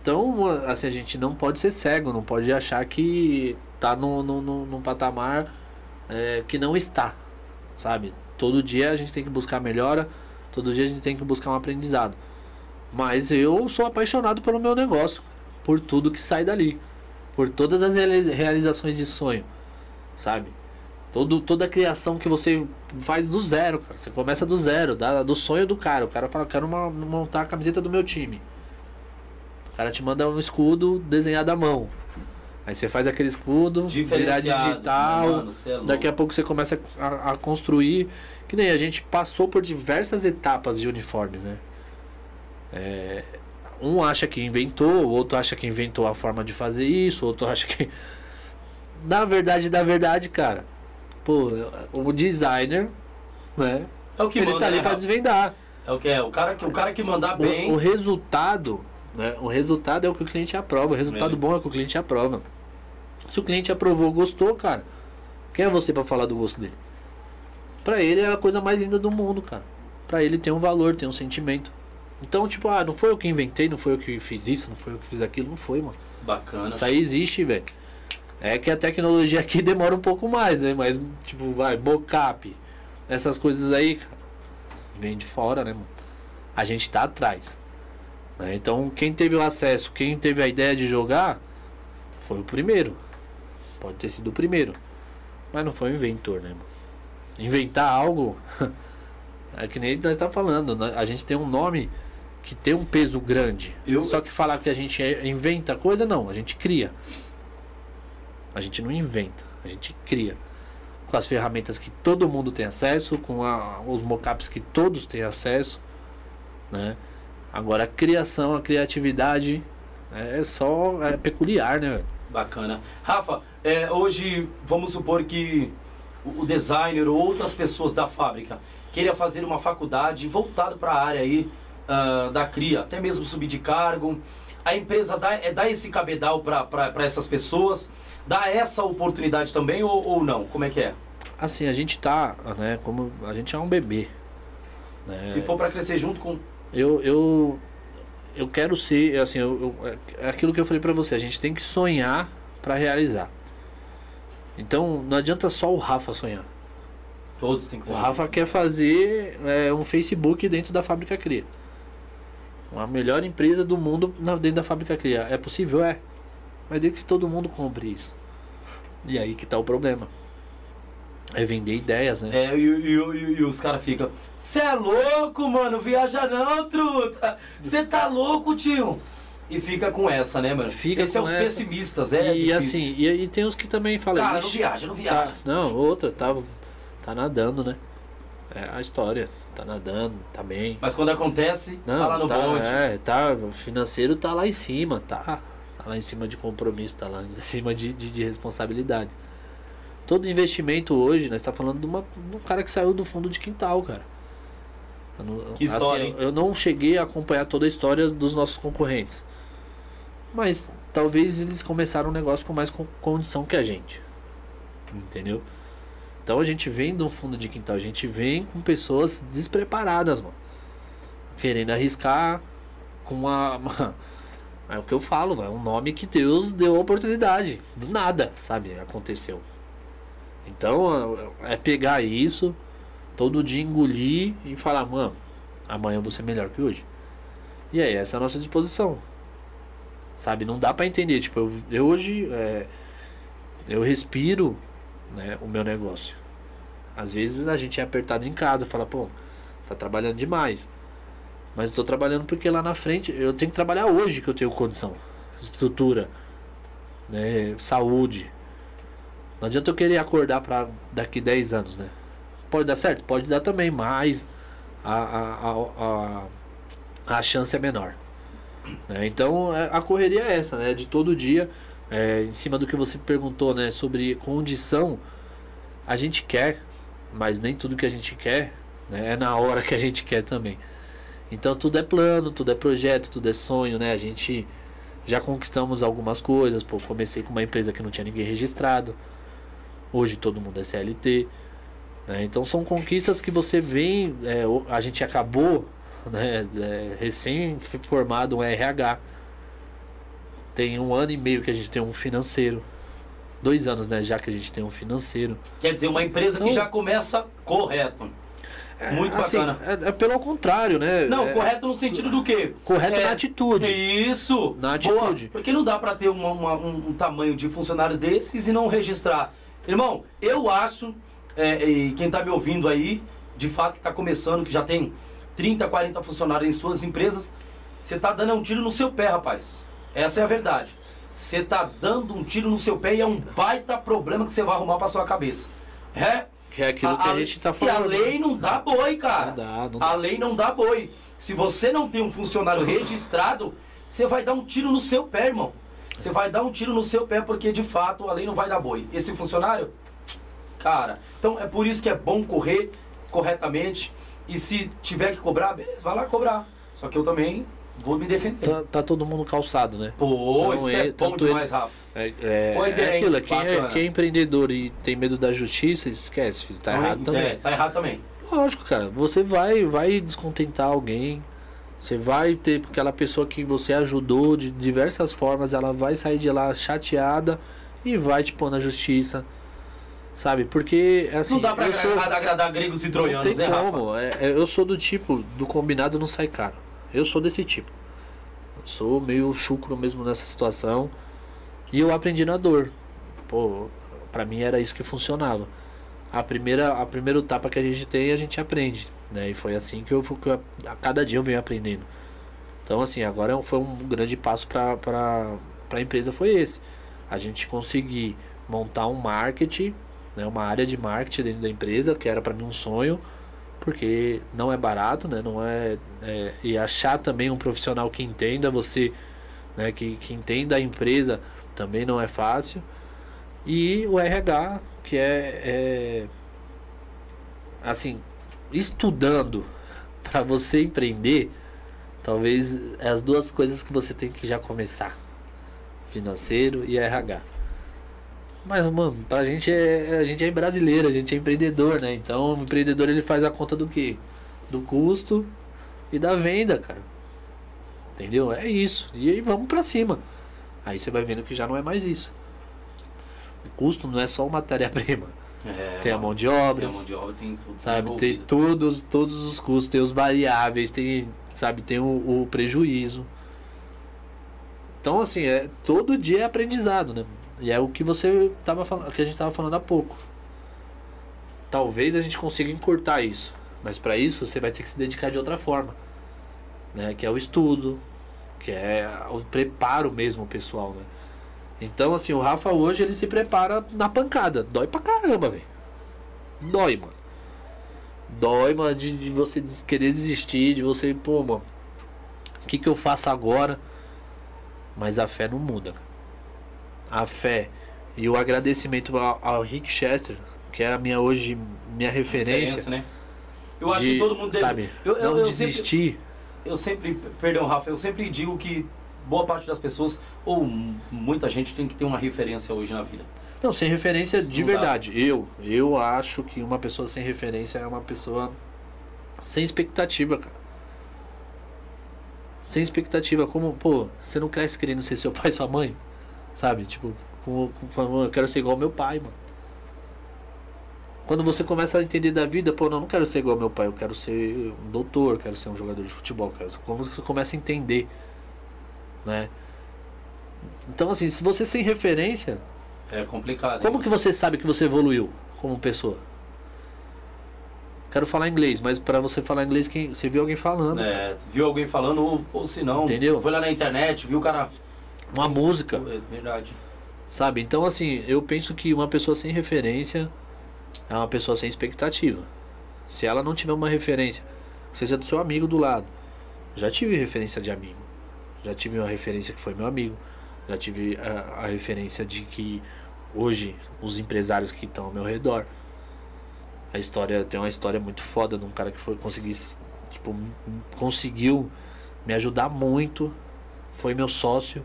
Então, assim, a gente não pode ser cego, não pode achar que tá no, no, no, num patamar é, que não está, sabe? Todo dia a gente tem que buscar melhora, todo dia a gente tem que buscar um aprendizado. Mas eu sou apaixonado pelo meu negócio, por tudo que sai dali, por todas as reali- realizações de sonho, sabe? Todo, toda a criação que você faz do zero, cara. Você começa do zero, da, do sonho do cara. O cara fala, quero uma- montar a camiseta do meu time. O cara te manda um escudo desenhado à mão. Aí você faz aquele escudo, virar digital. Mano, é. Daqui a pouco você começa a, a construir. Que nem a gente passou por diversas etapas de uniformes, né? É, um acha que inventou, o outro acha que inventou a forma de fazer isso, o outro acha que. Na verdade, da verdade, cara. Pô, o designer, né? É o que ele manda, tá ali né, pra desvendar. É o que é. O cara que, o cara que mandar O, bem. o resultado, né? O resultado é o que o cliente aprova. O resultado Ele. bom é o que o cliente aprova. Se o cliente aprovou, gostou, cara, quem é você pra falar do gosto dele? Pra ele é a coisa mais linda do mundo, cara. Pra ele tem um valor, tem um sentimento. Então, tipo, ah, não foi eu que inventei, não foi eu que fiz isso, não foi eu que fiz aquilo, não foi, mano. Bacana. Isso aí existe, velho. É que a tecnologia aqui demora um pouco mais, né? Mas, tipo, vai, mocap, essas coisas aí, cara, vem de fora, né, mano? A gente tá atrás. né? Então, quem teve o acesso, quem teve a ideia de jogar, foi o primeiro. Pode ter sido o primeiro. Mas não foi o inventor, né, mano? Inventar algo. é que nem nós tá falando, né? A gente tem um nome que tem um peso grande. Eu- Só que falar que a gente é- inventa coisa, não, a gente cria. A gente não inventa, a gente cria. Com as ferramentas que todo mundo tem acesso, com a- os mockups que todos têm acesso, né? Agora a criação, a criatividade é só é peculiar, né? Bacana. Rafa, é, hoje vamos supor que o designer ou outras pessoas da fábrica queiram fazer uma faculdade voltado para a área aí ah, da cria, até mesmo subir de cargo. A empresa dá, é, dá esse cabedal para essas pessoas, dá essa oportunidade também ou, ou não? Como é que é? Assim, a gente tá, né, como a gente é um bebê, né? Se for para crescer junto com. Eu, eu, eu quero ser, assim, eu, eu- é aquilo que eu falei pra você, a gente tem que sonhar pra realizar. Então, não adianta só o Rafa sonhar. Todos tem que ser. O Rafa quer fazer é, um Facebook dentro da Fábrica Cria. A melhor empresa do mundo na- dentro da Fábrica Cria. É possível? É. Mas desde que todo mundo compre isso. E aí que tá o problema. É vender ideias, né? É, e, e- e- e os caras ficam, você é louco, mano, viaja não, truta. Você tá louco, tio. E fica com essa, né, mano? Fica Esse é os essa. pessimistas, é e difícil. assim, e, e tem uns que também falam. Cara, não "Ixi, viaja, não Tá, viaja. não, outra, tá, tá nadando, né? É a história. Tá nadando, tá bem. Mas quando acontece, Não, tá lá no tá, bonde. É, tá, o financeiro tá lá em cima, tá. Tá lá em cima de compromisso, tá lá em cima de, de, de responsabilidade. Todo investimento hoje, nós tá falando de, uma, de um cara que saiu do fundo de quintal, cara. Eu não, Que história, assim, eu, eu não cheguei a acompanhar toda a história dos nossos concorrentes. Mas talvez eles começaram um negócio com mais con- condição que a gente. Entendeu? Então a gente vem de um fundo de quintal, a gente vem com pessoas despreparadas, mano. Querendo arriscar com uma. é o que eu falo, é um nome que Deus deu a oportunidade. Do nada, sabe? Aconteceu. Então é pegar isso, todo dia engolir e falar, mano, amanhã eu vou ser melhor que hoje. E aí, essa é a nossa disposição. Sabe? Não dá para entender. Tipo, eu, eu hoje. É, eu respiro né, o meu negócio. Às vezes a gente é apertado em casa, fala, pô, tá trabalhando demais. Mas eu tô trabalhando porque lá na frente eu tenho que trabalhar hoje que eu tenho condição, estrutura, né, saúde. Não adianta eu querer acordar para daqui 10 anos, né? Pode dar certo? Pode dar também, mas a, a, a, a, a chance é menor. Né? Então é, a correria é essa, né? De todo dia é, em cima do que você perguntou, né, sobre condição, a gente quer, mas nem tudo que a gente quer né, é na hora que a gente quer também. Então tudo é plano, tudo é projeto, tudo é sonho, né? A gente já conquistamos algumas coisas. Pô, comecei com uma empresa que não tinha ninguém registrado. Hoje todo mundo é CLT. Né? Então são conquistas que você vem. É, a gente acabou né, é, recém-formado um RH. Tem um ano e meio que a gente tem um financeiro. Dois anos, né? Já que a gente tem um financeiro. Quer dizer, uma empresa então, que já começa correto. É, Muito assim, bacana. É, é, pelo contrário, né? Não, é, correto no sentido do quê? Correto é, na atitude. Isso. Na atitude. Boa, porque não dá para ter uma, uma, um tamanho de funcionário desses e não registrar. Irmão, eu acho, é, e quem tá me ouvindo aí, de fato que tá começando, que já tem 30, 40 funcionários em suas empresas, você tá dando um tiro no seu pé, rapaz. Essa é a verdade. Você tá dando um tiro no seu pé e é um baita problema que você vai arrumar para sua cabeça. É? Que é aquilo a, que a, gente tá falando. E a lei não dá boi, cara. Não dá, não dá. A lei não dá boi. Se você não tem um funcionário registrado, você vai dar um tiro no seu pé, irmão. Você vai dar um tiro no seu pé porque de fato a lei não vai dar boi. Esse funcionário, cara. Então é por isso que é bom correr corretamente. E se tiver que cobrar, beleza, vai lá cobrar. Só que eu também vou me defender. Tá, tá todo mundo calçado, né? Pô, então, isso é, é bom demais, Rafa. É, é, ideia, é aquilo, quem é, quem é, empreendedor e tem medo da justiça, esquece, filho, tá errado também. É, tá errado também. Lógico, cara, você vai, vai descontentar alguém, você vai ter aquela pessoa que você ajudou de diversas formas, ela vai sair de lá chateada e vai te pôr na justiça. Sabe? Porque assim. Não dá pra agradar, sou... agradar gregos e troianos, não tem né, como. É, é, eu sou do tipo, do combinado não sai caro. Eu sou desse tipo. Eu sou meio chucro mesmo nessa situação. E eu aprendi na dor. Pô, pra mim era isso que funcionava. A primeira, a primeira etapa que a gente tem, a gente aprende. Né? E foi assim que eu, que eu a cada dia eu venho aprendendo. Então assim, agora foi um grande passo para a empresa foi esse. A gente conseguir montar um marketing, né, uma área de marketing dentro da empresa, que era para mim um sonho porque não é barato, né? Não é, é, e achar também um profissional que entenda você, né? Que, que entenda a empresa também não é fácil. E o RH, que é, é assim, estudando para você empreender, talvez é as duas coisas que você tem que já começar: financeiro e RH. Mas, mano, pra gente é. A gente é brasileiro, a gente é empreendedor, né? Então o empreendedor ele faz a conta do quê? Do custo e da venda, cara. Entendeu? É isso. E aí vamos pra cima. Aí você vai vendo que já não é mais isso. O custo não é só matéria-prima. É, tem a mão de obra. Tem a mão de obra, tem tudo. Sabe, tem todos, todos os custos, tem os variáveis, tem, sabe, tem o, o prejuízo. Então, assim, é, todo dia é aprendizado, né? E é o que você tava falando, que a gente estava falando há pouco. Talvez a gente consiga encurtar isso, mas para isso você vai ter que se dedicar de outra forma, né? Que é o estudo, que é o preparo mesmo pessoal, né? Então, assim, o Rafa hoje ele se prepara na pancada. Dói pra caramba, velho. Dói, mano. Dói, mano, de, de você querer desistir, de você, pô, mano, o que, que eu faço agora? Mas a fé não muda, cara a fé e o agradecimento ao, ao Rick Chester, que é a minha hoje minha referência. né? Eu acho de, que todo mundo deve, sabe, eu, eu, não eu desistir. Sempre, eu sempre, perdão, Rafa, eu sempre digo que boa parte das pessoas ou muita gente tem que ter uma referência hoje na vida. Não, sem referência de Não dá. verdade. Eu, eu acho que uma pessoa sem referência é uma pessoa sem expectativa, cara. Sem expectativa. Como, pô, você não cresce querendo ser seu pai e sua mãe? Sabe? Tipo, como falando, eu quero ser igual ao meu pai, mano. Quando você começa a entender da vida, pô, não, não quero ser igual ao meu pai, eu quero ser um doutor, quero ser um jogador de futebol, quero... quando você começa a entender, né? Então, assim, se você sem referência, É complicado. como hein, que você sabe que você evoluiu como pessoa? Quero falar inglês, mas para você falar inglês, quem, você viu alguém falando? É, viu alguém falando, ou, ou se não, Entendeu? foi lá na internet, viu o cara. Uma música, É verdade. sabe? Então, assim, eu penso que uma pessoa sem referência é uma pessoa sem expectativa. Se ela não tiver uma referência, seja do seu amigo do lado. Já tive referência de amigo. Já tive uma referência que foi meu amigo. Já tive a, a referência de que hoje os empresários que estão ao meu redor. A história tem uma história muito foda de um cara que foi conseguir tipo conseguiu me ajudar muito. Foi meu sócio.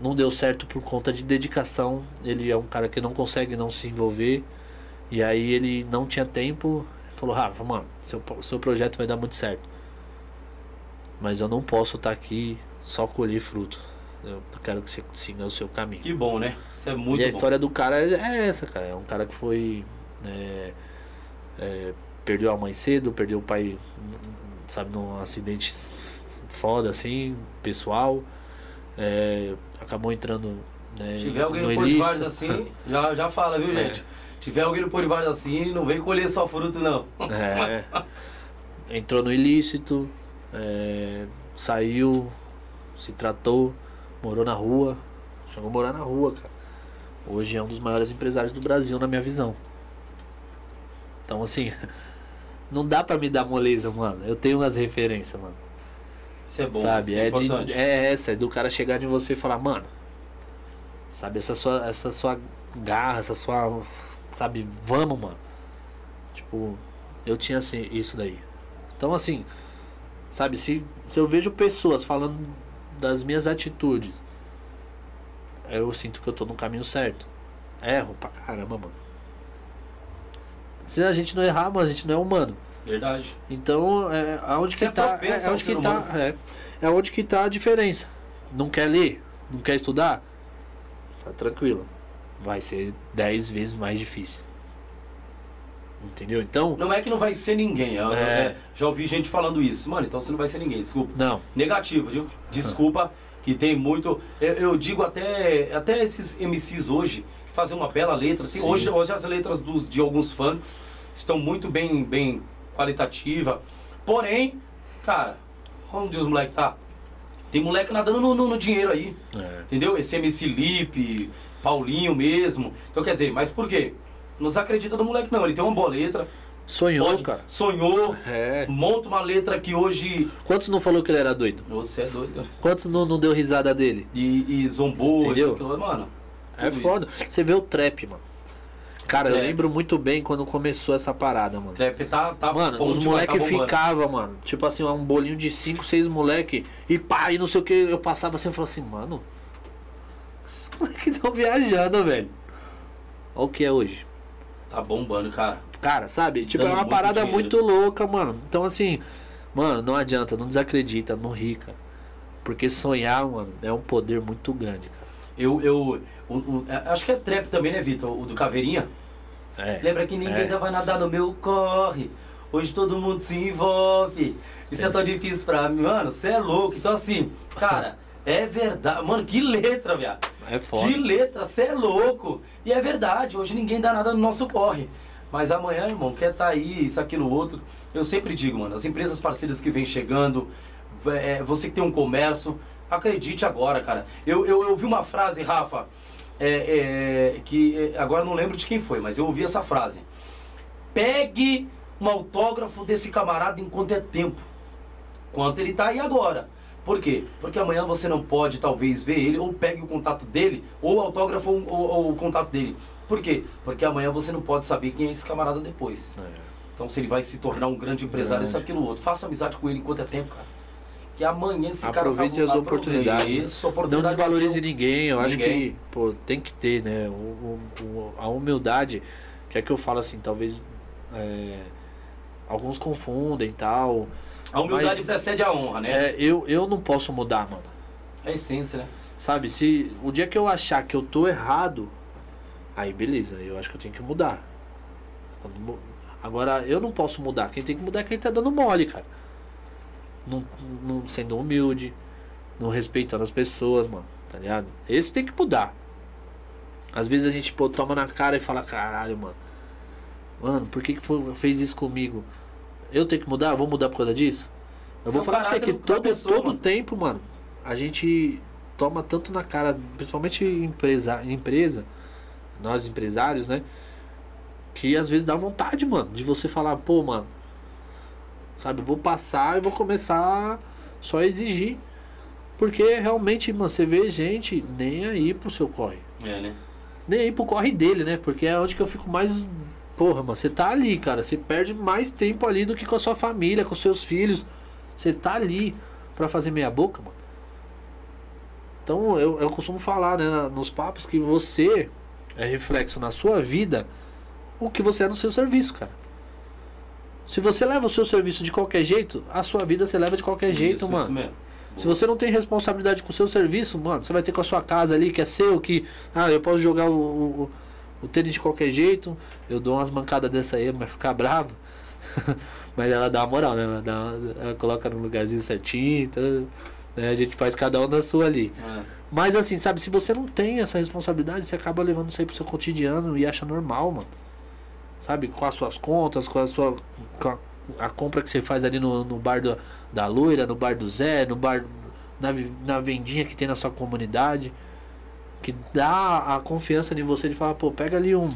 Não deu certo por conta de dedicação. Ele é um cara que não consegue não se envolver. E aí ele não tinha tempo. Falou, Rafa, mano, seu, seu projeto vai dar muito certo. Mas eu não posso estar aqui só colher fruto. Eu quero que você siga o seu caminho. Que bom, né? Isso é muito e a bom. história do cara é essa, cara. É um cara que foi. é, é, perdeu a mãe cedo, perdeu o pai, sabe, num acidente foda, assim, pessoal. É, acabou entrando. Né, Se tiver alguém no, no Podivares assim, já, já fala, viu, É. gente? Se tiver alguém no Podivares assim, não vem colher só fruto, não. É, entrou no ilícito, é, saiu, se tratou, morou na rua. Chegou a morar na rua, cara. Hoje é um dos maiores empresários do Brasil, na minha visão. Então, assim, não dá pra me dar moleza, mano. Eu tenho umas referências, mano. Isso é bom, sabe? isso é, É, de- importante. é essa, é do cara chegar de você e falar, mano, sabe, essa sua, essa sua garra, essa sua. Sabe, vamos, mano. Tipo, eu tinha assim, isso daí. Então assim, sabe, se, se eu vejo pessoas falando das minhas atitudes, eu sinto que eu tô no caminho certo. Erro pra caramba, mano. Se a gente não errar, mano, a gente não é humano. Verdade. Então, é aonde Você que tá, é, propenso é ao onde que tá, é, é onde que tá a diferença. Não quer ler, não quer estudar, tá tranquilo. Vai ser 10 vezes mais difícil. Entendeu? Então, Não é que não vai ser ninguém. eu- É. é, já ouvi gente falando isso. Mano, então você não vai ser ninguém, desculpa. não. Negativo, viu? Desculpa, que tem muito. Eu, eu digo até, até esses MCs hoje que fazem uma bela letra. Tem, hoje, hoje as letras dos, de alguns funks estão muito bem, bem qualitativa. Porém, cara, onde os moleques tá? Tem moleque nadando no, no- no dinheiro aí. É. Entendeu? Esse MC Lipe, Paulinho mesmo. Então quer dizer, mas por quê? Não acredita do moleque, não. Ele tem uma boa letra. Sonhou, pode- cara. Sonhou. É. Monta uma letra que hoje. Quantos não falou que ele era doido? Você é doido. né? Quantos não, não deu risada dele? E, e zombou, Entendeu? isso, aquilo. Mano. É foda. isso. Você vê o trap, mano. Cara, eu Trap. lembro muito bem quando começou essa parada, mano. Trap tá. tá Mano, os moleque tá ficavam, mano. Tipo assim, um bolinho de 5, 6 moleque. E pá, e não sei o que. Eu passava assim e falava assim, mano. Esses moleques estão viajando, velho. Olha o que é hoje. Tá bombando, cara. Cara, sabe? Tipo, Dando é uma muito parada dinheiro. muito louca, mano. Então, assim, mano, não adianta, não desacredita, não ri, cara. Porque sonhar, mano, é um poder muito grande, cara. Eu. eu é, acho que é trap também, né, Vitor? O do Caveirinha. É. Lembra que ninguém É. vai nadar no meu corre. Hoje todo mundo se envolve. Isso é, tão difícil pra mim. Mano, você é louco. Então, assim, cara, é verdade. Mano, que letra, viado. É foda. Que letra, você é louco. E é verdade, hoje ninguém dá nada no nosso corre. Mas amanhã, irmão, quer tá aí, isso, aquilo, outro. Eu sempre digo, mano, as empresas parceiras que vêm chegando, é, você que tem um comércio, acredite agora, cara. Eu, eu, eu vi uma frase, Rafa, é, é, que é, agora não lembro de quem foi, mas eu ouvi essa frase. Pegue um autógrafo desse camarada enquanto é tempo. Quanto ele tá aí agora. Por quê? Porque amanhã você não pode talvez ver ele, ou pegue o contato dele, ou autógrafo ou, ou- ou o contato dele. Por quê? Porque amanhã você não pode saber quem é esse camarada depois. É. Então se ele vai se tornar um grande empresário, Grande. isso, aquilo, outro. Faça amizade com ele enquanto é tempo, cara. Que amanhã esse Aproveite cara as oportunidades. Isso, Não oportunidade desvalorize ninguém, eu acho Ninguém. que pô, tem que ter, né? O, o- a humildade, que é que eu falo assim, talvez é, alguns confundem e tal. A humildade Mas- precede a honra, né? É, eu, eu não posso mudar, mano. É a essência, né? Sabe, se o dia que eu achar que eu tô errado, aí beleza, eu acho que eu tenho que mudar. Agora, eu não posso mudar. Quem tem que mudar é quem tá dando mole, cara. Não, não sendo humilde, não respeitando as pessoas, mano. Tá ligado? Esse tem que mudar. Às vezes a gente pô, toma na cara e fala, caralho, mano. Mano, por que, que foi- fez isso comigo? Eu tenho que mudar? Vou mudar por causa disso? Eu Seu vou falar pra você que todo, pessoa, todo mano. tempo, mano, a gente toma tanto na cara, principalmente empresa, empresa, nós empresários, né? Que às vezes dá vontade, mano, de você falar, pô, mano, sabe, eu vou passar e vou começar só a exigir. Porque realmente, mano, você vê gente nem aí pro seu corre. É, né? Nem aí pro corre dele, né? Porque é onde que eu fico mais. Porra, mano, você tá ali, cara. Você perde mais tempo ali do que com a sua família, com seus filhos. Você tá ali pra fazer meia boca, mano. Então eu, eu costumo falar, né, na- nos papos, que você é reflexo na sua vida o que você é no seu serviço, cara. Se você leva o seu serviço de qualquer jeito, a sua vida você leva de qualquer jeito, isso, mano. Isso mesmo. Se você não tem responsabilidade com o seu serviço, mano, você vai ter com a sua casa ali, que é seu, que. Ah, eu posso jogar o, o, o tênis de qualquer jeito, eu dou umas mancadas dessa aí, vai ficar bravo. Mas ela dá uma moral, né? Ela, dá ela coloca no lugarzinho certinho, então, né? a gente faz cada um na sua ali. É. Mas assim, sabe, se você não tem essa responsabilidade, você acaba levando isso aí pro seu cotidiano e acha normal, mano. Sabe, com as suas contas, com a sua. Com a, a compra que você faz ali no, no bar do, da loira, no bar do Zé, no bar. Na, na vendinha que tem na sua comunidade. Que dá a confiança em você de falar, pô, pega ali um,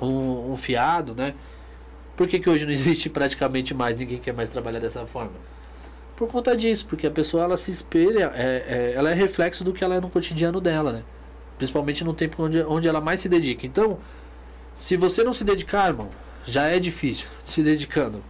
um, um fiado, né? Por que, que hoje não existe praticamente mais, ninguém quer mais trabalhar dessa forma? Por conta disso, porque a pessoa ela se espelha, é, é- ela é reflexo do que ela é no cotidiano dela, né? Principalmente no tempo onde, onde ela mais se dedica. Então, se você não se dedicar, irmão, já é difícil se dedicando.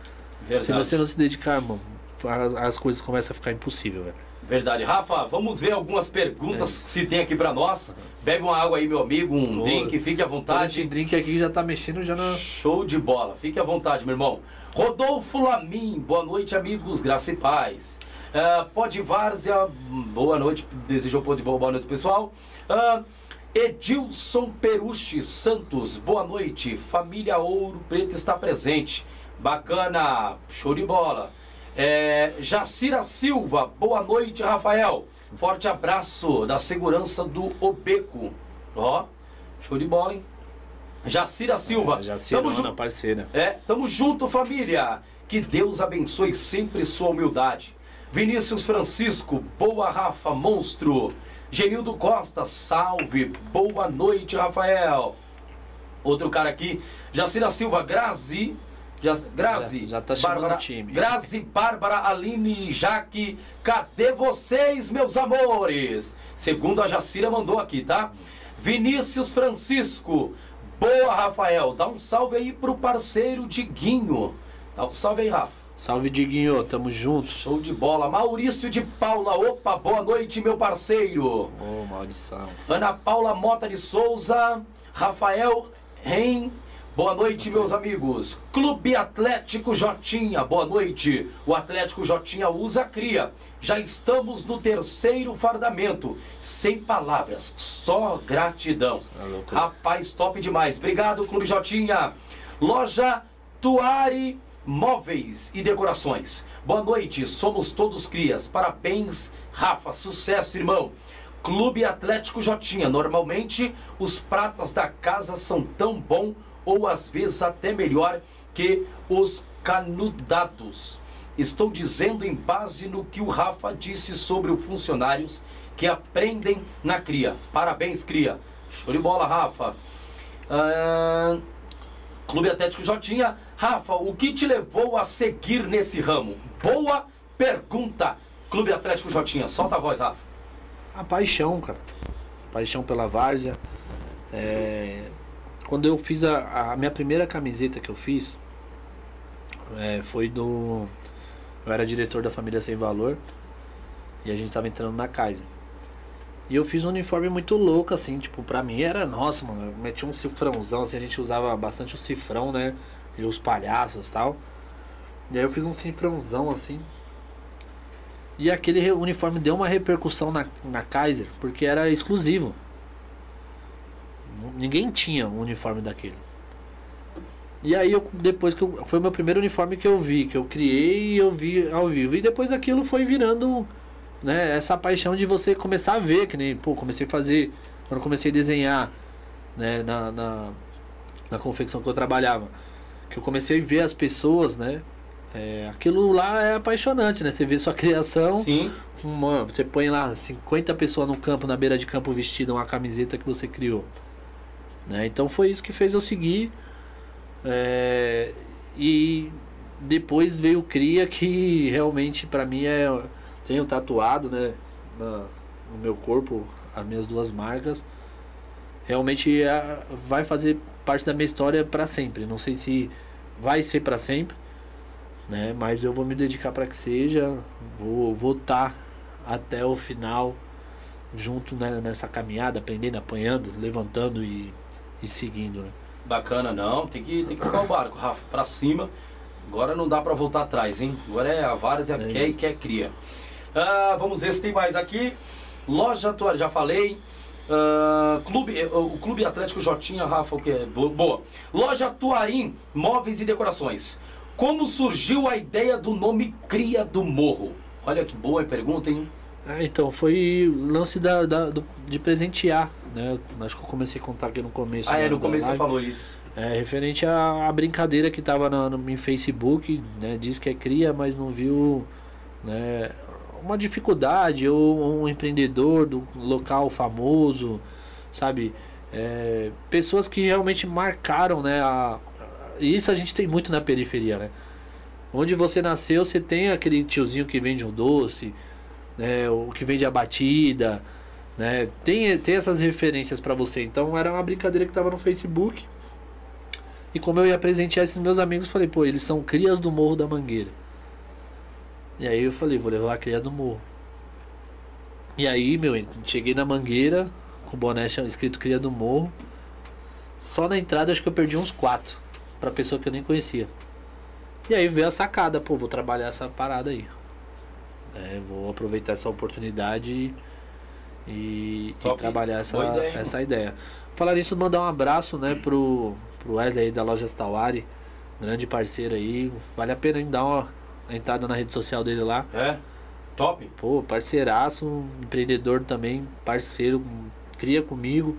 Verdade. Se você não se dedicar, irmão, as, as coisas começam a ficar impossível, velho. Verdade. Rafa, vamos ver algumas perguntas É que se tem aqui pra nós. Bebe uma água aí, meu amigo, um drink, fique à Esse vontade. drink aqui já tá mexendo já na. Show de bola. Fique à vontade, meu irmão. Rodolfo Lamin, boa noite, amigos. Graça e paz. Uh, Pode Várzea, boa noite. Desejou Pode boa noite, pessoal. Ah, Edilson Peruche Santos, boa noite. Família Ouro Preto está presente. Bacana, show de bola. É, Jacira Silva, boa noite, Rafael. Forte abraço da segurança do Obeco. Ó, show de bola, hein? Jacira Silva, Já se tamo junto. parceira. É, tamo junto, família. Que Deus abençoe sempre sua humildade. Vinícius Francisco, boa Rafa, monstro. Genildo Costa, salve. Boa noite, Rafael. Outro cara aqui, Jacira Silva, Grazi. Ja- Grazi, Já- já tá Bárbara, time. Grazi, Bárbara, Aline, Jaque, cadê vocês, meus amores? Segundo a Jacira mandou aqui, tá? Vinícius Francisco, boa, Rafael. Dá um salve aí pro parceiro Diguinho. Dá um salve aí, Rafa. Salve, Diguinho, tamo junto. Show de bola. Maurício de Paula, opa, boa noite, meu parceiro. Ô, maldição. Ana Paula Mota de Souza, Rafael Ren, boa noite, meus amigos. Clube Atlético Jotinha, boa noite. O Atlético Jotinha usa a cria. Já estamos no terceiro fardamento. Sem palavras, só gratidão. Louco. Rapaz, top demais. Obrigado, Clube Jotinha. Loja Tuari Móveis e Decorações. Boa noite, somos todos crias. Parabéns, Rafa. Sucesso, irmão. Clube Atlético Jotinha. Normalmente, os pratas da casa são tão bom ou às vezes até melhor que os canudados. Estou dizendo em base no que o Rafa disse sobre os funcionários que aprendem na cria. Parabéns, cria. Show de bola, Rafa. Ah, Clube Atlético Jotinha. Rafa, o que te levou a seguir nesse ramo? Boa pergunta. Clube Atlético Jotinha. Solta a voz, Rafa. A paixão, cara. Paixão pela várzea. É, Quando eu fiz a, a minha primeira camiseta que eu fiz, é, foi do. Eu era diretor da família Sem Valor. E a gente tava entrando na Kaiser. E eu fiz um uniforme muito louco, assim, tipo, pra mim era, nossa, mano, metia um cifrãozão, assim, a gente usava bastante o cifrão, né? E os palhaços tal. E aí eu fiz um cifrãozão, assim. E aquele uniforme deu uma repercussão na, na Kaiser, porque era exclusivo. Ninguém tinha um uniforme daquele. E aí eu depois que eu, foi o meu primeiro uniforme que eu vi, que eu criei e eu vi ao vivo. E depois aquilo foi virando, né, essa paixão de você começar a ver, que nem, pô, comecei a fazer, quando comecei a desenhar, né, na, na, na confecção que eu trabalhava, que eu comecei a ver as pessoas, né, é, aquilo lá é apaixonante, né, você vê sua criação, Sim. uma, você põe lá 50 pessoas no campo, na beira de campo vestida uma camiseta que você criou. Né? Então foi isso que fez eu seguir. é, e depois veio o Cria que realmente pra mim é. Tenho tatuado né, na- no meu corpo as minhas duas marcas. Realmente é- vai fazer parte da minha história pra sempre. Não sei se vai ser pra sempre, né? Mas eu vou me dedicar para que seja. Vou estar até o final junto né, nessa caminhada, aprendendo, apanhando, levantando e, e seguindo, né? Bacana, não. Tem que, tem que tocar o barco, Rafa, pra cima. Agora não dá pra voltar atrás, hein? Agora é a Várzea É quer e isso. quer cria. Ah, vamos ver se tem mais aqui. Loja Atual, já falei. Ah, clube, eh, o Clube Atlético Jotinha, Rafa, o que é? Bo- Boa. Loja Tuarim, móveis e decorações. Como surgiu a ideia do nome Cria do Morro? Olha que boa pergunta, hein? Ah, então, foi lance da, da- do- de presentear, né? Acho que eu comecei a contar aqui no começo. Ah, é, da- no começo você falou isso. É, referente à, brincadeira que tava na, no, em Facebook, né? Diz que é cria, mas não viu, né? Uma dificuldade ou um empreendedor do local famoso, sabe? É, pessoas que realmente marcaram, né? A, isso a gente tem muito na periferia, né? Onde você nasceu, você tem aquele tiozinho que vende um doce, né? O que vende a batida, né? Tem, tem essas referências pra você. Então era uma brincadeira que tava no Facebook. E como eu ia presentear esses meus amigos, falei, pô, eles são crias do Morro da Mangueira. E aí eu falei, vou levar a cria do morro. E aí, meu, cheguei na Mangueira, com o boné escrito cria do morro. Só na entrada acho que eu perdi uns quatro. Pra pessoa que eu nem conhecia. E aí veio a sacada, pô, vou trabalhar essa parada aí. É, vou aproveitar essa oportunidade e, e trabalhar essa Boa ideia, essa ideia. Falar nisso, mandar um abraço, né, pro, pro Wesley aí da loja Stawari, grande parceiro aí. Vale a pena dar uma entrada na rede social dele lá. É? Top? Pô, parceiraço, um empreendedor também, parceiro, cria comigo.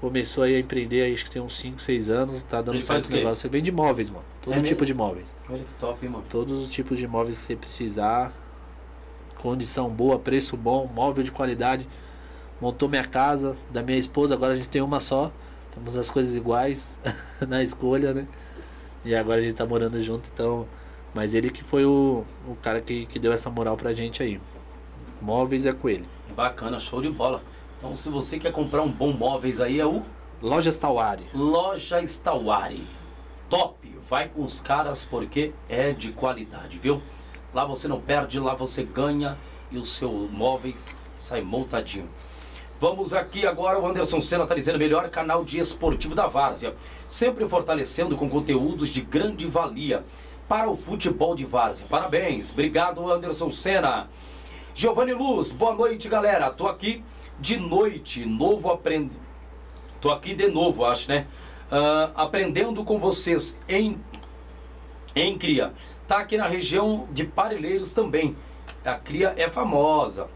Começou aí a empreender, acho que tem uns 5, 6 anos, tá dando Ele certo o negócio. Você vende móveis, mano. Todo É tipo mesmo? de móveis. Olha que top, hein, mano? Todos os tipos de móveis que você precisar. Condição boa, preço bom, móvel de qualidade. Montou minha casa, da minha esposa, agora a gente tem uma só. Temos as coisas iguais na escolha, né? E agora a gente tá morando junto, então. Mas ele que foi o, o cara que, que deu essa moral pra gente aí. Móveis é com ele. Bacana, show de bola. Então, se você quer comprar um bom móveis aí, é o Lojas Tawari. Loja Stawari. Top. Vai com os caras porque é de qualidade, viu? Lá você não perde, lá você ganha e o seu móveis sai montadinho. Vamos aqui agora, o Anderson Senna está dizendo melhor canal de esportivo da Várzea. Sempre fortalecendo com conteúdos de grande valia para o futebol de Várzea. Parabéns. Obrigado, Anderson Senna. Giovanni Luz, boa noite, galera. Tô aqui de noite, novo aprende. Tô aqui de novo, acho, né? Ah, aprendendo com vocês em em Cria. Tá aqui na região de Parelheiros também. A Cria é famosa.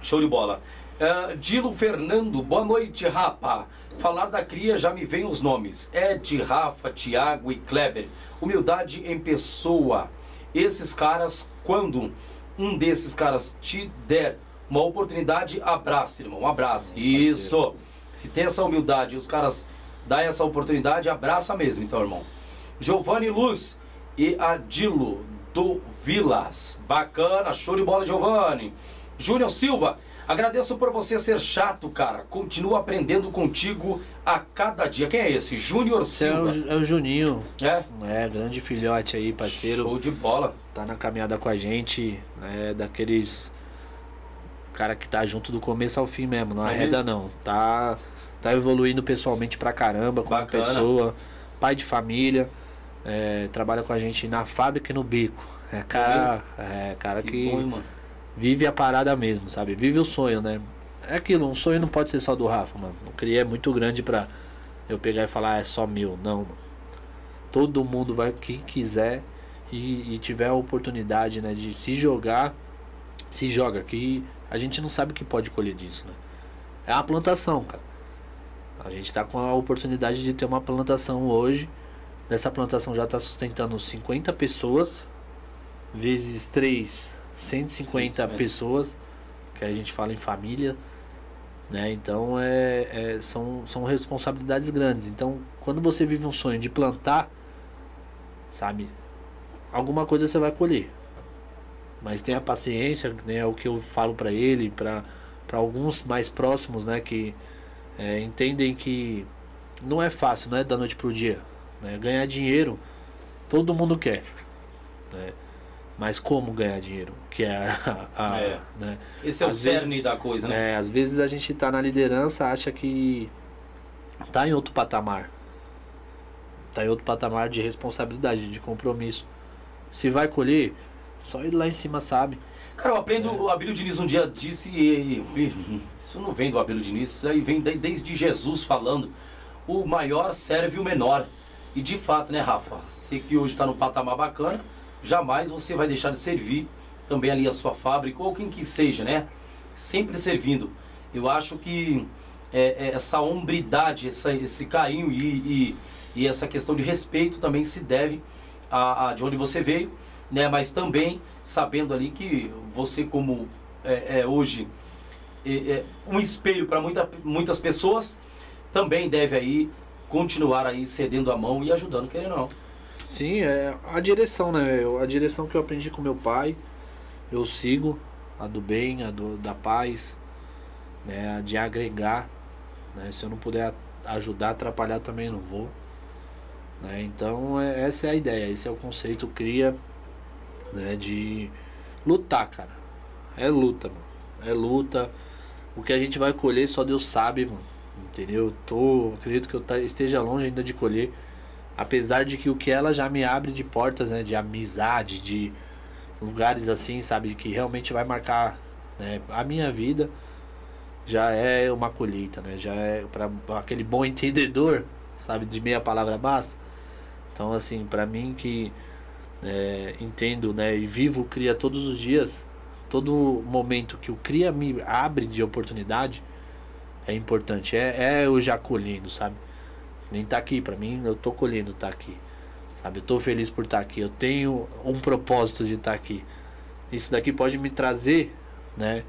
Show de bola. Ah, Dilo Fernando, boa noite, Rapa. Falar da Cria já me vem os nomes. Ed, Rafa, Tiago e Kleber. Humildade em pessoa. Esses caras, quando um desses caras te der uma oportunidade, abraça, irmão. Um abraço. Isso. Se tem essa humildade e os caras dão essa oportunidade, abraça mesmo, então, irmão. Giovanni Luz e Adilo do Vilas. Bacana, show de bola, Giovanni. Júnior Silva, agradeço por você ser chato, cara. Continuo aprendendo contigo a cada dia. Quem é esse? Júnior Esse é Silva. o, é o Juninho. É? É, grande filhote aí, parceiro. Show de bola. tá na caminhada com a gente, né, daqueles cara que tá junto do começo ao fim mesmo, não É arreda mesmo? não. Tá, tá evoluindo pessoalmente pra caramba, como Bacana. pessoa, pai de família, é, trabalha com a gente na fábrica e no bico. É cara, é, cara que, Que bom. Vive a parada mesmo, sabe? Vive o sonho, né? É aquilo, um sonho não pode ser só do Rafa, mano. O CRIA é muito grande pra eu pegar e falar, ah, é só meu. Não, mano. Todo mundo vai, quem quiser e, e tiver a oportunidade, né, de se jogar, se joga. Que a gente não sabe o que pode colher disso, né? É uma plantação, cara. A gente tá com a oportunidade de ter uma plantação hoje. Nessa plantação já tá sustentando 50 pessoas, vezes 3, 150 150. pessoas, que a gente fala em família, né? Então é, é- são, são responsabilidades grandes. Então, quando você vive um sonho de plantar, sabe, alguma coisa você vai colher. Mas tenha paciência, né? É o que eu falo pra ele, pra para alguns mais próximos, né? Que é, entendem que não é fácil, não é da noite pro dia. Né? Ganhar dinheiro, todo mundo quer. Né? Mas como ganhar dinheiro? Que é a, a- É. né? Esse é o Às cerne vezes- da coisa, né? É, às vezes a gente tá na liderança, acha que tá em outro patamar. Tá em outro patamar de responsabilidade, de compromisso. Se vai colher, só ir lá em cima sabe. Cara, eu aprendo, o Abílio Diniz um dia disse, e, e- isso não vem do Abílio Diniz, isso aí vem de- desde Jesus falando, o maior serve o menor. E de fato, né, Rafa? Você que hoje está no patamar bacana, jamais você vai deixar de servir também ali a sua fábrica, ou quem que seja, né? Sempre servindo. Eu acho que é, é, essa hombridade, essa, esse carinho e, e, e essa questão de respeito também se deve a, a de onde você veio, né? Mas também sabendo ali que você como é, é, hoje é, é, um espelho para muita, muitas pessoas, também deve aí continuar aí cedendo a mão e ajudando, querendo ou não. Sim, é a direção, né? A direção que eu aprendi com meu pai, eu sigo, a do bem, a do, da paz, né? A de agregar, né? Se eu não puder ajudar, atrapalhar também não vou. Né? Então é, essa é a ideia, esse é o conceito cria né? de lutar, cara. É luta, mano. É luta. O que a gente vai colher só Deus sabe, mano. Entendeu? Eu tô, acredito que eu esteja longe ainda de colher. Apesar de que o que ela já me abre de portas, né? De amizade, de lugares assim, sabe? Que realmente vai marcar né, a minha vida. Já é uma colheita, né? Já é para aquele bom entendedor, sabe? De meia palavra basta. Então, assim, para mim que é, entendo, né? E vivo o Cria todos os dias, todo momento que o Cria me abre de oportunidade é importante. É, é eu já colhendo, sabe? Nem tá aqui, pra mim, eu tô colhendo tá aqui. Sabe? Eu tô feliz por estar aqui. Eu tenho um propósito de estar aqui. Isso daqui pode me trazer, né?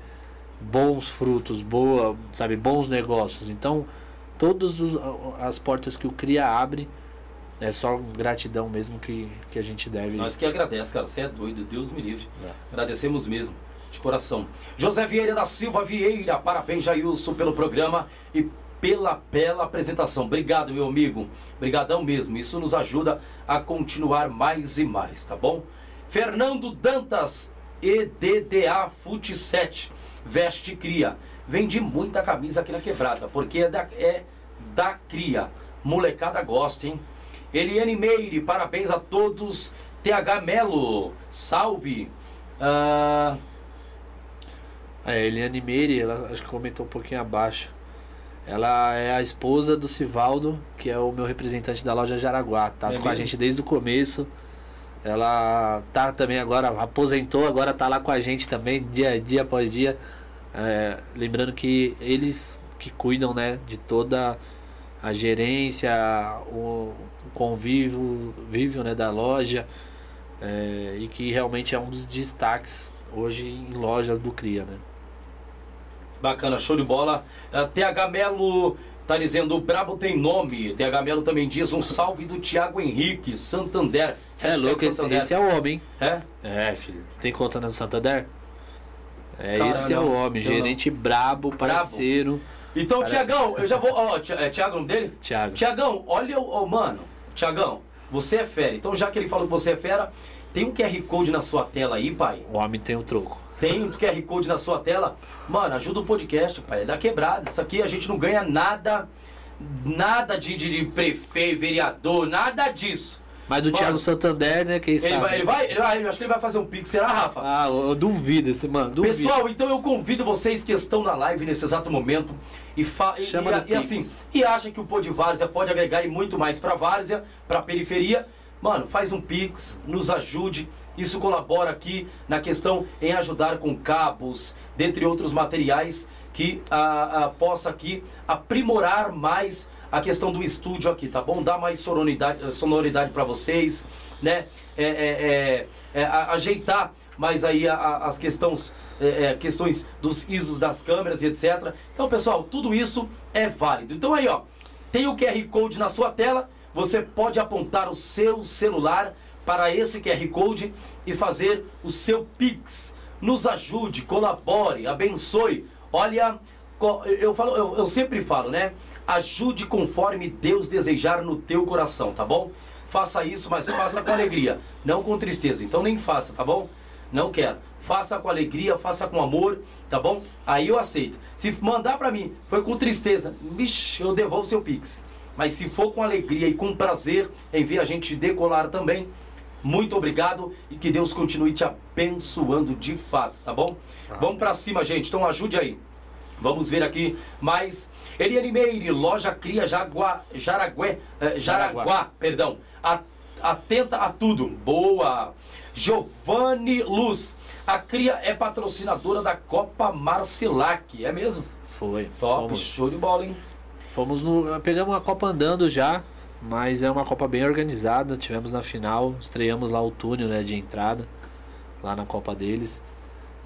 Bons frutos, boa, sabe? Bons negócios. Então, todas as portas que o Cria abre, é só gratidão mesmo que, que a gente deve. Nós que agradece, cara. Você é doido, Deus me livre. É. Agradecemos mesmo, de coração. José Vieira da Silva Vieira, parabéns, Jailson, pelo programa e pela bela apresentação. Obrigado, meu amigo. Obrigadão mesmo. Isso nos ajuda a continuar mais e mais, tá bom? Fernando Dantas, EDDA Fute 7, veste cria. Vendi muita camisa aqui na quebrada, porque é da, é da cria. Molecada gosta, hein? Eliane Meire, parabéns a todos. TH Melo, salve. Ah, É, Eliane Meire, ela acho que comentou um pouquinho abaixo. Ela é a esposa do Sivaldo, que é o meu representante da loja Jaraguá. Tá É com a gente desde o começo. Ela tá também agora, aposentou, agora tá lá com a gente também, dia, dia após dia. É, lembrando que eles que cuidam, né, de toda a gerência, o, o convívio, vívio, né, da loja. é, e que realmente é um dos destaques hoje em lojas do Cria, né? Bacana, show de bola. Ah, TH Melo tá dizendo: o Brabo tem nome. TH Melo também diz um salve do Thiago Henrique, Santander. Você é Hashtag louco, esse, esse é o homem, hein? É? É, filho. Tem conta no Santander? É, Cara, esse é não, o homem, eu não. gerente brabo, parceiro. Então, Tiagão, eu já vou. Ó, é Tiago o nome dele? Thiago. Tiagão, olha o. mano, Tiagão, você é fera. Então, já que ele falou que você é fera, tem um QR Code na sua tela aí, pai? O homem tem o troco. Tem um QR Code na sua tela? Mano, ajuda o podcast, pai. É da quebrada. Isso aqui a gente não ganha nada, nada de, de, de prefeito, vereador, nada disso. Mas do Mano, Thiago Santander, né? Quem Ele sabe? vai, ele vai, ele vai, eu acho que ele vai fazer um pix, será, Rafa? Ah, eu eu duvido esse, mano. Duvido. Pessoal, então eu convido vocês que estão na live nesse exato momento e, fa Chama e, e assim, e acha que o Pô de Várzea pode agregar e muito mais pra Várzea, pra periferia, mano, faz um Pix, nos ajude. Isso colabora aqui na questão em ajudar com cabos, dentre outros materiais que ah, ah, possa aqui aprimorar mais a questão do estúdio aqui, tá bom? Dar mais sonoridade, sonoridade para vocês, né? É, é, é, é, a- ajeitar mais aí a- a- as questões, é, é, questões dos ISOs das câmeras e etc. Então, pessoal, tudo isso é válido. Então aí, ó, tem o QR Code na sua tela, você pode apontar o seu celular para esse QR Code e fazer o seu Pix. Nos ajude, colabore, abençoe. Olha, eu, falo, eu, eu sempre falo, né? Ajude conforme Deus desejar no teu coração, tá bom? Faça isso, mas faça com alegria, não com tristeza. Então nem faça, tá bom? Não quero. Faça com alegria, faça com amor, tá bom? Aí eu aceito. Se mandar pra mim, foi com tristeza, bicho, eu devolvo seu Pix. Mas se for com alegria e com prazer ver a gente decolar também, muito obrigado e que Deus continue te abençoando de fato, tá bom? Vamos pra cima, gente. Então ajude aí. Vamos ver aqui mais. Eliane Meire, loja Cria Jagua, Jaragué, eh, Jaraguá, Jaraguá. perdão. A- atenta a tudo. Boa. Giovanni Luz. A Cria é patrocinadora da Copa Marcilac. É mesmo? Foi. Top, Fomos, show de bola, hein? fomos no. Pegamos uma Copa andando já, mas é uma Copa bem organizada. Tivemos na final, estreamos lá o túnel né, de entrada, lá na Copa deles.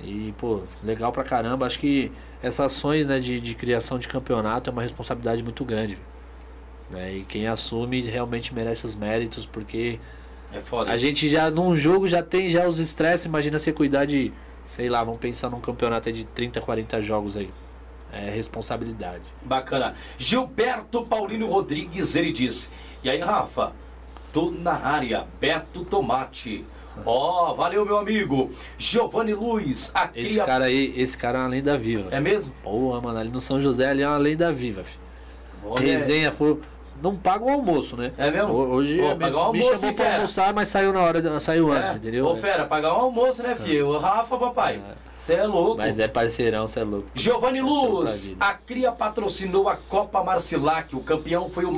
E, pô, legal pra caramba. Acho que essas ações né, de, de criação de campeonato é uma responsabilidade muito grande. Né? E quem assume realmente merece os méritos, porque É foda. a gente já num jogo já tem já os estresses. Imagina você cuidar de, sei lá, vamos pensar num campeonato de 30, 40 jogos aí. É responsabilidade. Bacana. Gilberto Paulino Rodrigues, ele disse. E aí, Rafa? Tô na área. Beto Tomate. Ó, valeu, meu amigo. Giovanni Luiz, a Esse cria... cara aí, esse cara é uma lenda viva. É mesmo? Pô, mano, ali no São José ali é uma lenda viva, filho. Olha, Resenha, foi. Não paga o almoço, né? É mesmo? Ho- Hoje Ô, é, pagar o me almoço, chamou hein, pra fera? almoçar, mas saiu na hora, saiu antes, É. entendeu? Ô, fera, pagar um almoço, né, filho? O Rafa, papai. Você é louco. Mas é parceirão, você é louco. Giovanni Luz, a Cria patrocinou a Copa Marcilac. O campeão foi o,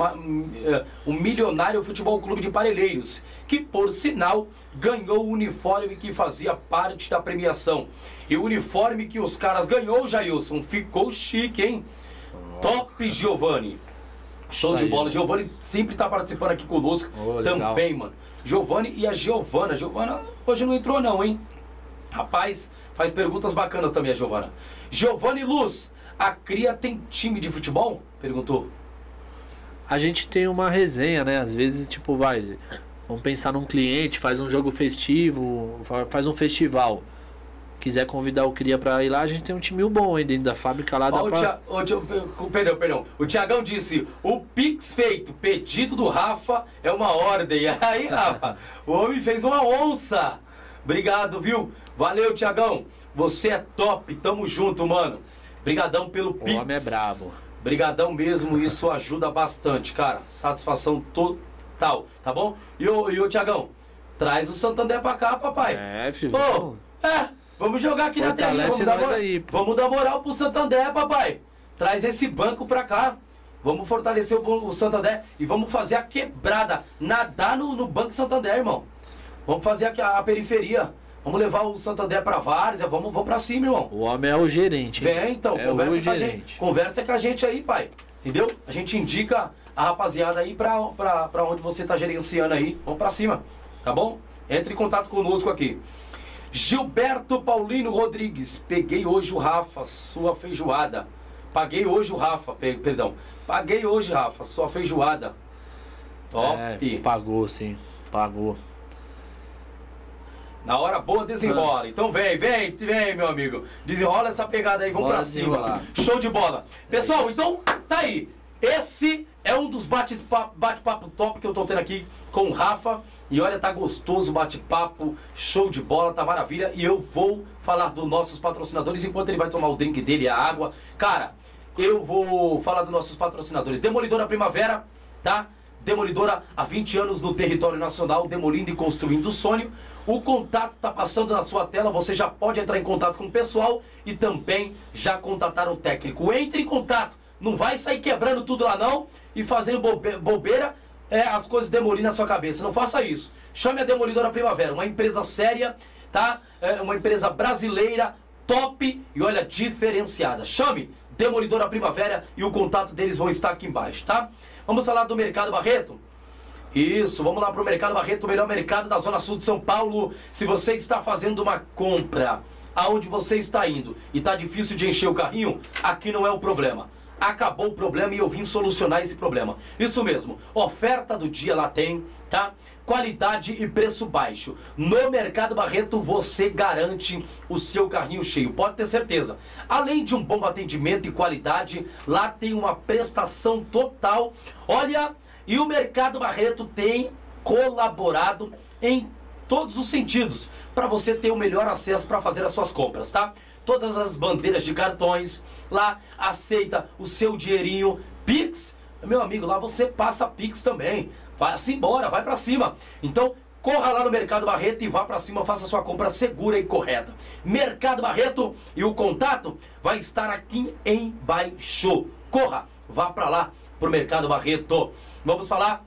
eh, o Milionário Futebol Clube de Parelheiros, que, por sinal, ganhou o uniforme que fazia parte da premiação. E o uniforme que os caras ganhou, Jailson, ficou chique, hein? Top, Giovanni. Show Isso de bola. Giovanni sempre tá participando aqui conosco legal. também, mano. Giovanni e a Giovana. Giovana hoje não entrou, não, hein? Rapaz, faz perguntas bacanas também a Giovana. Giovanni Luz, a Cria tem time de futebol? Perguntou. A gente tem uma resenha, né? Às vezes, tipo, vai. Vamos pensar num cliente, faz um jogo festivo, fa- faz um festival. Quiser convidar o Cria pra ir lá, a gente tem um time bom aí dentro da fábrica lá. Dá Ó, o pra... Tia- o perdão, perdão. O Tiagão disse: o Pix feito, pedido do Rafa é uma ordem. Aí, Rafa, o homem fez uma onça. Obrigado, viu? Valeu, Tiagão. Você é top. Tamo junto, mano. Brigadão pelo Pix. homem é brabo. Brigadão mesmo, isso ajuda bastante, cara. Satisfação total, tá bom? E o, e o Tiagão, traz o Santander pra cá, papai. É, filho. Ô, é, vamos jogar aqui na telinha. Fortalece Vamos dar, aí, vamos dar moral pro Santander, papai. Traz esse banco pra cá. Vamos fortalecer o, o Santander e vamos fazer a quebrada. Nadar no, no Banco Santander, irmão. Vamos fazer aqui a, a periferia. Vamos levar o Santander pra Várzea. Vamos, vamos pra cima, irmão. O homem é o gerente. hein? Vem então, é conversa com a gente. Conversa com a gente aí, pai. Entendeu? A gente indica a rapaziada aí pra, pra, pra onde você tá gerenciando aí. Vamos pra cima, tá bom? Entre em contato conosco aqui. Gilberto Paulino Rodrigues. Peguei hoje o Rafa, sua feijoada. Paguei hoje o Rafa, pe- perdão. Paguei hoje, Rafa, sua feijoada. Top. É, pagou, sim. Pagou. Na hora boa desenrola. Então vem, vem, vem, meu amigo. Desenrola essa pegada aí, vamos Bora pra cima. desenrolar. Show de bola. Pessoal, então tá aí. Esse é um dos bate-papo bate top que eu tô tendo aqui com o Rafa. E olha, tá gostoso o bate-papo, show de bola, tá maravilha. E eu vou falar dos nossos patrocinadores enquanto ele vai tomar o drink dele, a água. Cara, eu vou falar dos nossos patrocinadores. Demolidora Primavera, tá? Demolidora há 20 anos no território nacional, demolindo e construindo o sonho. O contato está passando na sua tela, você já pode entrar em contato com o pessoal e também já contatar um técnico. Entre em contato, não vai sair quebrando tudo lá não e fazendo bobe bobeira, é, as coisas demolindo na sua cabeça. Não faça isso. Chame a Demolidora Primavera, uma empresa séria, tá? É uma empresa brasileira, top e olha, diferenciada. Chame Demolidora Primavera e o contato deles vão estar aqui embaixo, tá? Vamos falar do Mercado Barreto? Isso, vamos lá para o Mercado Barreto, o melhor mercado da Zona Sul de São Paulo. Se você está fazendo uma compra aonde você está indo e está difícil de encher o carrinho, aqui não é o problema acabou o problema e eu vim solucionar esse problema. Isso mesmo, oferta do dia lá tem, tá? Qualidade e preço baixo. No Mercado Barreto você garante o seu carrinho cheio, pode ter certeza. Além de um bom atendimento e qualidade, lá tem uma prestação total. Olha, e o Mercado Barreto tem colaborado em todos os sentidos para você ter o melhor acesso para fazer as suas compras, tá? Todas as bandeiras de cartões, lá aceita o seu dinheirinho, Pix, meu amigo, lá você passa Pix também. Vai-se embora, vai para cima. Então, corra lá no Mercado Barreto e vá para cima, faça sua compra segura e correta. Mercado Barreto e o contato vai estar aqui embaixo. Corra, vá para lá pro Mercado Barreto. Vamos falar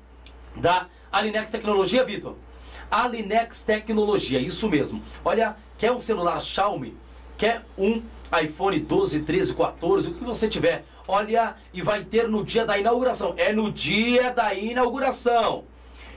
da Alinex Tecnologia, Vitor. Alinex Tecnologia, isso mesmo. Olha, quer um celular Xiaomi? Quer um iPhone 12, 13, 14, o que você tiver? Olha, e vai ter no dia da inauguração. É no dia da inauguração.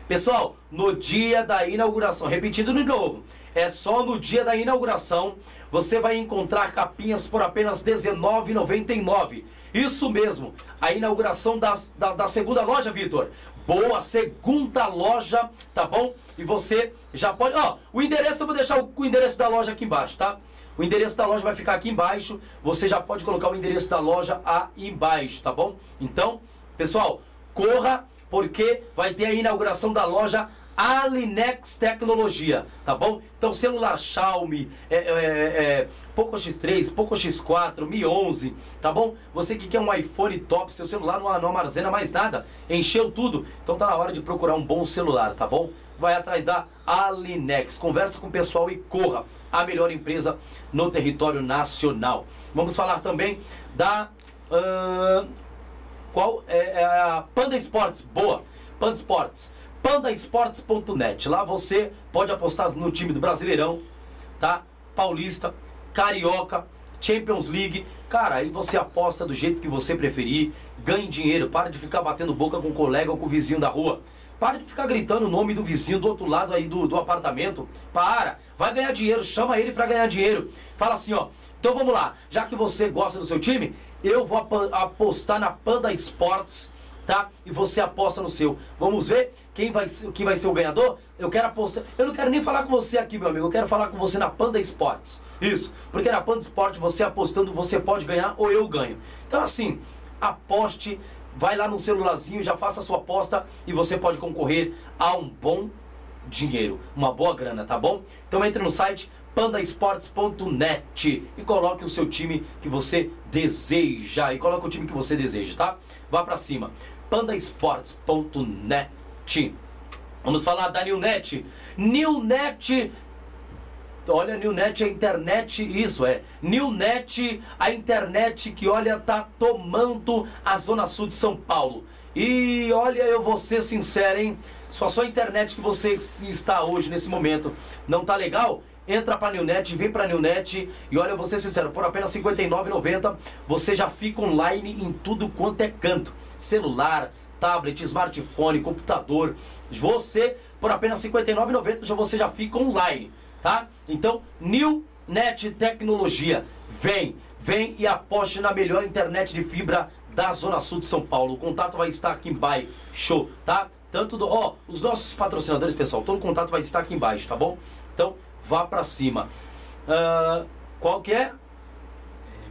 Pessoal, no dia da inauguração, repetindo de novo, é só no dia da inauguração você vai encontrar capinhas por apenas R$19,99. Isso mesmo, a inauguração das, da, da segunda loja, Vitor. Boa, segunda loja, tá bom? E você já pode. Ó, o endereço, eu vou deixar o, o endereço da loja aqui embaixo, tá? O endereço da loja vai ficar aqui embaixo. Você já pode colocar o endereço da loja aí embaixo, tá bom? Então, pessoal, corra porque vai ter a inauguração da loja Alinex Tecnologia, tá bom? Então, celular Xiaomi, é, é, é, Poco X3, Poco X4, Mi 11, tá bom? Você que quer um iPhone top, seu celular não, não armazena mais nada, encheu tudo, então tá na hora de procurar um bom celular, tá bom? Vai atrás da Alinex, conversa com o pessoal e corra, a melhor empresa no território nacional. Vamos falar também da... Uh, qual é, é a Panda Esportes, boa, Panda Esportes pandaesportes.net. Lá você pode apostar no time do Brasileirão, tá? Paulista, Carioca, Champions League. Cara, aí você aposta do jeito que você preferir, ganhe dinheiro, para de ficar batendo boca com o colega ou com o vizinho da rua. Para de ficar gritando o nome do vizinho do outro lado aí do, do apartamento. Para, vai ganhar dinheiro, chama ele para ganhar dinheiro. Fala assim, ó. Então vamos lá, já que você gosta do seu time, eu vou apostar na Panda Esportes tá? E você aposta no seu. Vamos ver quem vai, quem vai ser o ganhador? Eu quero apostar. Eu não quero nem falar com você aqui, meu amigo. Eu quero falar com você na Panda Esportes. Isso. Porque na Panda Esportes, você apostando, você pode ganhar ou eu ganho. Então, assim, aposte. Vai lá no celularzinho, já faça a sua aposta e você pode concorrer a um bom dinheiro, uma boa grana, tá bom? Então entre no site pandaesportes.net e coloque o seu time que você deseja e coloque o time que você deseja, tá? Vá para cima pandaesportes.net. Vamos falar da Newnet. Newnet Olha, Newnet, a internet, isso é. Newnet, a internet que, olha, tá tomando a Zona Sul de São Paulo. E olha, eu vou ser sincero, hein? Se a sua internet que você está hoje, nesse momento, não tá legal, entra para a Newnet, vem para a Newnet e olha, eu vou ser sincero, por apenas R$ 59,90 você já fica online em tudo quanto é canto. Celular, tablet, smartphone, computador. Você, por apenas R$ 59,90 já você já fica online, tá? Então, Newnet Tecnologia, vem, vem e aposte na melhor internet de fibra da Zona Sul de São Paulo. O contato vai estar aqui embaixo, tá? Tanto do, ó, os nossos patrocinadores, pessoal, todo o contato vai estar aqui embaixo, tá bom? Então, vá para cima. Uh, qual que é?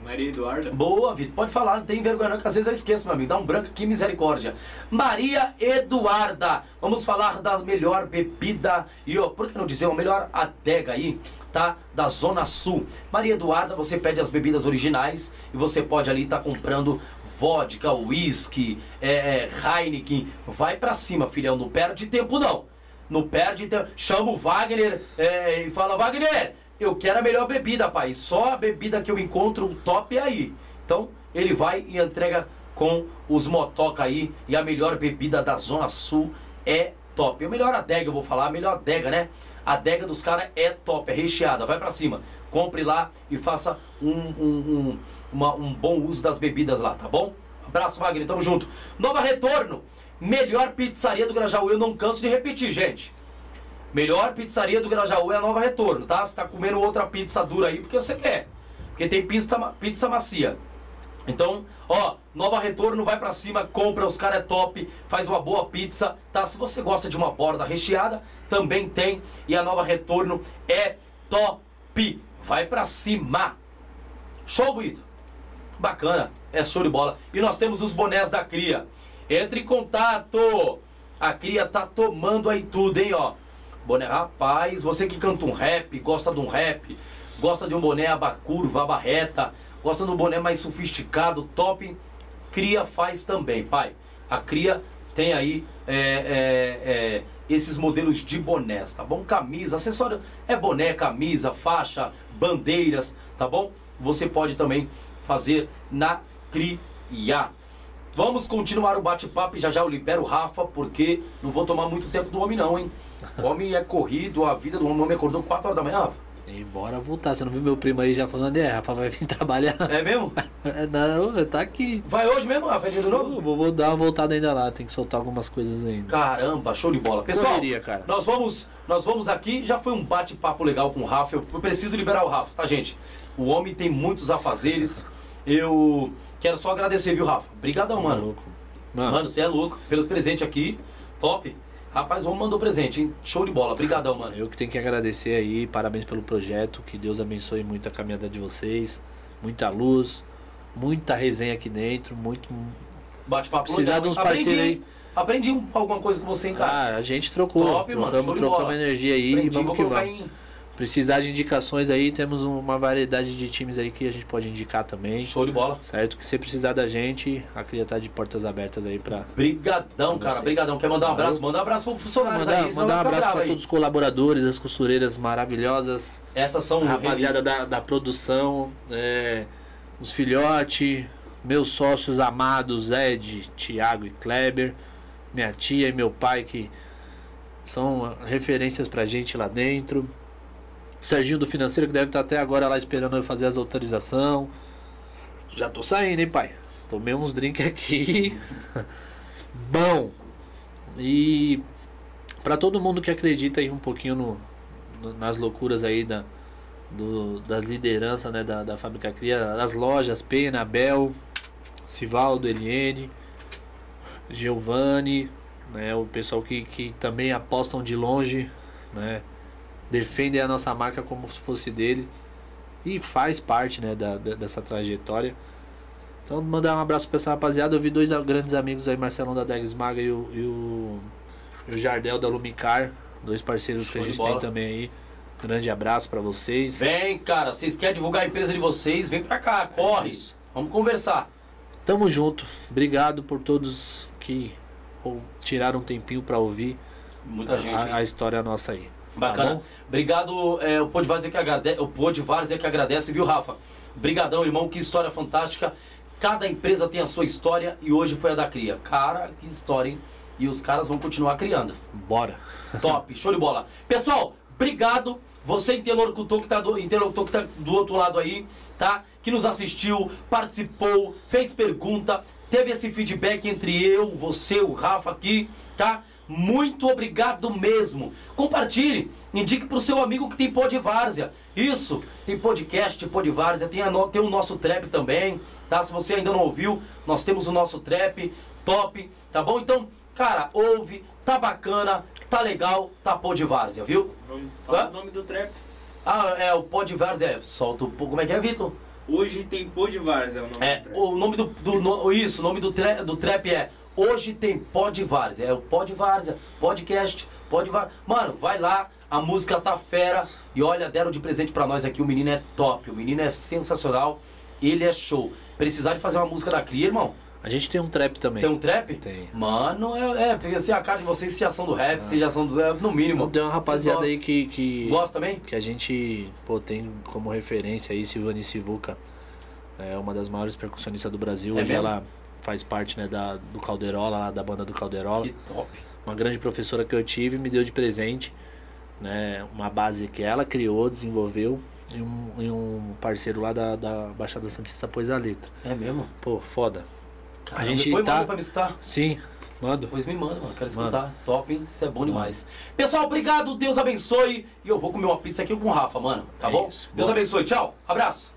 Maria Eduarda. Boa, Vitor. Pode falar, não tem vergonha não, que às vezes eu esqueço, meu amigo. Dá um branco aqui, misericórdia. Maria Eduarda. Vamos falar da melhor bebida e, ó, por que não dizer, a melhor adega aí, tá? Da Zona Sul. Maria Eduarda, você pede as bebidas originais e você pode ali estar tá comprando vodka, whisky, é, é, Heineken. Vai pra cima, filhão. Não perde tempo, não. Não perde tempo. Chama o Wagner é, e fala, Wagner eu quero a melhor bebida, pai. Só a bebida que eu encontro top é aí. Então, ele vai e entrega com os motoca aí. E a melhor bebida da Zona Sul é top. A melhor adega, eu vou falar, a melhor adega, né? A adega dos caras é top, é recheada. Vai para cima. Compre lá e faça um, um, um, uma, um bom uso das bebidas lá, tá bom? Abraço, Wagner. Tamo junto. Nova Retorno. Melhor pizzaria do Grajaú. Eu não canso de repetir, gente. Melhor pizzaria do Grajaú é a Nova Retorno, tá? Você tá comendo outra pizza dura aí porque você quer. Porque tem pizza, pizza macia. Então, ó, Nova Retorno, vai para cima, compra, os caras é top, faz uma boa pizza, tá? Se você gosta de uma borda recheada, também tem. E a Nova Retorno é top. Vai para cima. Show, bonito. Bacana, é show de bola. E nós temos os bonés da Cria. Entre em contato. A Cria tá tomando aí tudo, hein, ó. Boné, rapaz, você que canta um rap, gosta de um rap, gosta de um boné aba curva, aba reta, gosta de um boné mais sofisticado, top, Cria faz também, pai. A Cria tem aí é, é, é, esses modelos de bonés, tá bom? Camisa, acessório, é boné, camisa, faixa, bandeiras, tá bom? Você pode também fazer na Cria. Vamos continuar o bate-papo e já já eu libero o Rafa, porque não vou tomar muito tempo do homem não, hein? O homem é corrido, a vida do homem, o homem acordou 4 horas da manhã, Rafa. E bora voltar, você não viu meu primo aí já falando, é, Rafa vai vir trabalhar. É mesmo? É, não, tá aqui. Vai hoje mesmo, Rafa? É dia de novo? Vou, vou, dar uma voltada ainda lá, tem que soltar algumas coisas ainda. Caramba, show de bola. Pessoal, Correria, cara. Nós, vamos, nós vamos aqui, já foi um bate-papo legal com o Rafa, eu preciso liberar o Rafa, tá gente? O homem tem muitos afazeres, eu quero só agradecer, viu, Rafa? Obrigadão, tá mano. Mano. mano, você é louco, pelos presentes aqui, top. Rapaz, o homem mandou presente, hein? Show de bola. Obrigadão, mano. Eu que tenho que agradecer aí, parabéns pelo projeto, que Deus abençoe muito a caminhada de vocês, muita luz, muita resenha aqui dentro, muito... Bate-papo Precisar de uns parceiros aí. Aprendi alguma coisa com você, hein, cara? Ah, a gente trocou, Top, trocamos, mano, trocamos energia aí, Aprendi, vamos que vamos. Precisar de indicações aí, temos uma variedade de times aí que a gente pode indicar também. Show de bola. Certo? Que se precisar da gente, a Cria tá de portas abertas aí pra. Brigadão, cara. Brigadão. Quer mandar um abraço? Manda um abraço pro funcionário mandar, aí. Mandar um abraço pra aí. todos os colaboradores, as costureiras maravilhosas. Essas são a rapaziada da, da produção, é, os filhotes, meus sócios amados, Ed, Thiago e Kleber, minha tia e meu pai que são referências pra gente lá dentro. Serginho do financeiro que deve estar até agora lá esperando eu fazer as autorização. Já tô saindo, hein, pai? Tomei uns drinks aqui. Bom. E para todo mundo que acredita aí um pouquinho no, no, nas loucuras aí da, do, das lideranças né, da, da Fábrica Cria, as lojas, Pena, Bel, Sivaldo, Eliene, Giovanni, né, o pessoal que, que também apostam de longe, né? Defendem a nossa marca como se fosse dele e faz parte né, da, da, dessa trajetória. Então, mandar um abraço para essa rapaziada. Eu vi dois grandes amigos aí, Marcelão da Degs Maga e o, e o, e o Jardel da Lumicar, dois parceiros Show que a gente tem também aí. Grande abraço para vocês. Vem, cara, vocês querem divulgar a empresa de vocês? Vem pra cá, corre. É Vamos conversar. Tamo junto. Obrigado por todos que ou, tiraram um tempinho para ouvir Muita a, gente, a, a história nossa aí. Bacana. Tá Obrigado, é, o Podvares é que agradece, o é que agradece, viu, Rafa? Brigadão, irmão, que história fantástica. Cada empresa tem a sua história e hoje foi a da Cria. Cara, que história, hein? E os caras vão continuar criando. Bora. Top, show de bola. Pessoal, obrigado. Você interlocutor que tá do, interlocutor que tá do outro lado aí, tá? Que nos assistiu, participou, fez pergunta, teve esse feedback entre eu, você, o Rafa aqui, tá? Muito obrigado mesmo. Compartilhe, indique para o seu amigo que tem pó de várzea. Isso, tem podcast, pó de várzea, tem, no, tem o nosso trap também, tá? Se você ainda não ouviu, nós temos o nosso trap, top, tá bom? Então, cara, ouve, tá bacana, tá legal, tá pó de várzea, viu? Fala o nome do trap. Ah, é o pó de várzea, solta o como é que é, Vitor? Hoje tem Pô de Várzea, é o nome É, do trap. o nome do, do no- isso, o nome do, tra- do trap é Hoje tem Pod Várzea. É o Pod Várzea, podcast, Pod Várzea. Mano, vai lá, a música tá fera. E olha, deram de presente pra nós aqui. O menino é top, o menino é sensacional. Ele é show. Precisar de fazer uma música da Cria, irmão? A gente tem um trap também. Tem um trap? Tem. Mano, é, é porque assim, a cara de vocês, se já são do rap, se já são do. é, no mínimo. Tem uma rapaziada aí que, que. Gosta também? Que a gente, pô, tem como referência aí Silvani Sivuca. É uma das maiores percussionistas do Brasil. É Hoje mesmo? ela faz parte, né, da, do Calderola, da banda do Calderola. Que top. Uma grande professora que eu tive me deu de presente, né, uma base que ela criou, desenvolveu. E um, e um parceiro lá da, da Baixada Santista pôs a letra. É mesmo? Pô, foda. Caramba, gente depois tá- manda pra me citar. Sim, mando. Depois me manda, mano. Quero Manda. escutar. Top, hein? Isso é bom demais. Pessoal, obrigado. Deus abençoe. E eu vou comer uma pizza aqui com o Rafa, mano. Tá É bom? isso. Deus Bora. abençoe. Tchau. Abraço.